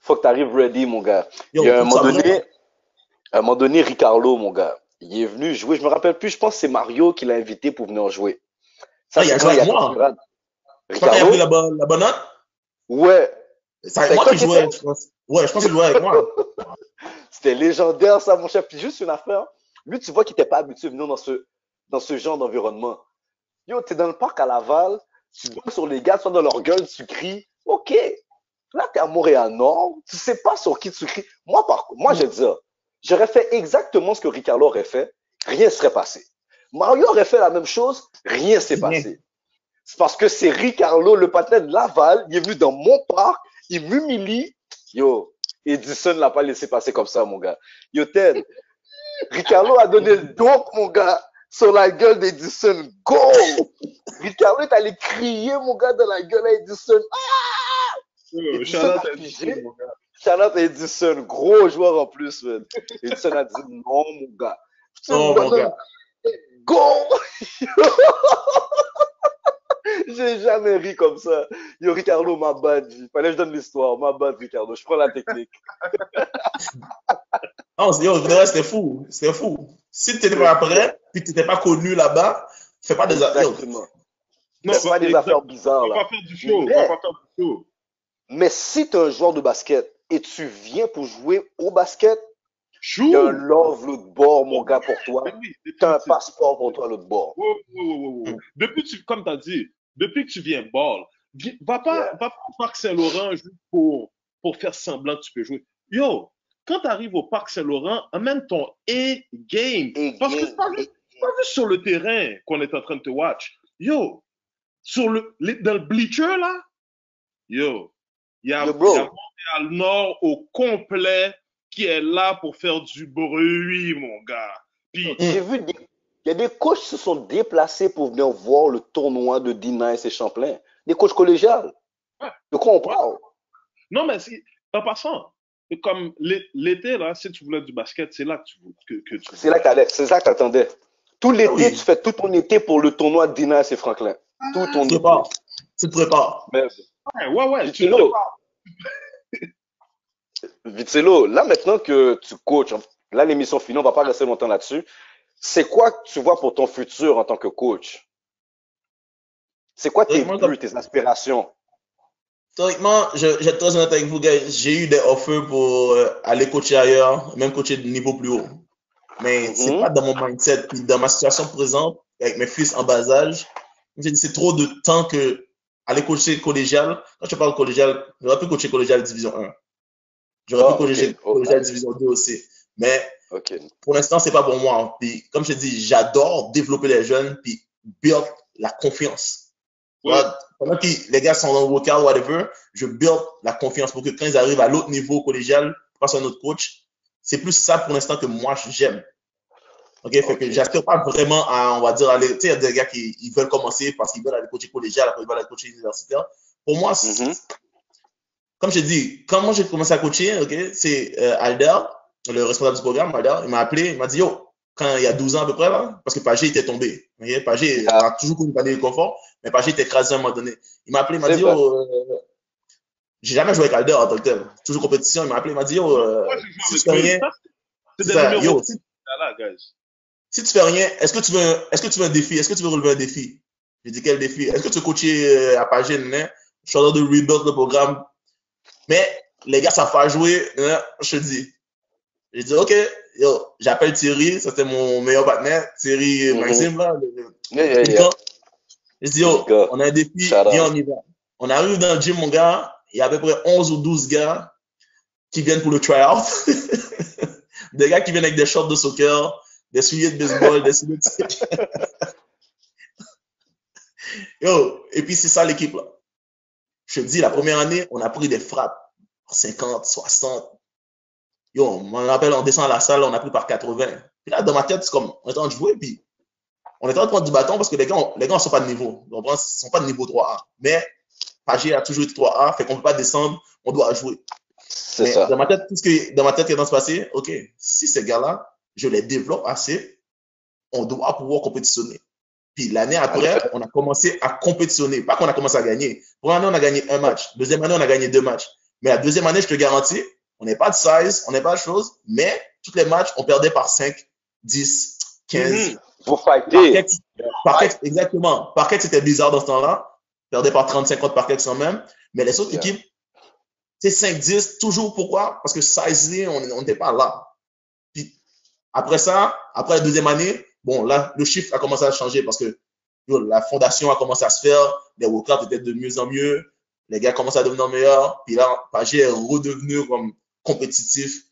Faut que tu arrives ready, mon gars. Yo, Il y a un moment donné. À un moment donné, Ricardo, mon gars, il est venu jouer. Je me rappelle plus, je pense que c'est Mario qui l'a invité pour venir jouer. Ça, Ah, il a c'est quand avec moi. Conrad. Je crois qu'il a pris Ricardo? la, bonne- la bonne. Ouais. C'est avec moi toi qui qui jouais, étais? je pense. Ouais, je pense qu'il jouait avec moi. C'était légendaire, ça, mon cher. Puis juste une affaire. Lui, tu vois qu'il n'était pas habitué à venir dans ce, dans ce genre d'environnement. Yo, t'es dans le parc à Laval, tu vois sur les gars, tu dans leur gueule, tu cries. OK. Là, t'es à Montréal-Nord, tu sais pas sur qui tu cries. Moi, par moi, je vais dire, j'aurais fait exactement ce que Ricardo aurait fait, rien ne serait passé. Mario aurait fait la même chose, rien s'est passé. C'est parce que c'est Ricardo, le patin de Laval, il est venu dans mon parc, il m'humilie. Yo, Edison l'a pas laissé passer comme ça, mon gars. Yo, Ted, Ricardo a donné le dope, mon gars, sur la gueule d'Edison. Go! Ricardo est allé crier, mon gars, dans la gueule à Edison. Out t'as à figé? Charlotte Edison, gros joueur en plus, man. Edison a dit non, mon gars. Non, mon gars. Go! J'ai jamais ri comme ça. Yo, Ricardo, ma bad. Fallait que je donne l'histoire. Ma bad, Ricardo. Je prends la technique. Non, yo, c'était fou. C'était fou. Si tu n'étais pas prêt, puis tu n'étais pas connu là-bas, fais pas des affaires. Exactement. Non, C'est pas des affaires bizarres, là. pas faire du show. On Mais- va pas faire du show. Mais si tu es un joueur de basket et tu viens pour jouer au basket, il y a un love l'autre bord, mon gars, pour toi. Oui, Tu as un passeport pour toi l'autre bord. Wow, wow, wow, wow. Depuis, tu, comme tu as dit, depuis que tu viens ball, va pas, Yeah. va pas au Parc Saint-Laurent juste pour, pour faire semblant que tu peux jouer. Yo, quand tu arrives au Parc Saint-Laurent, amène ton A-game. Parce que c'est pas, juste- c'est pas juste sur le terrain qu'on est en train de te watch. Yo, sur le, les- dans le bleacher, là, yo, il y a, Yo, bro. il y a Montréal Nord au complet qui est là pour faire du bruit, mon gars. Puis, J'ai vu des... Il y a des coachs qui se sont déplacés pour venir voir le tournoi de D-Nice et Champlain. Des coachs collégiales. Ouais. De quoi on parle? Non, mais c'est- en passant, comme l'é- l'été, là, si tu voulais du basket, c'est là que tu, que, que tu C'est là que c'est ça que t'attendais. Tout l'été, Ah oui. tu fais tout ton été pour le tournoi de D-Nice et Franklin. Tout ton Tu te prépares. Tu te prépares. Ouais, ouais, ouais. Tu Vitelo, Vitelo, là maintenant que tu coaches, là l'émission finie, on va pas rester longtemps là-dessus. C'est quoi que tu vois pour ton futur en tant que coach? C'est quoi tes buts, tes aspirations? Théoriquement, je, je honnête avec vous, gars. J'ai eu des offers pour euh, aller coacher ailleurs, même coacher de niveau plus haut. Mais c'est Mhm. pas dans mon mindset. Dans ma situation présente, avec mes fils en bas âge, c'est trop de temps que aller coacher collégial. Quand je parle collégial, j'aurais pu coacher collégial division 1. J'aurais Ah, pu coacher ok. collégial division 2 aussi. Mais pour l'instant, c'est pas pour moi. Puis, comme je te dis, j'adore développer les jeunes puis build la confiance. Ouais. Pendant que les gars sont dans le vocal, whatever, je build la confiance pour que quand ils arrivent à l'autre niveau collégial, face à un autre coach, c'est plus ça pour l'instant que moi j'aime. Ok, fait que j'aspire pas vraiment à, on va dire, aller, tu sais, il y a des gars qui ils veulent commencer parce qu'ils veulent aller coacher collégial, après ils veulent aller coacher universitaire. Pour moi, Mhm. comme je dis, quand moi j'ai commencé à coacher, ok, c'est euh, Alder, le responsable du programme, Alder, il m'a appelé, il m'a dit, yo, quand il y a 12 ans à peu près, là, parce que Pagé était tombé. ok, Pagé Ah. a toujours connu pas de confort, mais Pagé était écrasé à un moment donné. Il m'a appelé, il m'a dit, euh, j'ai jamais joué avec Alder en tant que tel. Toujours compétition, il m'a appelé, il m'a dit, yo, euh, si tu lui. rien, C'est des ça, numéros là, guys. Si tu fais rien, est-ce que tu veux, est-ce que tu veux un défi? Est-ce que tu veux relever un défi? J'ai dit, quel défi? Est-ce que tu veux coacher euh, à Pagé, né? Je suis en train de rebuild le programme. Mais les gars, ça fait jouer, hein, je te dis. J'ai dit, OK, yo, j'appelle Thierry, ça c'était mon meilleur partenaire, Thierry Mhm. Maxime, là. le- Yeah, yeah, le yeah. gars. J'ai dit, yo, on a un défi, viens, on y va. On arrive dans le gym, mon gars, il y a à peu près 11 ou 12 gars qui viennent pour le try-out. des gars qui viennent avec des shorts de soccer, des souliers de baseball, des souliers de... Yo, et puis c'est ça l'équipe, là. Je te dis, la première année, on a pris des frappes. 50, 60. Yo, on me rappelle, on descend à la salle, on a pris par 80. Puis là, dans ma tête, c'est comme, on est en train de jouer, puis on est en train de prendre du bâton parce que les gars, les gars, ne sont pas de niveau. Ils ne sont pas de niveau 3A. Mais Pagé a toujours été 3A, fait qu'on ne peut pas descendre, on doit jouer. C'est ça. Dans ma tête, tout ce que, dans ma tête, qui est dans ce passé, OK, si ces gars-là, je les développe assez, on doit pouvoir compétitionner. Puis l'année après, on a commencé à compétitionner. Pas qu'on a commencé à gagner. Première année, on a gagné un match. Deuxième année, on a gagné deux matchs. Mais la deuxième année, je te garantis, on n'est pas de size, on n'est pas de choses, mais tous les matchs, on perdait par 5, 10, 15. Pour fighter. Parquet, exactement. Parquet, c'était bizarre dans ce temps-là. Perdait par 30, 50 parquet sans même. Mais les autres équipes, c'est 5, 10, toujours. Pourquoi? Parce que size, on n'était pas là. Après ça, après la deuxième année, bon, là, le chiffre a commencé à changer parce que la fondation a commencé à se faire, les workouts étaient de mieux en mieux, les gars commencent à devenir meilleurs, puis là, Pagé est redevenu comme compétitif.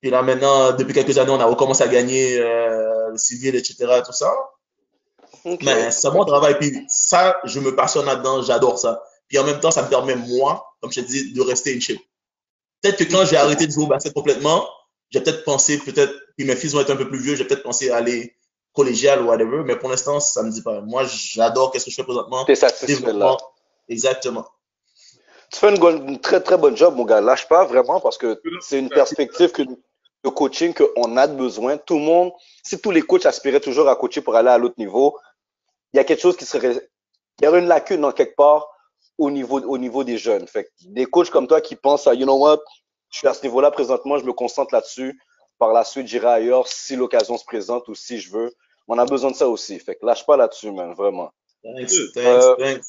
Puis là, maintenant, depuis quelques années, on a recommencé à gagner euh, le civil, etc., tout ça. Mais c'est mon travail. Puis ça, je me passionne là-dedans, j'adore ça. Puis en même temps, ça me permet, moi, comme je te dis, de rester une chip. Peut-être que quand j'ai arrêté de jouer au basket complètement, j'ai peut-être pensé, peut-être, puis mes fils vont être un peu plus vieux, j'ai peut-être pensé à aller collégial ou whatever, mais pour l'instant, ça me dit pas. Moi, j'adore qu'est-ce que je fais présentement. T'es satisfait là. Exactement. Tu fais une, très très bonne job, mon gars. Lâche pas vraiment parce que c'est une perspective que, de coaching qu'on a besoin. Tout le monde, si tous les coachs aspiraient toujours à coacher pour aller à l'autre niveau, il y a quelque chose qui serait, il y aurait une lacune dans quelque part au niveau, au niveau des jeunes. Fait des coachs comme toi qui pensent à, you know what, je suis à ce niveau-là présentement, je me concentre là-dessus. Par la suite, j'irai ailleurs si l'occasion se présente ou si je veux. On a besoin de ça aussi. Fait que lâche pas là-dessus, man, vraiment. Thanks, euh, thanks,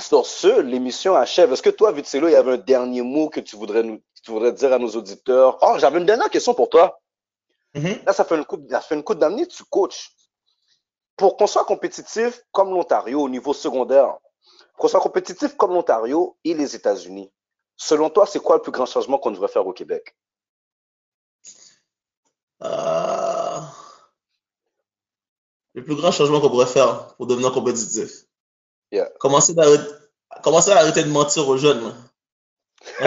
Sur ce, l'émission achève. Est-ce que toi, Vitselo, il y avait un dernier mot que tu voudrais nous, tu voudrais dire à nos auditeurs? Oh, j'avais une dernière question pour toi. Mm-hmm. Là, ça fait une coupe, ça fait une coupe d'année tu coaches. Pour qu'on soit compétitif comme l'Ontario au niveau secondaire, pour qu'on soit compétitif comme l'Ontario et les États-Unis, selon toi, c'est quoi le plus grand changement qu'on devrait faire au Québec? Euh, le plus grand changement qu'on pourrait faire pour devenir compétitif. Yeah. Commencer, commencer à arrêter de mentir aux jeunes.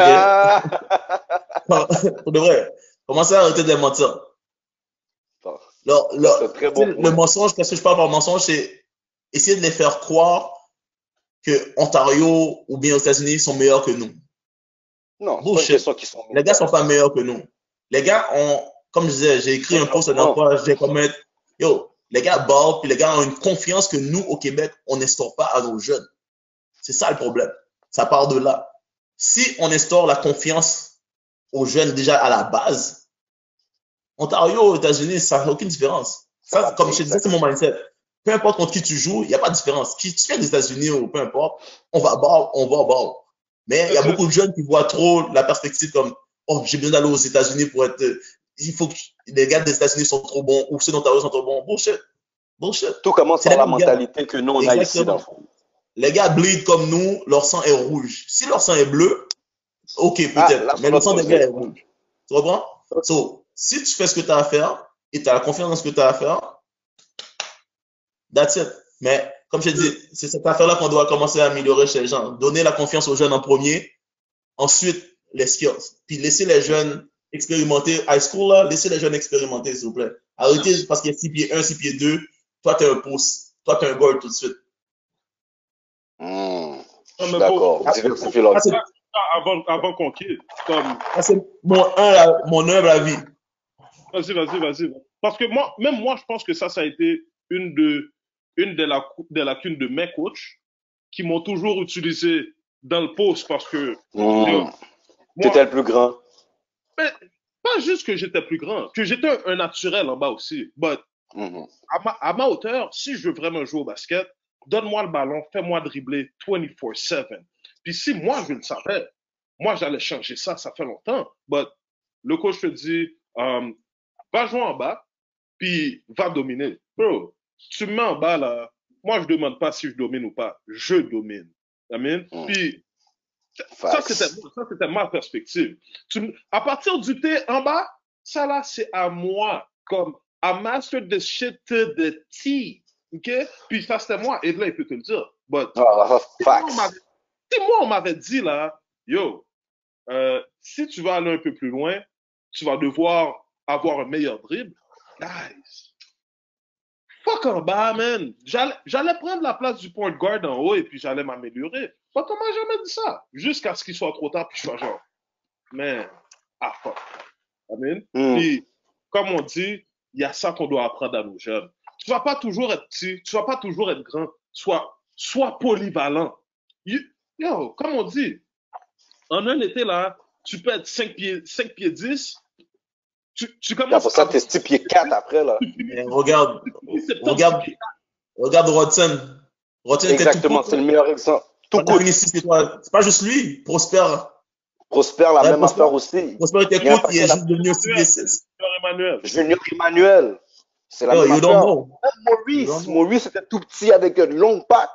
Pour de vrai. Commencer à arrêter de les mentir. Le, le, bon le mensonge, qu'est-ce que je parle par mensonge, c'est essayer de les faire croire que Ontario ou bien aux États-Unis sont meilleurs que nous. Non, Bullshit. sont qui sont Les gars sont pas meilleurs que nous. Les gars ont, comme je disais, j'ai écrit un post dans quoi j'ai commis, yo, les gars ballent, puis les gars ont une confiance que nous, au Québec, on n'instaure pas à nos jeunes. C'est ça le problème. Ça part de là. Si on instaure la confiance aux jeunes déjà à la base, Ontario aux États-Unis, ça n'a aucune différence. Ça, comme je te disais, c'est mon mindset. Peu importe contre qui tu joues, il n'y a pas de différence. Qui tu viens des États-Unis ou peu importe, on va ball, on va ball. Mais il y a beaucoup de jeunes qui voient trop la perspective comme oh, j'ai besoin d'aller aux États-Unis pour être. Il faut que les gars des États-Unis sont trop bons ou ceux d'Ontario sont trop bons. Bullshit. Bullshit. Tout commence par la mentalité que nous, on a ici dans le fond. Les gars bleed comme nous, leur sang est rouge. Si leur sang est bleu, ok, peut-être. Ah, mais le sang des gars est rouge. Tu comprends? So, si tu fais ce que tu as à faire et tu as la confiance dans ce que tu as à faire, that's it. Mais comme je te dis, c'est cette affaire-là qu'on doit commencer à améliorer chez les gens. Donner la confiance aux jeunes en premier, ensuite les skills. Puis laisser les jeunes expérimenter. High school, là, laissez les jeunes expérimenter, s'il vous plaît. Arrêtez parce qu'il y a 6 pieds 1, 6 pieds 2. Toi, tu es un pouce. Toi, tu es un guard tout de suite. Mmh. Ah, D'accord. Ah, c'est- Ah, Avant, avant qu'on quitte, comme, ah, c'est mon, un, mon humble avis. vas-y, vas-y, vas-y. Parce que moi, même moi, je pense que ça, ça a été une de, une des, lacu- des lacunes de mes coachs qui m'ont toujours utilisé dans le poste parce que Mmh. T'étais le plus grand. Mais pas juste que j'étais plus grand, que j'étais un, un naturel en bas aussi. But Mmh. à ma, à ma hauteur, si je veux vraiment jouer au basket, donne-moi le ballon, fais-moi dribbler 24-7. Puis si moi, je le savais, moi, j'allais changer ça, ça fait longtemps. But le coach te dit, um, va jouer en bas, puis va dominer. Bro, tu me mets en bas, là, moi, je demande pas si je domine ou pas. Je domine. Amen. Mm. Puis c'était, ça, c'était ma perspective. Tu, à partir du T en bas, ça là, c'est à moi. Comme, I mastered the shit to the T. OK? Puis ça, c'était moi. Et là, il peut te le dire. But, Ah, facts. m'avait- Si moi, on m'avait dit, là, yo, euh, si tu vas aller un peu plus loin, tu vas devoir avoir un meilleur dribble. Guys, fuck en bas, man. J'allais prendre la place du point guard en haut et puis j'allais m'améliorer. Pas m'a jamais dit ça. Jusqu'à ce qu'il soit trop tard, puis je sois genre, man, ah fuck. Amen. Mm. Puis, comme on dit, il y a ça qu'on doit apprendre à nos jeunes. Tu vas pas toujours être petit, tu vas pas toujours être grand. Sois, sois polyvalent. Yo, comme on dit, en un été là, tu peux être 5 pieds, 5 pieds 10. Tu, tu commences. Pour ça, t'es 6 pieds 4 après là. regarde, regarde, regarde Rodson. Rodson Exactement, c'est le meilleur exemple. Tout court. C'est pas juste lui, Prosper. Prosper, la même affaire aussi. Prosper était court, il est juste devenu aussi pieds 6. Emmanuel. Junior Emmanuel. C'est la même affaire. Même Maurice. Maurice était tout petit avec une longue patte.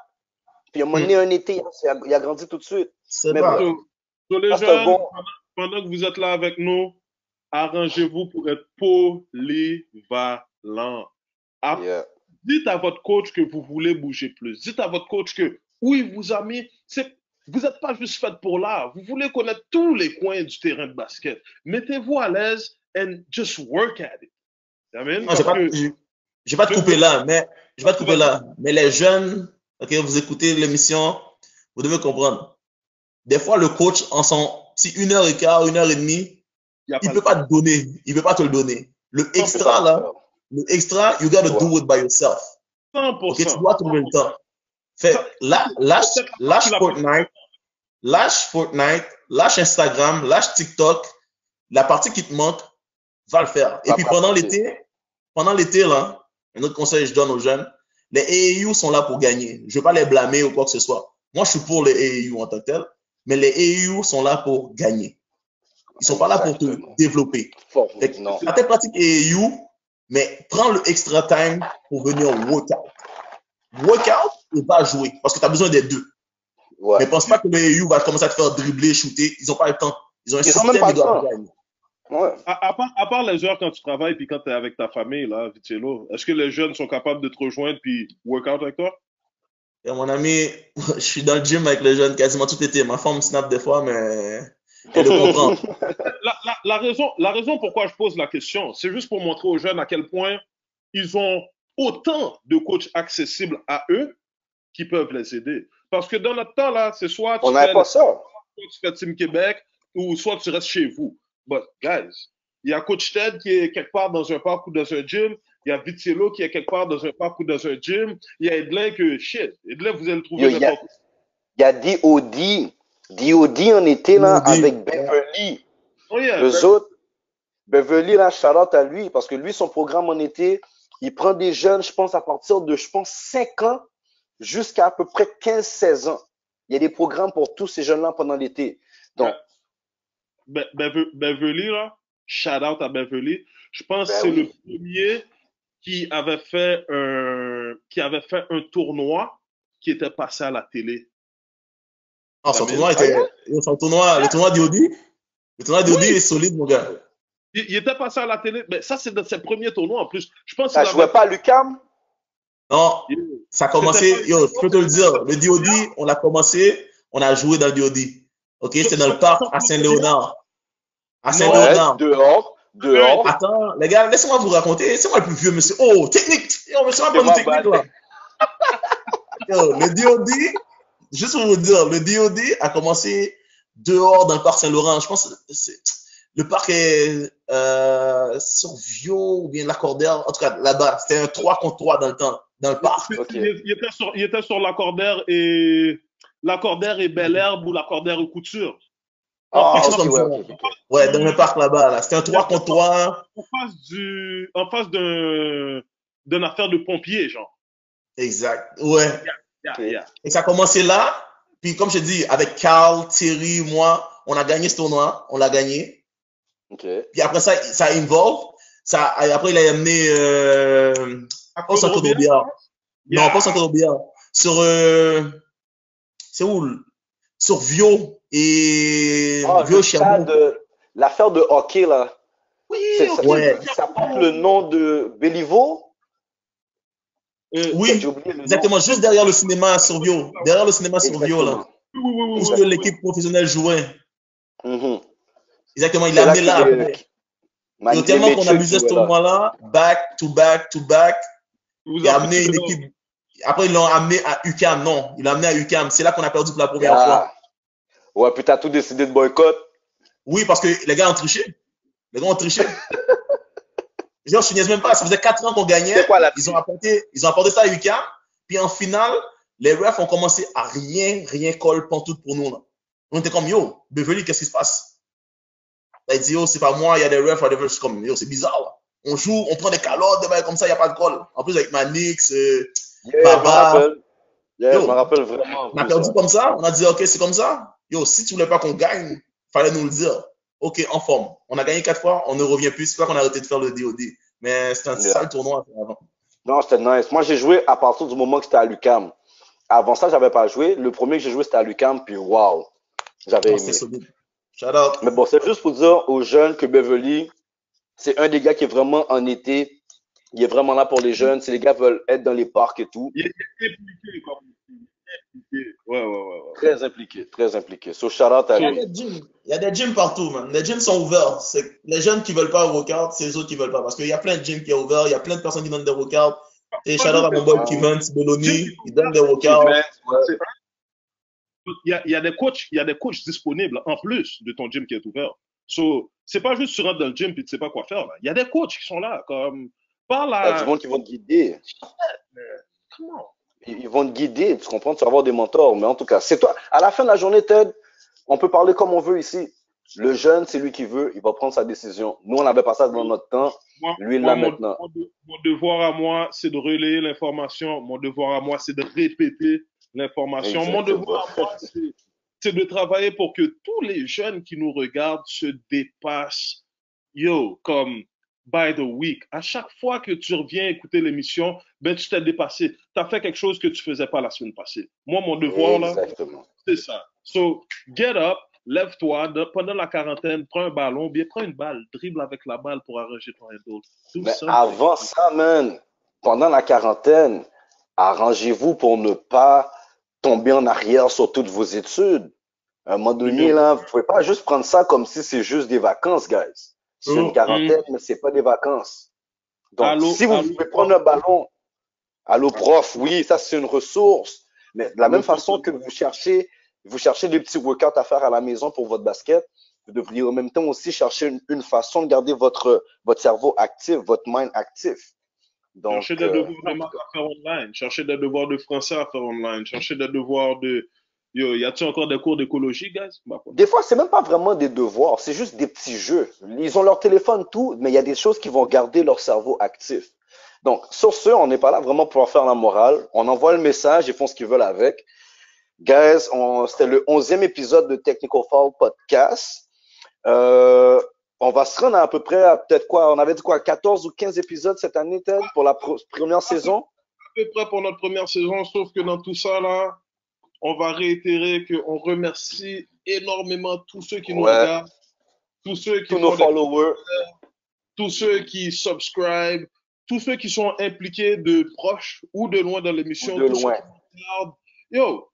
Puis à un moment donné, un été, il a grandi tout de suite. C'est les jeunes, pendant, que vous êtes là avec nous, arrangez-vous pour être polyvalent. Dites à votre coach que vous voulez bouger plus. Dites à votre coach que oui, vous a mis. Vous n'êtes pas juste fait pour là. Vous voulez connaître tous les coins du terrain de basket. Mettez-vous à l'aise and just work at it. Je ne vais pas te couper là, mais je vais te couper là. Mais les jeunes, ok, vous écoutez l'émission, vous devez comprendre. Des fois, le coach, en son petit une heure et quart, une heure et demie, il ne peut pas te donner. Il ne peut pas te le donner. Le extra, là, le extra, you gotta do it by yourself. 100%. tu dois trouver le temps. Fait, lâche, lâche Fortnite, lâche Fortnite, lâche Instagram, lâche TikTok. La partie qui te manque, va le faire. Et puis pendant l'été, pendant l'été, là, un autre conseil que je donne aux jeunes, les AAU sont là pour gagner. Je ne veux pas les blâmer ou quoi que ce soit. Moi, je suis pour les AAU en tant que tel mais les AU sont là pour gagner. Ils sont pas là pour te développer. non. tes pratiques AU, mais prends le extra time pour venir workout. Workout et va jouer parce que tu as besoin des deux. Ouais. Mais pense pas que les AU va commencer à te faire dribbler, shooter. Ils ont pas le temps. Ils ont un système qui doit gagner. Ouais. À, part, à, part, les heures quand tu travailles puis quand tu es avec ta famille, là, Vitello, est-ce que les jeunes sont capables de te rejoindre puis workout avec toi? Et mon ami, je suis dans le gym avec les jeunes quasiment tout l'été. Ma femme snap des fois, mais la, la, la, raison, la raison pourquoi je pose la question, c'est juste pour montrer aux jeunes à quel point ils ont autant de coachs accessibles à eux qui peuvent les aider. Parce que dans notre temps, là, c'est soit tu, On fais, pas ça. soit tu fais Team Québec ou soit tu restes chez vous. But, guys, il y a Coach Ted qui est quelque part dans un parc ou dans un gym. Il y a Vitiello qui est quelque part dans un parc ou dans un gym. Il y a Edlin que, shit, Edlin, vous allez le trouver n'importe Il y a D.O.D. D.O.D. en été là avec Beverly. Oh, Les autres, Beverly, là, shout à lui parce que lui, son programme en été, il prend des jeunes, je pense, à partir de, je pense, 5 ans jusqu'à à peu près 15-16 ans. Il y a des programmes pour tous ces jeunes-là pendant l'été. Donc. Beverly, là, shout out à Beverly. Je pense ben que c'est le premier qui avait fait un, qui avait fait un tournoi qui était passé à la télé. Ah, son tournoi était, son tournoi, le tournoi d'Iodi, le tournoi d'Iodi est solide, mon gars. Il, était passé à la télé, mais ça, c'est dans ses premiers tournois en plus. Je pense ça jouait pas à l'UCAM? Non, ça a commencé, yo, je peux te le dire, le DOD, on l'a commencé, on a joué dans le DOD. OK, c'est dans le parc à Saint-Léonard. À Saint-Léonard. Dehors, Dehors. Attends, les gars, laissez-moi vous raconter. C'est moi le plus vieux, monsieur. Oh, technique. Yo, monsieur, pas de technique, là. Yo, le DOD, juste pour vous dire, le DOD a commencé dehors dans le parc Saint-Laurent. Je pense que le parc est euh, sur Vio ou bien Lacordaire. En tout cas, là-bas, c'était un 3 contre 3 dans le temps, dans le parc. Il, était sur, il était sur Lacordaire et Lacordaire et Bel Herbe ou Lacordaire et Couture. Ah, chose comme ça. Ouais, dans le parc là-bas. Là. C'était un 3 contre 3. En face du, en face d'un, d'une affaire de pompiers, genre. Exact. Ouais. Et ça a commencé là. Puis, comme je dis, avec Carl, Thierry, moi, on a gagné ce tournoi. On l'a gagné. Puis après ça, ça a involve. Ça, après, il a amené, euh, pas Santo Dobia. Non, pas Santo Dobia. Sur, euh, c'est où? Sur Vio et oh, L'affaire de hockey, là. Oui, ça, ouais. ça porte le nom de Béliveau? Euh, oui, exactement, juste derrière le cinéma Survio. Derrière le cinéma Survio, là. Oui, oui, oui, Où oui, que oui. l'équipe professionnelle jouait. Mhm. Exactement, il là amené là. Et tellement qu'on abusait ce tournoi-là, back to back to back, Vous il a amené une équipe. Après, ils l'ont amené à UCAM. Non, il l'a amené à UCAM. C'est là qu'on a perdu pour la première fois. Ah. Ouais, puis t'as tout décidé de boycott. Oui, parce que les gars ont triché. Les gars ont triché. Je niaise même pas. Ça faisait 4 ans qu'on gagnait. Quoi Ils ont apporté, ils ont apporté ça à UCAM. Puis en finale, les refs ont commencé à rien, rien colle pantoute pour nous. Là. On était comme, yo, Beverly, qu'est-ce qui se passe? Là, il dit, yo, c'est pas moi, il y a des refs, il. Je suis comme, yo, c'est bizarre. Là. On joue, on prend des calottes, des bails comme ça, il n'y a pas de colle. En plus, avec Manix, euh, Yeah, Baba. rappelle. Yeah, Yo. je me rappelle vraiment. on a perdu ça. comme ça. On a dit, ok, c'est comme ça. Yo, si tu voulais pas qu'on gagne, fallait nous le dire. Ok, en forme. On a gagné quatre fois, on ne revient plus. C'est pas qu'on a arrêté de faire le DOD. Mais c'était un Yeah. sale tournoi à faire avant. Non, c'était nice. Moi, j'ai joué à partir du moment que c'était à l'UCAM. Avant ça, j'avais pas joué. Le premier que j'ai joué, c'était à l'UCAM, puis waouh, j'avais aimé. Shout out. Mais bon, c'est juste pour dire aux jeunes que Beverly, c'est un des gars qui est vraiment en été. Il est vraiment là pour les jeunes. Si les gars veulent être dans les parcs et tout, Il est il est. Ouais, ouais, ouais. ouais. très impliqué, très impliqué. So, shout out à Il y a lui. des gyms. Il y a des gyms partout, man. Les gyms sont ouverts. C'est les jeunes qui veulent pas au workout, c'est les autres qui veulent pas. Parce qu'il y a plein de gyms qui est ouvert. Il y a plein de personnes qui donnent des workouts. Et shout out à mon boy Ah. Kevin Beloni. Gym. Il donne des workouts. Il y, a, il y a des coachs, il y a des coachs disponibles en plus de ton gym qui est ouvert. So, c'est pas juste tu rentres dans le gym et tu sais pas quoi faire. là. Il y a des coachs qui sont là, comme par Il y a du la. monde qui vont te guider. Comment? Ils vont te guider, tu comprends? Tu vas avoir des mentors. Mais en tout cas, c'est toi. À la fin de la journée, Ted, on peut parler comme on veut ici. Le jeune, c'est lui qui veut, il va prendre sa décision. Nous, on n'avait pas ça dans notre temps. Moi, Lui, il l'a maintenant. mon de- mon devoir à moi, c'est de relayer l'information. Mon devoir à moi, c'est de répéter l'information. Mon devoir à moi, c'est de travailler pour que tous les jeunes qui nous regardent se dépassent. Yo, comme by the week. À chaque fois que tu reviens écouter l'émission, ben tu t'es dépassé. Tu as fait quelque chose que tu faisais pas la semaine passée. Moi, mon devoir, là, c'est ça. So, get up, lève-toi, pendant la quarantaine, prends un ballon, bien prends une balle, dribble avec la balle pour arranger ton handle. Do Mais something. avant ça, man, pendant la quarantaine, arrangez-vous pour ne pas tomber en arrière sur toutes vos études. À un moment donné, là, vous pouvez pas juste prendre ça comme si c'est juste des vacances, guys. C'est une quarantaine, mais c'est pas des vacances. Donc, Allô, si vous allô, pouvez prendre un ballon, allô, prof, oui, ça, c'est une ressource. Mais de la même façon que vous cherchez, vous cherchez des petits workouts à faire à la maison pour votre basket, vous devriez en même temps aussi chercher une, une façon de garder votre, votre cerveau actif, votre mind actif. Donc, Chercher des euh, devoirs de maths à faire online, chercher des devoirs de français à faire online, chercher des devoirs de. Yo, y a-t-il encore des cours d'écologie, guys? Bah. Des fois, c'est même pas vraiment des devoirs, c'est juste des petits jeux. Ils ont leur téléphone, tout, mais il y a des choses qui vont garder leur cerveau actif. Donc, sur ce, on n'est pas là vraiment pour leur faire la morale. On envoie le message, ils font ce qu'ils veulent avec. Guys, c'était le onzième épisode de Technical Fall Podcast. Euh, on va se rendre à, à peu près à peut-être quoi, on avait dit quoi, 14 ou 15 épisodes cette année, Ted, pour la première saison? À peu près pour notre première saison, sauf que dans tout ça, là, on va réitérer qu'on remercie énormément tous ceux qui nous Ouais. regardent, tous ceux qui Tous nos followers. tous ceux qui subscribent, tous ceux qui sont impliqués de proche ou de loin dans l'émission, de loin. Yo,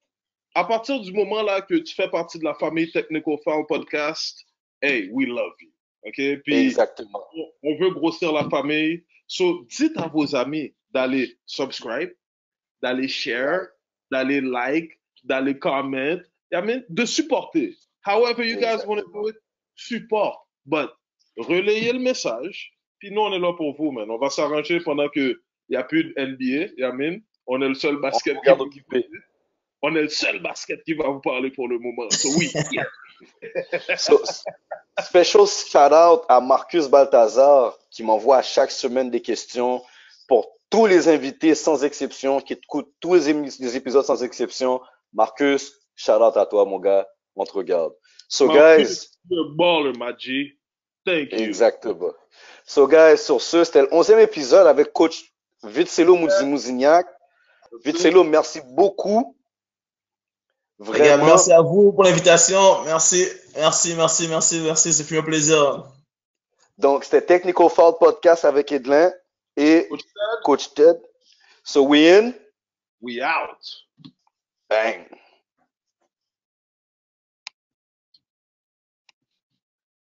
à partir du moment là que tu fais partie de la famille Technical Farm Podcast, hey, we love you. OK? Puis, Exactement. on- on veut grossir la famille. So, dites à vos amis d'aller subscribe, d'aller share, d'aller like, d'aller comment, I mean, de supporter. However you guys want to do it, support. But, relayez le message. Puis nous, on est là pour vous, man. On va s'arranger pendant que il n'y a plus de NBA, I mean? On est le seul basket qui va- occupé. On est le seul basket qui va vous parler pour le moment. So, oui. yeah. So, special shout out à Marcus Balthazar qui m'envoie à chaque semaine des questions pour tous les invités sans exception, qui écoutent tous les épisodes sans exception. Marcus, shout out à toi, mon gars. On te regarde. So, guys, You're a baller, my G. Thank you. exactement. So, guys, sur ce, c'était le onzième épisode avec coach Vitselo Mouzignac. Vitselo, merci beaucoup. Les gars, Vraiment. merci à vous pour l'invitation. Merci, merci, merci, merci, merci. C'est un plaisir. Donc, c'était Technical Foul Podcast avec Edlin et Coach Coach Ted. So, we in? We out. Bang.